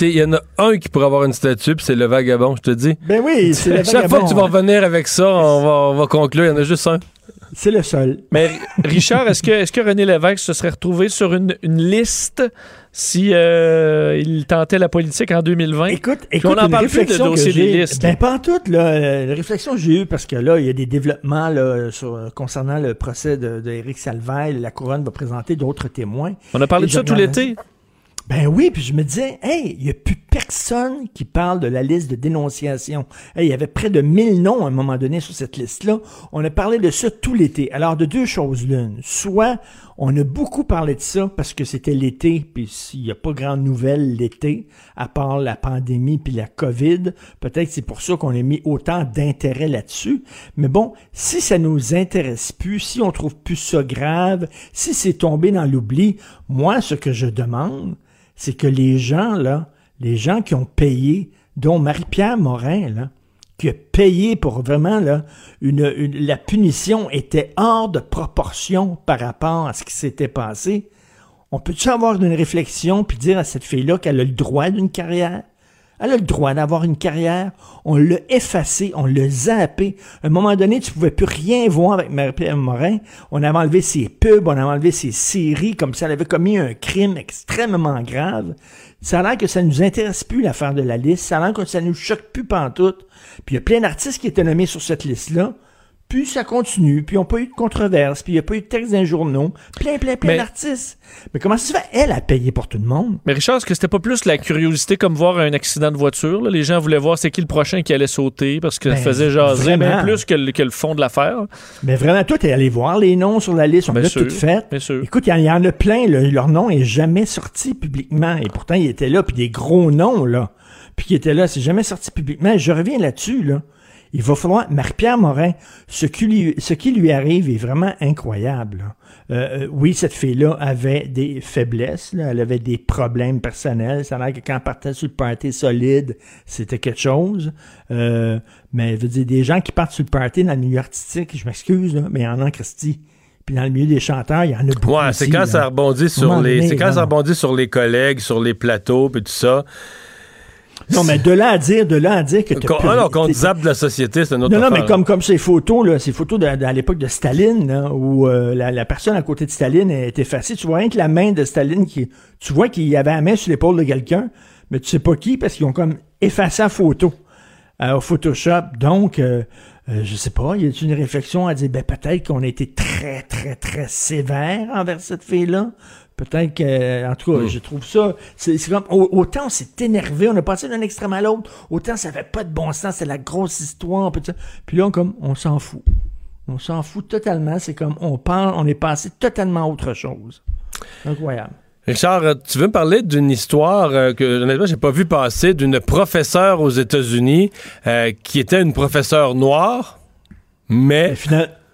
y, y en a un qui pourrait avoir une statue, puis c'est le vagabond, je te dis. Ben oui, c'est le Chaque fois que tu vas vagabond. revenir avec ça, on va, on va conclure. Il y en a juste un. C'est le seul. Mais Richard, est-ce que, est que René Lévesque se serait retrouvé sur une, une liste si euh, il tentait la politique en 2020? Écoute, écoute, on en une parle plus de dossier des listes. Ben, pas en tout, là. Euh, La réflexion que j'ai eue, parce que là, il y a des développements, là, sur, concernant le procès de, de Éric Salvaille. La couronne va présenter d'autres témoins. On a parlé Et de ça tout l'été. Ben oui, puis je me disais, hey, il n'y a plus personne qui parle de la liste de dénonciation. Il y avait près de 1000 noms à un moment donné sur cette liste-là. On a parlé de ça tout l'été. Alors, de deux choses l'une. Soit on a beaucoup parlé de ça parce que c'était l'été, puis s'il n'y a pas grande nouvelle l'été, à part la pandémie puis la COVID, peut-être c'est pour ça qu'on a mis autant d'intérêt là-dessus. Mais bon, si ça nous intéresse plus, si on trouve plus ça grave, si c'est tombé dans l'oubli, moi, ce que je demande, c'est que les gens, là, les gens qui ont payé, dont Marie-Pierre Morin, là, qui a payé pour vraiment, là, la punition était hors de proportion par rapport à ce qui s'était passé. On peut-tu avoir une réflexion puis dire à cette fille-là qu'elle a le droit d'une carrière? Elle a le droit d'avoir une carrière. On l'a effacé, on l'a zappé. À un moment donné, tu pouvais plus rien voir avec Marie-Pierre Morin. On avait enlevé ses pubs, on avait enlevé ses séries, comme si elle avait commis un crime extrêmement grave. Ça a l'air que ça nous intéresse plus l'affaire de la liste. Ça a l'air que ça nous choque plus pantoute. Puis il y a plein d'artistes qui étaient nommés sur cette liste-là. Puis ça continue, puis ils n'ont pas eu de controverse, puis il n'y a pas eu de texte dans les journaux. Plein, plein, plein d'artistes. Mais comment ça se fait, elle, a payé pour tout le monde? Mais Richard, est-ce que c'était pas plus la curiosité comme voir un accident de voiture? Les gens voulaient voir c'est qui le prochain qui allait sauter parce que ça Ben, faisait jaser, bien plus que le, que le fond de l'affaire. Mais vraiment, toi, t'es allé voir les noms sur la liste, on l'a tout fait. bien sûr. Écoute, il y en- il y, en a plein, là, leur nom est jamais sorti publiquement. Et pourtant, il était là, puis des gros noms, là. Puis qui étaient là, c'est jamais sorti publiquement. Je reviens là-dessus, là. Il va falloir, Marie-Pierre Morin, ce qui, lui, ce qui lui arrive est vraiment incroyable. Euh, euh, oui, cette fille-là avait des faiblesses, là. elle avait des problèmes personnels. Ça a l'air que quand elle partait sur le party solide, c'était quelque chose. Euh, mais je veux dire, des gens qui partent sur le party dans le milieu artistique, je m'excuse, mais il y en a en Christie. Puis dans le milieu des chanteurs, il y en a beaucoup. Ouais, c'est quand là. ça rebondit sur les. C'est quand là. ça rebondit sur les collègues, sur les plateaux, puis tout ça. Non, mais de là à dire, de là à dire que Qu'on ah non, qu'on zappe de la société, c'est une autre Non, non, affaire. mais comme, comme ces photos, là, ces photos de, de- à l'époque de Staline, là, où euh, la, la personne à côté de Staline est effacée, tu vois rien que la main de Staline qui. Tu vois qu'il y avait la main sur l'épaule de quelqu'un, mais tu sais pas qui, parce qu'ils ont comme effacé la photo au Photoshop. Donc, euh, euh, je sais pas, y a une réflexion à dire, ben peut-être qu'on a été très, très, très sévère envers cette fille-là? Peut-être que, en tout cas, je trouve ça, c'est comme, au- autant on s'est énervé, on a passé d'un extrême à l'autre, autant ça fait pas de bon sens, c'est la grosse histoire, puis. Puis là, on, comme, on s'en fout. On s'en fout totalement, c'est comme, on parle, on est passé totalement à autre chose. Incroyable. Richard, euh, tu veux me parler d'une histoire euh, que honnêtement j'ai pas vu passer d'une professeure aux États-Unis euh, qui était une professeure noire, mais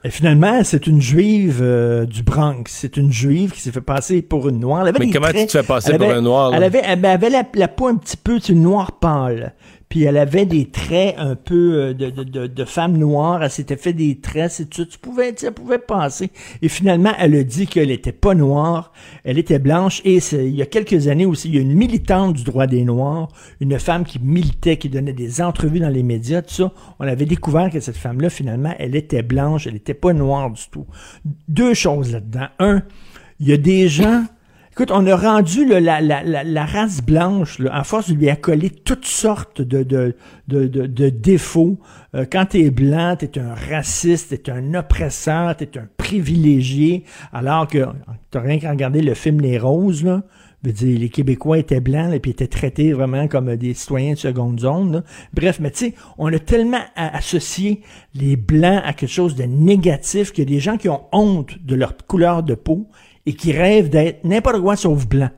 et finalement, c'est une juive euh, du Bronx. C'est une juive qui s'est fait passer pour une noire. Elle avait Mais comment traits- tu te fais passer elle pour avait- un noir, là? Elle avait, elle avait la, la peau un petit peu, une noire pâle. Puis elle avait des traits un peu euh, de, de, de, femme noire. Elle s'était fait des traits. C'est tu, tu pouvais, tu pouvais penser. Et finalement, elle a dit qu'elle était pas noire. Elle était blanche. Et il y a quelques années aussi, il y a une militante du droit des Noirs, une femme qui militait, qui donnait des entrevues dans les médias, tout ça. On avait découvert que cette femme-là, finalement, elle était blanche. Elle était pas noire du tout. Deux choses là-dedans. Un, il y a des gens Écoute, on a rendu la, race blanche, là, à force de lui accoler toutes sortes de, défauts. Euh, quand tu es blanc, tu es un raciste, tu es un oppresseur, tu es un privilégié, alors que tu rien qu'à regarder le film Les Roses, là. Veux les Québécois étaient blancs, et puis étaient traités vraiment comme des citoyens de seconde zone. Bref, mais tu sais, on a tellement associé les blancs à quelque chose de négatif a des gens qui ont honte de leur couleur de peau et qui rêvent d'être n'importe quoi sauf blanc.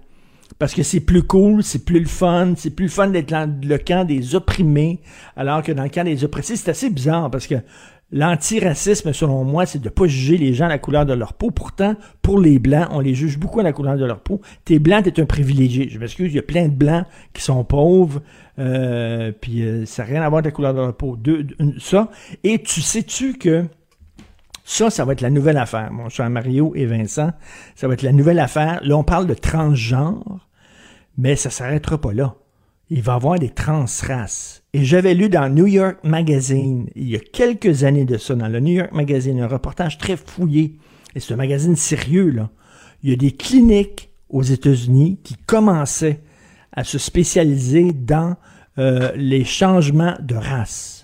Parce que c'est plus cool, c'est plus le fun, c'est plus le fun d'être dans le camp des opprimés, alors que dans le camp des oppressés, c'est assez bizarre parce que l'antiracisme, selon moi, c'est de pas juger les gens à la couleur de leur peau. Pourtant, pour les blancs, on les juge beaucoup à la couleur de leur peau. T'es blanc, t'es un privilégié. Je m'excuse, il y a plein de blancs qui sont pauvres, euh, puis euh, ça n'a rien à voir avec la couleur de leur peau. Ça. Et tu sais-tu que ça, ça va être la nouvelle affaire, mon cher Mario et Vincent. Ça va être la nouvelle affaire. Là, on parle de transgenre, mais ça s'arrêtera pas là. Il va y avoir des transraces. Et j'avais lu dans New York Magazine, il y a quelques années de ça, dans le New York Magazine, un reportage très fouillé. Et c'est un magazine sérieux, là. Il y a des cliniques aux États-Unis qui commençaient à se spécialiser dans euh, les changements de race.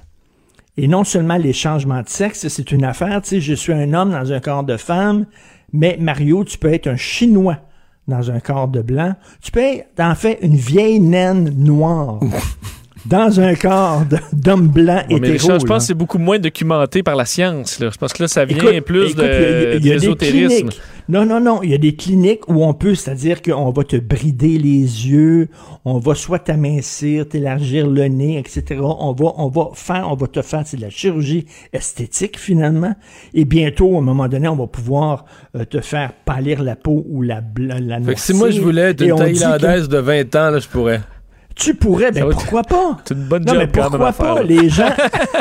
Et non seulement les changements de sexe, c'est une affaire, tu sais, je suis un homme dans un corps de femme, mais Mario, tu peux être un Chinois dans un corps de blanc. Tu peux être, en fait, une vieille naine noire. dans un corps d'homme blanc Ouais, hétéro. Richard, je là. pense que c'est beaucoup moins documenté par la science. Là. Je pense que là, ça vient Écoute, plus écoute, de. Non, non, non. Il y a des cliniques où on peut, c'est-à-dire qu'on va te brider les yeux, on va soit t'amincir, t'élargir le nez, etc. On va, on va faire, on va te faire, c'est de la chirurgie esthétique finalement. Et bientôt, à un moment donné, on va pouvoir euh, te faire pâlir la peau ou la, bla- la Fait que si moi je voulais être une que Thaïlandaise de 20 ans, là, je pourrais. Tu pourrais, ben Ça va- pourquoi pas? C'est une bonne Non, job mais pourquoi pas? Les gens,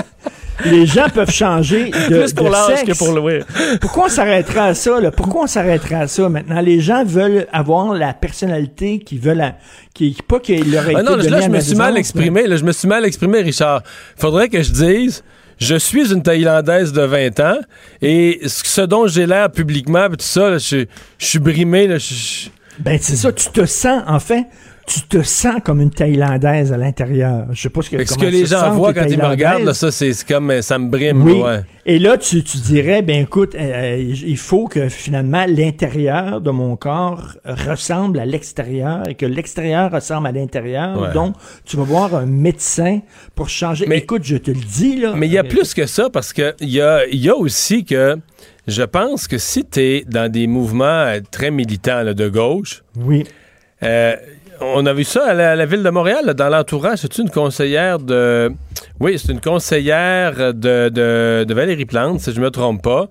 les gens peuvent changer de, Plus pour de l'âge sexe. que pour le oui. Pourquoi on s'arrêterait à ça? Là? Pourquoi on s'arrêterait à ça maintenant? Les gens veulent avoir la personnalité qu'ils veulent, à- qui, pas qu'il leur ait Ah été non, là, je me suis mal exprimé. Là, je me suis mal exprimé, Richard. Faudrait que je dise. Je suis une Thaïlandaise de 20 ans et ce dont j'ai l'air publiquement, tout ça, là, je, je suis brimé. Là, je- je- Ben, c'est ça, tu te sens, en fait, tu te sens comme une Thaïlandaise à l'intérieur. Je sais pas ce que, ce que les gens voient quand ils me regardent, là, ça, c'est comme euh, ça me brime. Oui. ouais. Et là, tu, tu dirais, ben écoute, euh, il faut que finalement l'intérieur de mon corps ressemble à l'extérieur et que l'extérieur ressemble à l'intérieur. Ouais. Donc, tu vas voir un médecin pour changer. Mais- écoute, je te le dis, là. Mais il y a euh, plus que ça parce que il y a, y a aussi que je pense que si tu es dans des mouvements euh, très militants là, de gauche, Oui. euh, on a vu ça à la, à la ville de Montréal, là, dans l'entourage. C'est une conseillère de. Oui, c'est une conseillère de, de, de Valérie Plante, si je me trompe pas,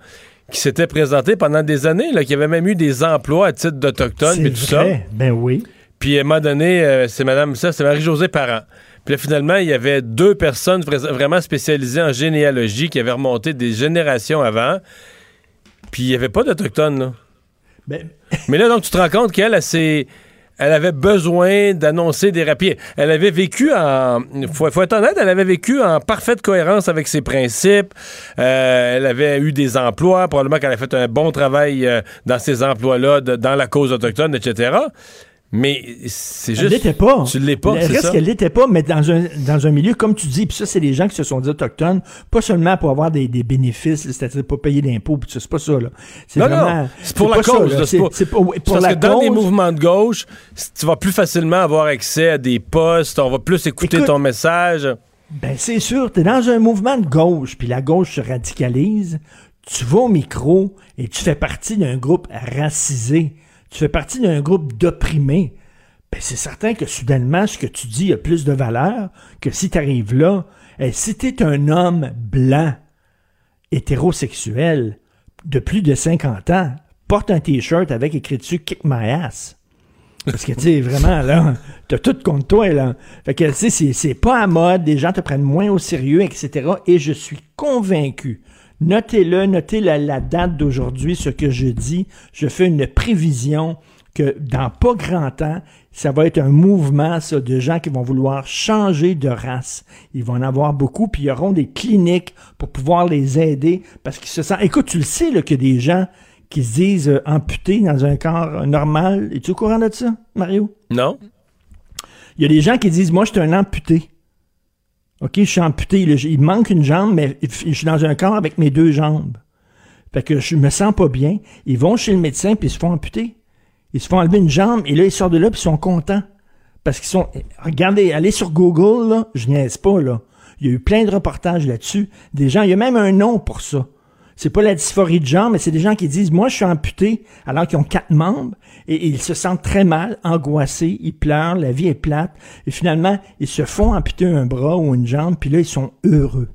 qui s'était présentée pendant des années, là, qui avait même eu des emplois à titre d'Autochtone et tout ça. Ben oui. Puis à un moment donné, euh, c'est Madame ça, c'est Marie-Josée Parent. Puis là, finalement, il y avait deux personnes vra- vraiment spécialisées en généalogie qui avaient remonté des générations avant. Puis il n'y avait pas d'Autochtones, là. Ben, Mais là, donc, tu te rends compte qu'elle, elle, s'est- elle avait besoin d'annoncer des rapides. Elle avait vécu en. Faut, être honnête, elle avait vécu en parfaite cohérence avec ses principes. Euh, elle avait eu des emplois. Probablement qu'elle a fait un bon travail euh, dans ces emplois-là, dans la cause autochtone, etc. Mais c'est Elle juste. l'était pas. Tu l'es pas, Le c'est reste qu'elle l'était pas, mais dans un, dans un milieu, comme tu dis, puis ça, c'est des gens qui se sont dit autochtones, pas seulement pour avoir des, des bénéfices, c'est-à-dire pas payer d'impôts, puis ça, c'est pas ça, là. C'est Non, vraiment. non, c'est pour la ça, cause. là. C'est pour parce la que dans cause. mouvements de gauche, tu vas plus facilement avoir accès à des postes, on va plus écouter Écoute, ton message. Ben, c'est sûr, t'es dans un mouvement de gauche, puis la gauche se radicalise, tu vas au micro et tu fais partie d'un groupe racisé, tu fais partie d'un groupe d'opprimés. Ben, c'est certain que soudainement, ce que tu dis a plus de valeur que si tu arrives là. Et si t'es un homme blanc, hétérosexuel, de plus de 50 ans, porte un t-shirt avec écrit dessus Kick my ass. Parce que, tu sais, vraiment, là, t'as tout contre toi, là. Fait que, tu sais, c'est- c'est pas à mode, les gens te prennent moins au sérieux, etc. Et je suis convaincu, notez-le, notez la, la date d'aujourd'hui, ce que je dis, je fais une prévision que dans pas grand temps, ça va être un mouvement, ça, de gens qui vont vouloir changer de race. Ils vont en avoir beaucoup, puis ils auront des cliniques pour pouvoir les aider, parce qu'ils se sentent... Écoute, tu le sais, là, qu'il y a des gens qui se disent euh, amputés dans un corps normal. Es-tu au courant de ça, Mario? Non? Il y a des gens qui disent, moi, je suis un amputé. OK, je suis amputé. il manque une jambe, mais je suis dans un corps avec mes deux jambes. Fait que je me sens pas bien. Ils vont chez le médecin, puis ils se font amputer. Ils se font enlever une jambe, et là, ils sortent de là, puis ils sont contents. Parce qu'ils sont... Regardez, allez sur Google, là, je niaise pas, là. Il y a eu plein de reportages là-dessus. Des gens, il y a même un nom pour ça. C'est pas la dysphorie de genre, mais c'est des gens qui disent, moi, je suis amputé, alors qu'ils ont quatre membres, et, et ils se sentent très mal, angoissés, ils pleurent, la vie est plate, et finalement, ils se font amputer un bras ou une jambe, puis là, ils sont heureux.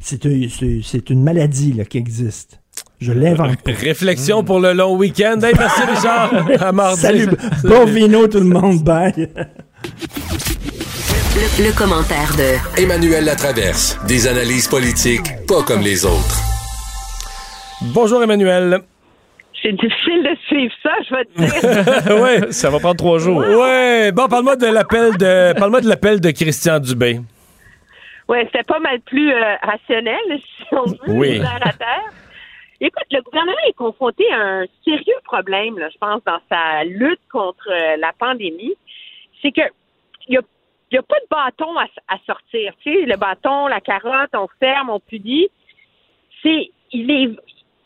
C'est un- c'est- c'est une maladie, là, qui existe. Je l'invente. Réflexion pour le long week-end. Hey, merci, Richard. À mardi. Salut, bon vino tout le monde, bye. Le, le commentaire de Emmanuel Latraverse. Des analyses politiques pas comme les autres. Bonjour, Emmanuel. C'est difficile de suivre ça, je vais te dire. ouais. Ça va prendre trois jours. Ouais. Bon, parle-moi de l'appel de, parle-moi de l'appel de Christian Dubé. ouais, c'était pas mal plus euh, rationnel, si on veut, Oui. à terre. Écoute, le gouvernement est confronté à un sérieux problème, là, je pense, dans sa lutte contre euh, la pandémie. C'est que il y a, il y a pas de bâton à, à sortir. Tu sais, le bâton, la carotte, on ferme, on punit. C'est, il est,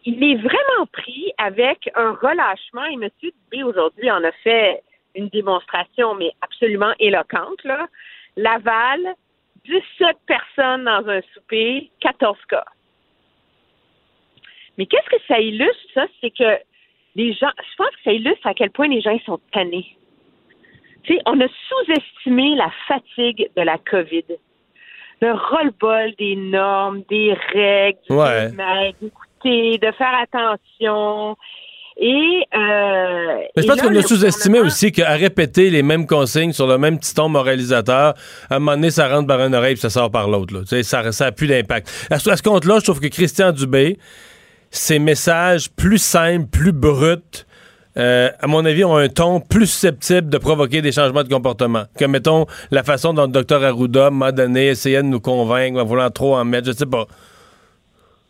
il est vraiment pris avec un relâchement. Et M. Dubé, aujourd'hui, en a fait une démonstration, mais absolument éloquente. Là. Laval, 17 personnes dans un souper, 14 cas. Mais qu'est-ce que ça illustre, ça? C'est que les gens, je pense que ça illustre à quel point les gens sont tannés. Tu sais, on a sous-estimé la fatigue de la COVID. Le roll-ball des normes, des règles, Ouais. D'écouter, de faire attention. Et, euh, Mais je pense qu'on a sous-estimé aussi qu'à répéter les mêmes consignes sur le même petit ton moralisateur, à un moment donné, ça rentre par une oreille puis ça sort par l'autre. là. Tu sais, Ça ça a plus d'impact. À ce, à ce compte-là, je trouve que Christian Dubé, ses messages plus simples, plus bruts, euh, à mon avis, ont un ton plus susceptible de provoquer des changements de comportement. Que, mettons, la façon dont le docteur Arruda m'a donné, essayait de nous convaincre en voulant trop en mettre, je sais pas.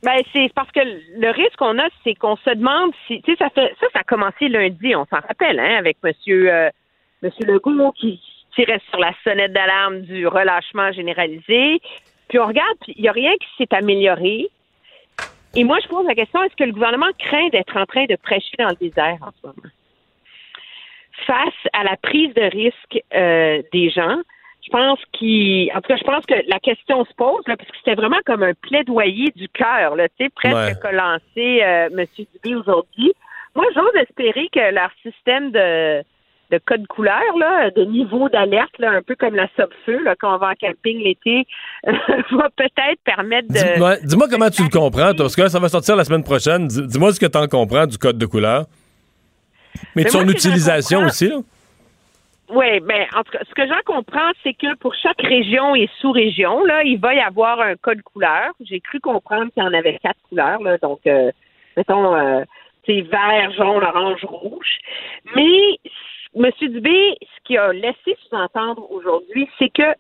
Ben, c'est parce que le risque qu'on a, c'est qu'on se demande si, tu sais, ça fait, ça, ça a commencé lundi, on s'en rappelle, hein, avec Monsieur, euh, Monsieur Legault qui tirait sur la sonnette d'alarme du relâchement généralisé. Puis on regarde, puis il n'y a rien qui s'est amélioré. Et moi, je pose la question, est-ce que le gouvernement craint d'être en train de prêcher dans le désert en ce moment? Face à la prise de risque euh, des gens, je pense qu'il, en tout cas, je pense que la question se pose, là, parce que c'était vraiment comme un plaidoyer du cœur, là, tu sais, presque Ouais. qu'a lancé euh, M. Dubé aujourd'hui. Moi, j'ose espérer que leur système de, de code couleur, là, de niveau d'alerte, là, un peu comme la Sub-Feu, là, quand on va en camping l'été, va peut-être permettre de... Dis- Dis-moi comment tu le comprends, toi, parce que là, ça va sortir la semaine prochaine. Dis- Dis-moi ce que tu en comprends du code de couleur. Mais de Mais son ce que j'en utilisation aussi, là. Oui, ben en tout cas, ce que j'en comprends, c'est que pour chaque région et sous-région, là, il va y avoir un code couleur. J'ai cru comprendre qu'il y en avait quatre couleurs, là, donc euh, mettons euh, c'est vert, jaune, orange, rouge. Mais M. Dubé, ce qu'il a laissé sous-entendre aujourd'hui, c'est que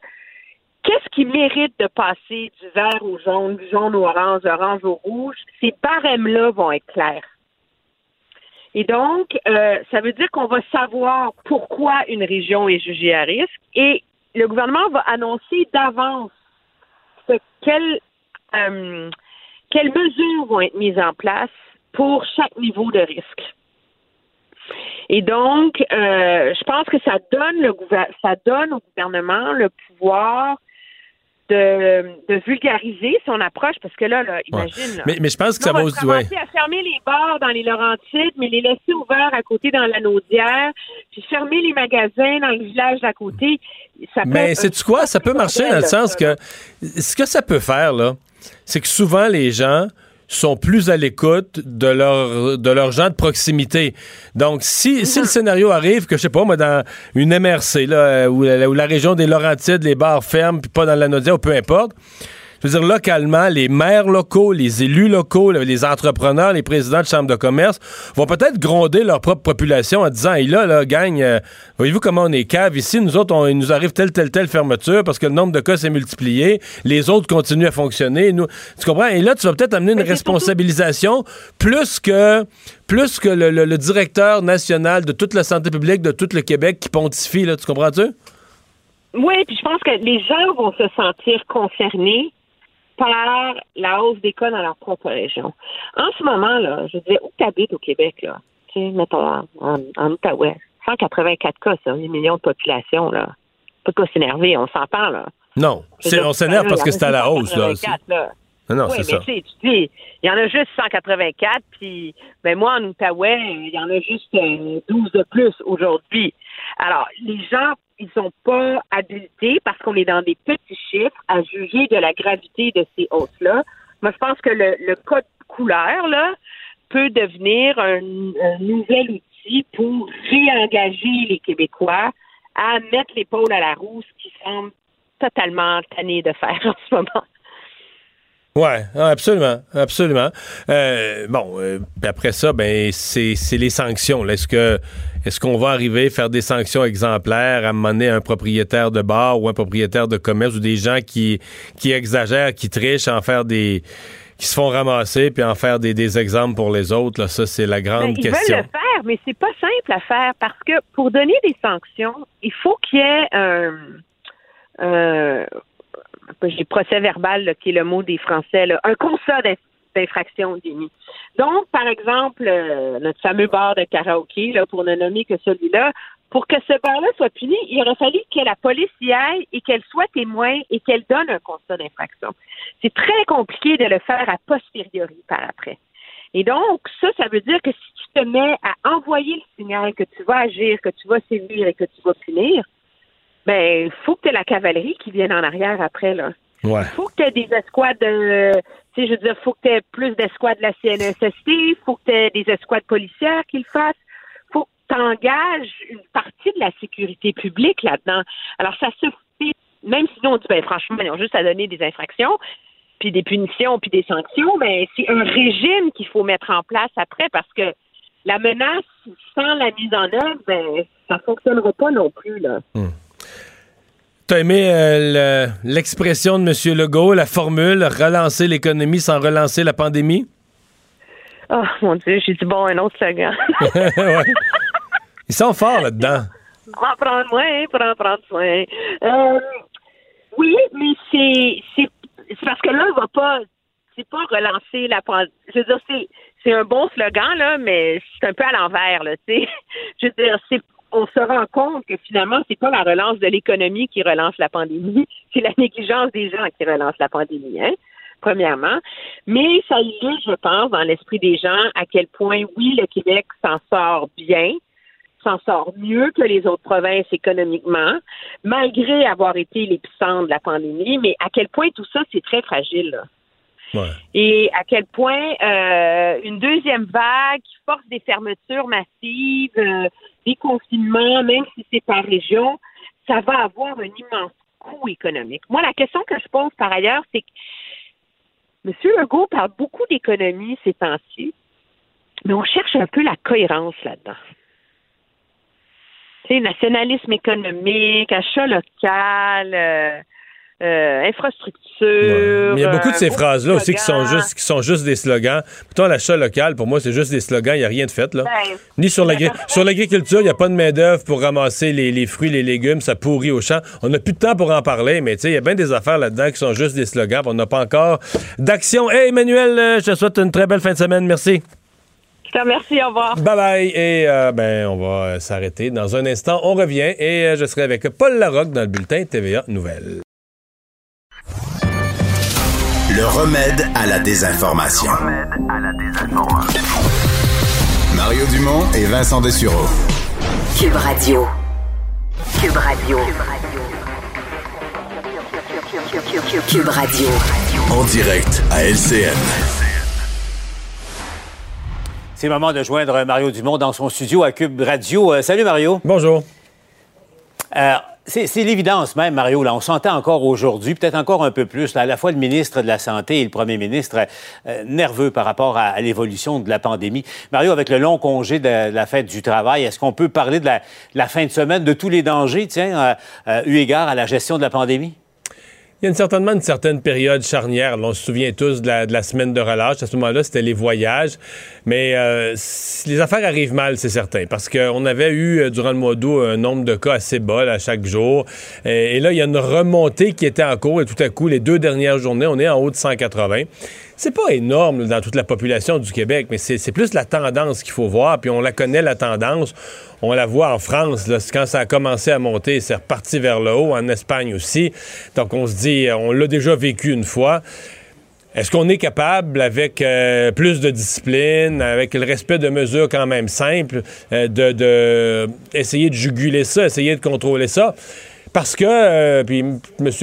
qu'est-ce qui mérite de passer du vert au jaune, du jaune au orange, orange au rouge? Ces barèmes-là vont être clairs. Et donc, euh, ça veut dire qu'on va savoir pourquoi une région est jugée à risque et le gouvernement va annoncer d'avance ce- quelles, euh, quelles mesures vont être mises en place pour chaque niveau de risque. Et donc, euh, je pense que ça donne le ça donne au gouvernement le pouvoir de, de vulgariser son approche parce que là, là imagine. là, Mais, mais je pense que ça va aussi. se ouais. à fermer les bars dans les Laurentides, mais les laisser ouverts à côté dans la Naudière, puis fermer les magasins dans le village d'à côté. Ça peut Mais un quoi? Ça peut marcher dans le sens que ce que ça peut faire, là, c'est que souvent les gens sont plus à l'écoute de leur de leurs gens de proximité. Donc si, si le scénario arrive que je sais pas moi dans une MRC là euh, où, la- où la région des Laurentides les bars ferment puis pas dans la Naudière ou peu importe. Je veux dire, localement, les maires locaux, les élus locaux, les entrepreneurs, les présidents de chambres de commerce vont peut-être gronder leur propre population en disant, hey, là, là, gang, euh, voyez-vous comment on est cave ici? Nous autres, on- il nous arrive telle, telle, telle fermeture parce que le nombre de cas s'est multiplié. Les autres continuent à fonctionner. Nous, tu comprends? Et là, tu vas peut-être amener une responsabilisation plus que, plus que le, le- le directeur national de toute la santé publique de tout le Québec qui pontifie, là. Tu comprends-tu? Oui, puis je pense que les gens vont se sentir concernés par la hausse des cas dans leur propre région. En ce moment, là, je veux dire, où tu habites au Québec, là? Tu sais, mettons, en, en, en Outaouais. 184 cas, ça, 8 millions de population, là. Pas de pas s'énerver, on s'entend, là. Non. On s'énerve parce que c'est à la hausse, là. 184, là. Non, non, oui, c'est mais ça. tu dis, il y en a juste 184, puis ben moi, en Outaouais, il y en a juste euh, 12 de plus aujourd'hui. Alors, les gens, ils sont pas habilités, parce qu'on est dans des petits chiffres, à juger de la gravité de ces hausses-là. Moi, je pense que le, le code couleur, là, peut devenir un, un nouvel outil pour réengager les Québécois à mettre l'épaule à la roue, ce qui semble totalement tanné de faire en ce moment. Ouais, ah, absolument, absolument. Euh, bon, euh, après ça, ben c'est c'est les sanctions. Est-ce que est-ce qu'on va arriver à faire des sanctions exemplaires à mener un propriétaire de bar ou un propriétaire de commerce ou des gens qui qui exagèrent, qui trichent, en faire des qui se font ramasser puis en faire des, des exemples pour les autres? Là, ça c'est la grande Ben, ils question. veulent le faire, mais c'est pas simple à faire parce que pour donner des sanctions, il faut qu'il y ait un, un- j'ai procès verbal là, qui est le mot des Français, là, un constat d'in- d'infraction démis. Donc, par exemple, euh, notre fameux bar de karaoké, là, pour ne nommer que celui-là, pour que ce bar-là soit puni, il aurait fallu que la police y aille et qu'elle soit témoin et qu'elle donne un constat d'infraction. C'est très compliqué de le faire a posteriori par après. Et donc, ça, ça veut dire que si tu te mets à envoyer le signal que tu vas agir, que tu vas sévir et que tu vas punir, ben, faut que tu aies la cavalerie qui vienne en arrière après, là. Ouais. faut que tu aies des escouades, euh, tu sais, je veux dire, faut que tu aies plus d'escouades de la CNSST, faut que tu aies des escouades policières qui le fassent, faut que tu engages une partie de la sécurité publique là-dedans. Alors, ça se fait, même si nous, on dit, ben, franchement, ils ont juste à donner des infractions, puis des punitions, puis des sanctions, mais c'est un régime qu'il faut mettre en place après parce que la menace, sans la mise en œuvre, ben, ça fonctionnera pas non plus, là. T'as aimé euh, le- l'expression de M. Legault, la formule relancer l'économie sans relancer la pandémie? Oh, mon Dieu, j'ai dit, bon, un autre slogan. Ouais. Ils sont forts là-dedans. en prendre moins pour en prendre soin. Euh, oui, mais c'est parce que là, on va pas c'est pas relancer la pandémie. Je veux dire, c'est c'est un bon slogan là, mais c'est un peu à l'envers là. Tu sais, je veux dire, c'est on se rend compte que finalement, c'est pas la relance de l'économie qui relance la pandémie, c'est la négligence des gens qui relance la pandémie, hein, premièrement. Mais ça illustre, je pense, dans l'esprit des gens, à quel point, oui, le Québec s'en sort bien, s'en sort mieux que les autres provinces économiquement, malgré avoir été l'épicentre de la pandémie, mais à quel point tout ça, c'est très fragile. là. Et à quel point euh, une deuxième vague qui force des fermetures massives, euh, des confinements, même si c'est par région, ça va avoir un immense coût économique. Moi, la question que je pose par ailleurs, c'est que M. Legault parle beaucoup d'économie ces temps-ci, mais on cherche un peu la cohérence là-dedans. Tu sais, nationalisme économique, achat local, euh, euh, infrastructure. Mais il y a beaucoup de euh, ces phrases-là aussi qui sont juste qui sont juste des slogans. Pourtant, l'achat local, pour moi, c'est juste des slogans. Il n'y a rien de fait, là. Ben, Ni sur l'agri- sur l'agriculture, il n'y a pas de main-d'œuvre pour ramasser les, les fruits, les légumes. Ça pourrit au champ. On n'a plus de temps pour en parler, mais il y a bien des affaires là-dedans qui sont juste des slogans. On n'a pas encore d'action. Hey, Emmanuel, euh, je te souhaite une très belle fin de semaine. Merci. Je te remercie, au revoir. Bye bye. Et euh, ben, on va s'arrêter. Dans un instant, on revient et je serai avec Paul Larocque dans le bulletin TVA Nouvelles. Le remède à la désinformation. Mario Dumont et Vincent Dessureau. Cube Radio. Cube Radio. Cube Radio. En direct à LCN. C'est le moment de joindre Mario Dumont dans son studio à Cube Radio. Euh, salut Mario. Bonjour. Euh, c'est l'évidence même, Mario. Là, on s'entend encore aujourd'hui, peut-être encore un peu plus. à la fois le ministre de la Santé et le premier ministre euh, nerveux par rapport à, l'évolution de la pandémie. Mario, avec le long congé de, la fête du travail, est-ce qu'on peut parler de la, de la fin de semaine, de tous les dangers, tiens, euh, euh, eu égard à la gestion de la pandémie? Certainement une certaine période charnière. On se souvient tous de la, semaine de relâche. À ce moment-là, c'était les voyages. Mais euh, les affaires arrivent mal, c'est certain. Parce qu'on avait eu, euh, durant le mois d'août, un nombre de cas assez bas là, chaque jour. Et, là, il y a une remontée qui était en cours. Et tout à coup, les deux dernières journées, on est en haut de 180. C'est pas énorme dans toute la population du Québec, mais c'est plus la tendance qu'il faut voir. Puis on la connaît, la tendance. On la voit en France. Quand ça a commencé à monter, c'est reparti vers le haut. En Espagne aussi. Donc on se dit, on l'a déjà vécu une fois. Est-ce qu'on est capable, avec euh, plus de discipline, avec le respect de mesures quand même simples, euh, de, de de juguler ça, essayer de contrôler ça? Parce que, euh, puis M.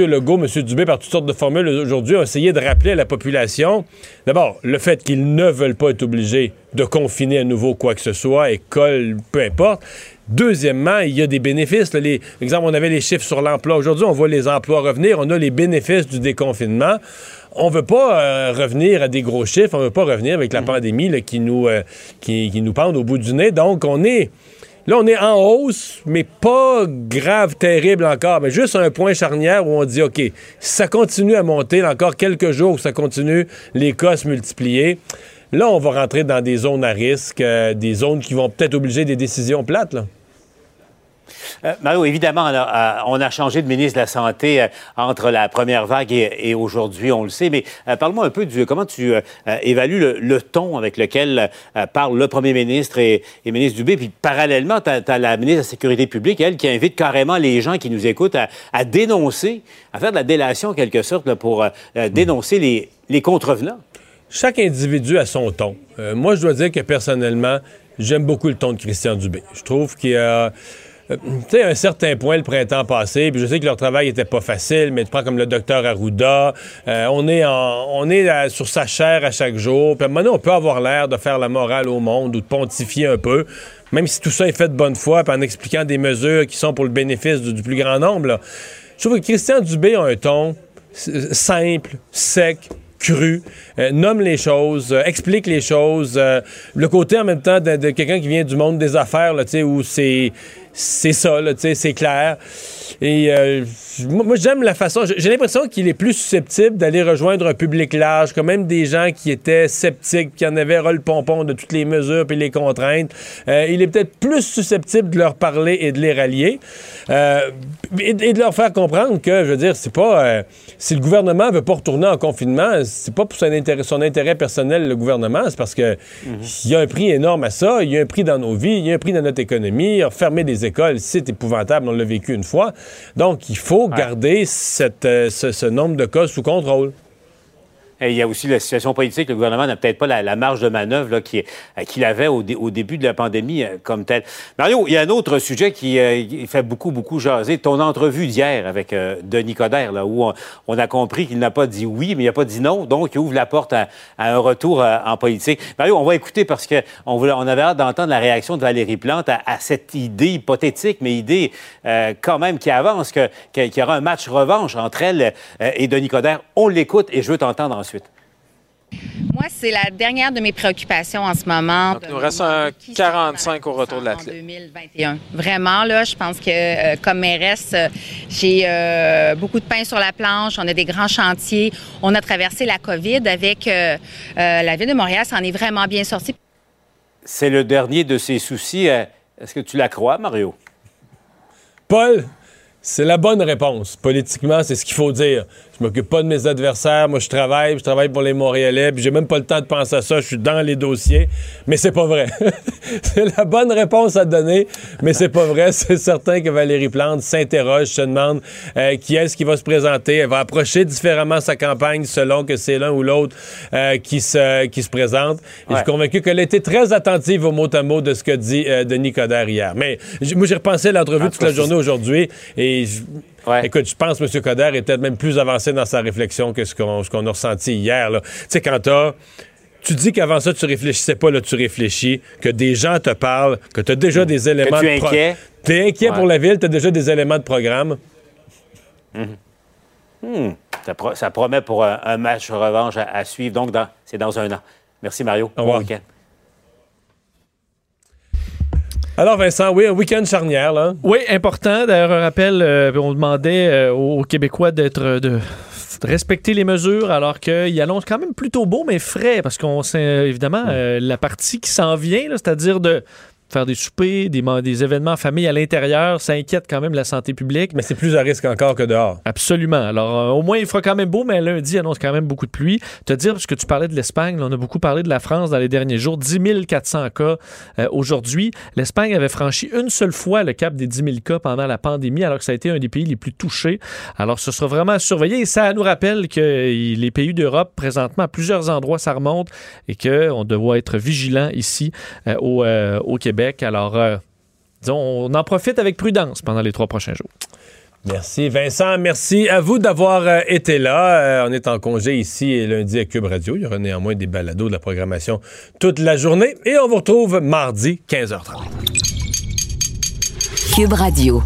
Legault, M. Dubé, par toutes sortes de formules aujourd'hui, ont essayé de rappeler à la population, d'abord, le fait qu'ils ne veulent pas être obligés de confiner à nouveau quoi que ce soit, école, peu importe. Deuxièmement, il y a des bénéfices. là. Les, exemple, on avait les chiffres sur l'emploi. Aujourd'hui, on voit les emplois revenir. On a les bénéfices du déconfinement. On veut pas euh, revenir à des gros chiffres. On veut pas revenir avec la pandémie là, qui, nous, euh, qui, qui nous pend au bout du nez. Donc, on est... Là, on est en hausse, mais pas grave, terrible encore, mais juste un point charnière où on dit, OK, si ça continue à monter, encore quelques jours ça continue, les cas se multiplier, là, on va rentrer dans des zones à risque, euh, des zones qui vont peut-être obliger des décisions plates. Euh, Mario, évidemment, on a, euh, on a, changé de ministre de la Santé euh, entre la première vague et, et aujourd'hui, on le sait. Mais parle-moi un peu du comment tu évalues le, le, ton avec lequel parle le premier ministre et, et ministre Dubé. Puis parallèlement, tu as, la ministre de la Sécurité publique, elle, qui invite carrément les gens qui nous écoutent à, à dénoncer, à faire de la délation en quelque sorte là, pour dénoncer les, les contrevenants. Chaque individu a son ton. moi, je dois dire que personnellement, j'aime beaucoup le ton de Christian Dubé. Je trouve qu'il a euh, tu sais, à un certain point, le printemps passé, puis je sais que leur travail était pas facile, mais tu prends comme le docteur Arruda, euh, on est, on est sur sa chair à chaque jour, puis donné, on peut avoir l'air de faire la morale au monde ou de pontifier un peu, même si tout ça est fait de bonne foi, puis en expliquant des mesures qui sont pour le bénéfice du, plus grand nombre. Je trouve que Christian Dubé a un ton simple, sec, cru, euh, nomme les choses, explique les choses. le côté en même temps de, de quelqu'un qui vient du monde des affaires, là, où c'est c'est ça, là, c'est clair. Et euh, moi, j'aime la façon. J'ai l'impression qu'il est plus susceptible d'aller rejoindre un public large, quand même des gens qui étaient sceptiques, qui en avaient ras le pompon de toutes les mesures et les contraintes. Euh, il est peut-être plus susceptible de leur parler et de les rallier. Euh, et, de leur faire comprendre que, je veux dire, c'est pas. si le gouvernement veut pas retourner en confinement, c'est pas pour son intérêt, son intérêt personnel, le gouvernement, c'est parce que mhm. il y a un prix énorme à ça, il y a un prix dans nos vies, il y a un prix dans notre économie. Fermer des écoles, c'est épouvantable, on l'a vécu une fois. Donc, il faut garder cette, euh, ce, nombre de cas sous contrôle. Il y a aussi la situation politique. Le gouvernement n'a peut-être pas la, marge de manœuvre euh, qu'il avait au, début de la pandémie euh, comme tel. Mario, il y a un autre sujet qui fait beaucoup, beaucoup jaser. Ton entrevue d'hier avec Denis Coderre, là, où on, a compris qu'il n'a pas dit oui, mais il n'a pas dit non. Donc, il ouvre la porte à, un retour en politique. Mario, on va écouter parce qu'on on avait hâte d'entendre la réaction de Valérie Plante à, cette idée hypothétique, mais idée quand même qui avance, qu'il y aura un match revanche entre elle et Denis Coderre. On l'écoute et je veux t'entendre ensuite. Moi, c'est la dernière de mes préoccupations en ce moment. Donc, il nous reste un 45 au retour de l'athlète. En 2021. Vraiment, là, je pense que euh, comme mairesse, euh, j'ai euh, beaucoup de pain sur la planche. On a des grands chantiers. On a traversé la COVID avec la Ville de Montréal. Ça en est vraiment bien sorti. C'est le dernier de ses soucis. Est-ce que tu la crois, Mario? Paul, c'est la bonne réponse. Politiquement, c'est ce qu'il faut dire. Je m'occupe pas de mes adversaires. Moi, je travaille, je travaille pour les Montréalais, puis j'ai même pas le temps de penser à ça. Je suis dans les dossiers. Mais c'est pas vrai. c'est la bonne réponse à donner, mais c'est pas vrai. C'est certain que Valérie Plante s'interroge, se demande euh, qui est-ce qui va se présenter. Elle va approcher différemment sa campagne selon que c'est l'un ou l'autre euh, qui, se, qui se présente. Et je suis convaincu qu'elle a été très attentive au mot à mot de ce que dit euh, Denis Coderre hier. Mais moi, j'ai repensé à l'entrevue toute la journée aujourd'hui et Écoute, je pense que M. Coder est peut-être même plus avancé dans sa réflexion que ce qu'on a ressenti hier. Tu sais, quand tu dis qu'avant ça, tu réfléchissais pas, là, tu réfléchis, que des gens te parlent, que tu as déjà des éléments que tu es inquiet. Tu es inquiet pour la ville, tu as déjà des éléments de programme. Mm-hmm. Hmm. Ça, promet pour un, match revanche à, suivre. Donc, c'est dans un an. Merci, Mario. Bon Alors Vincent, oui, un week-end charnière, là. Oui, important. D'ailleurs, un rappel, euh, on demandait euh, aux Québécois d'être de respecter les mesures alors qu'il annonce quand même plutôt beau mais frais parce qu'on sait évidemment euh, la partie qui s'en vient, c'est-à-dire de faire des soupers, des, des événements en famille à l'intérieur, ça inquiète quand même la santé publique. Mais c'est plus à risque encore que dehors. Absolument. Alors, euh, au moins, il fera quand même beau, mais lundi annonce quand même beaucoup de pluie. Te dire, parce que tu parlais de l'Espagne, on a beaucoup parlé de la France dans les derniers jours. 10 400 cas euh, aujourd'hui. L'Espagne avait franchi une seule fois le cap des 10 000 cas pendant la pandémie, alors que ça a été un des pays les plus touchés. Alors, ce sera vraiment à surveiller. Et ça nous rappelle que les pays d'Europe, présentement, à plusieurs endroits, ça remonte et qu'on doit être vigilant ici euh, au, au Québec. Alors, euh, disons, on en profite avec prudence pendant les trois prochains jours. Merci Vincent, merci à vous d'avoir euh, été là. Euh, on est en congé ici lundi à Cube Radio. Il y aura néanmoins des balados de la programmation toute la journée et on vous retrouve mardi 15h30. Cube Radio.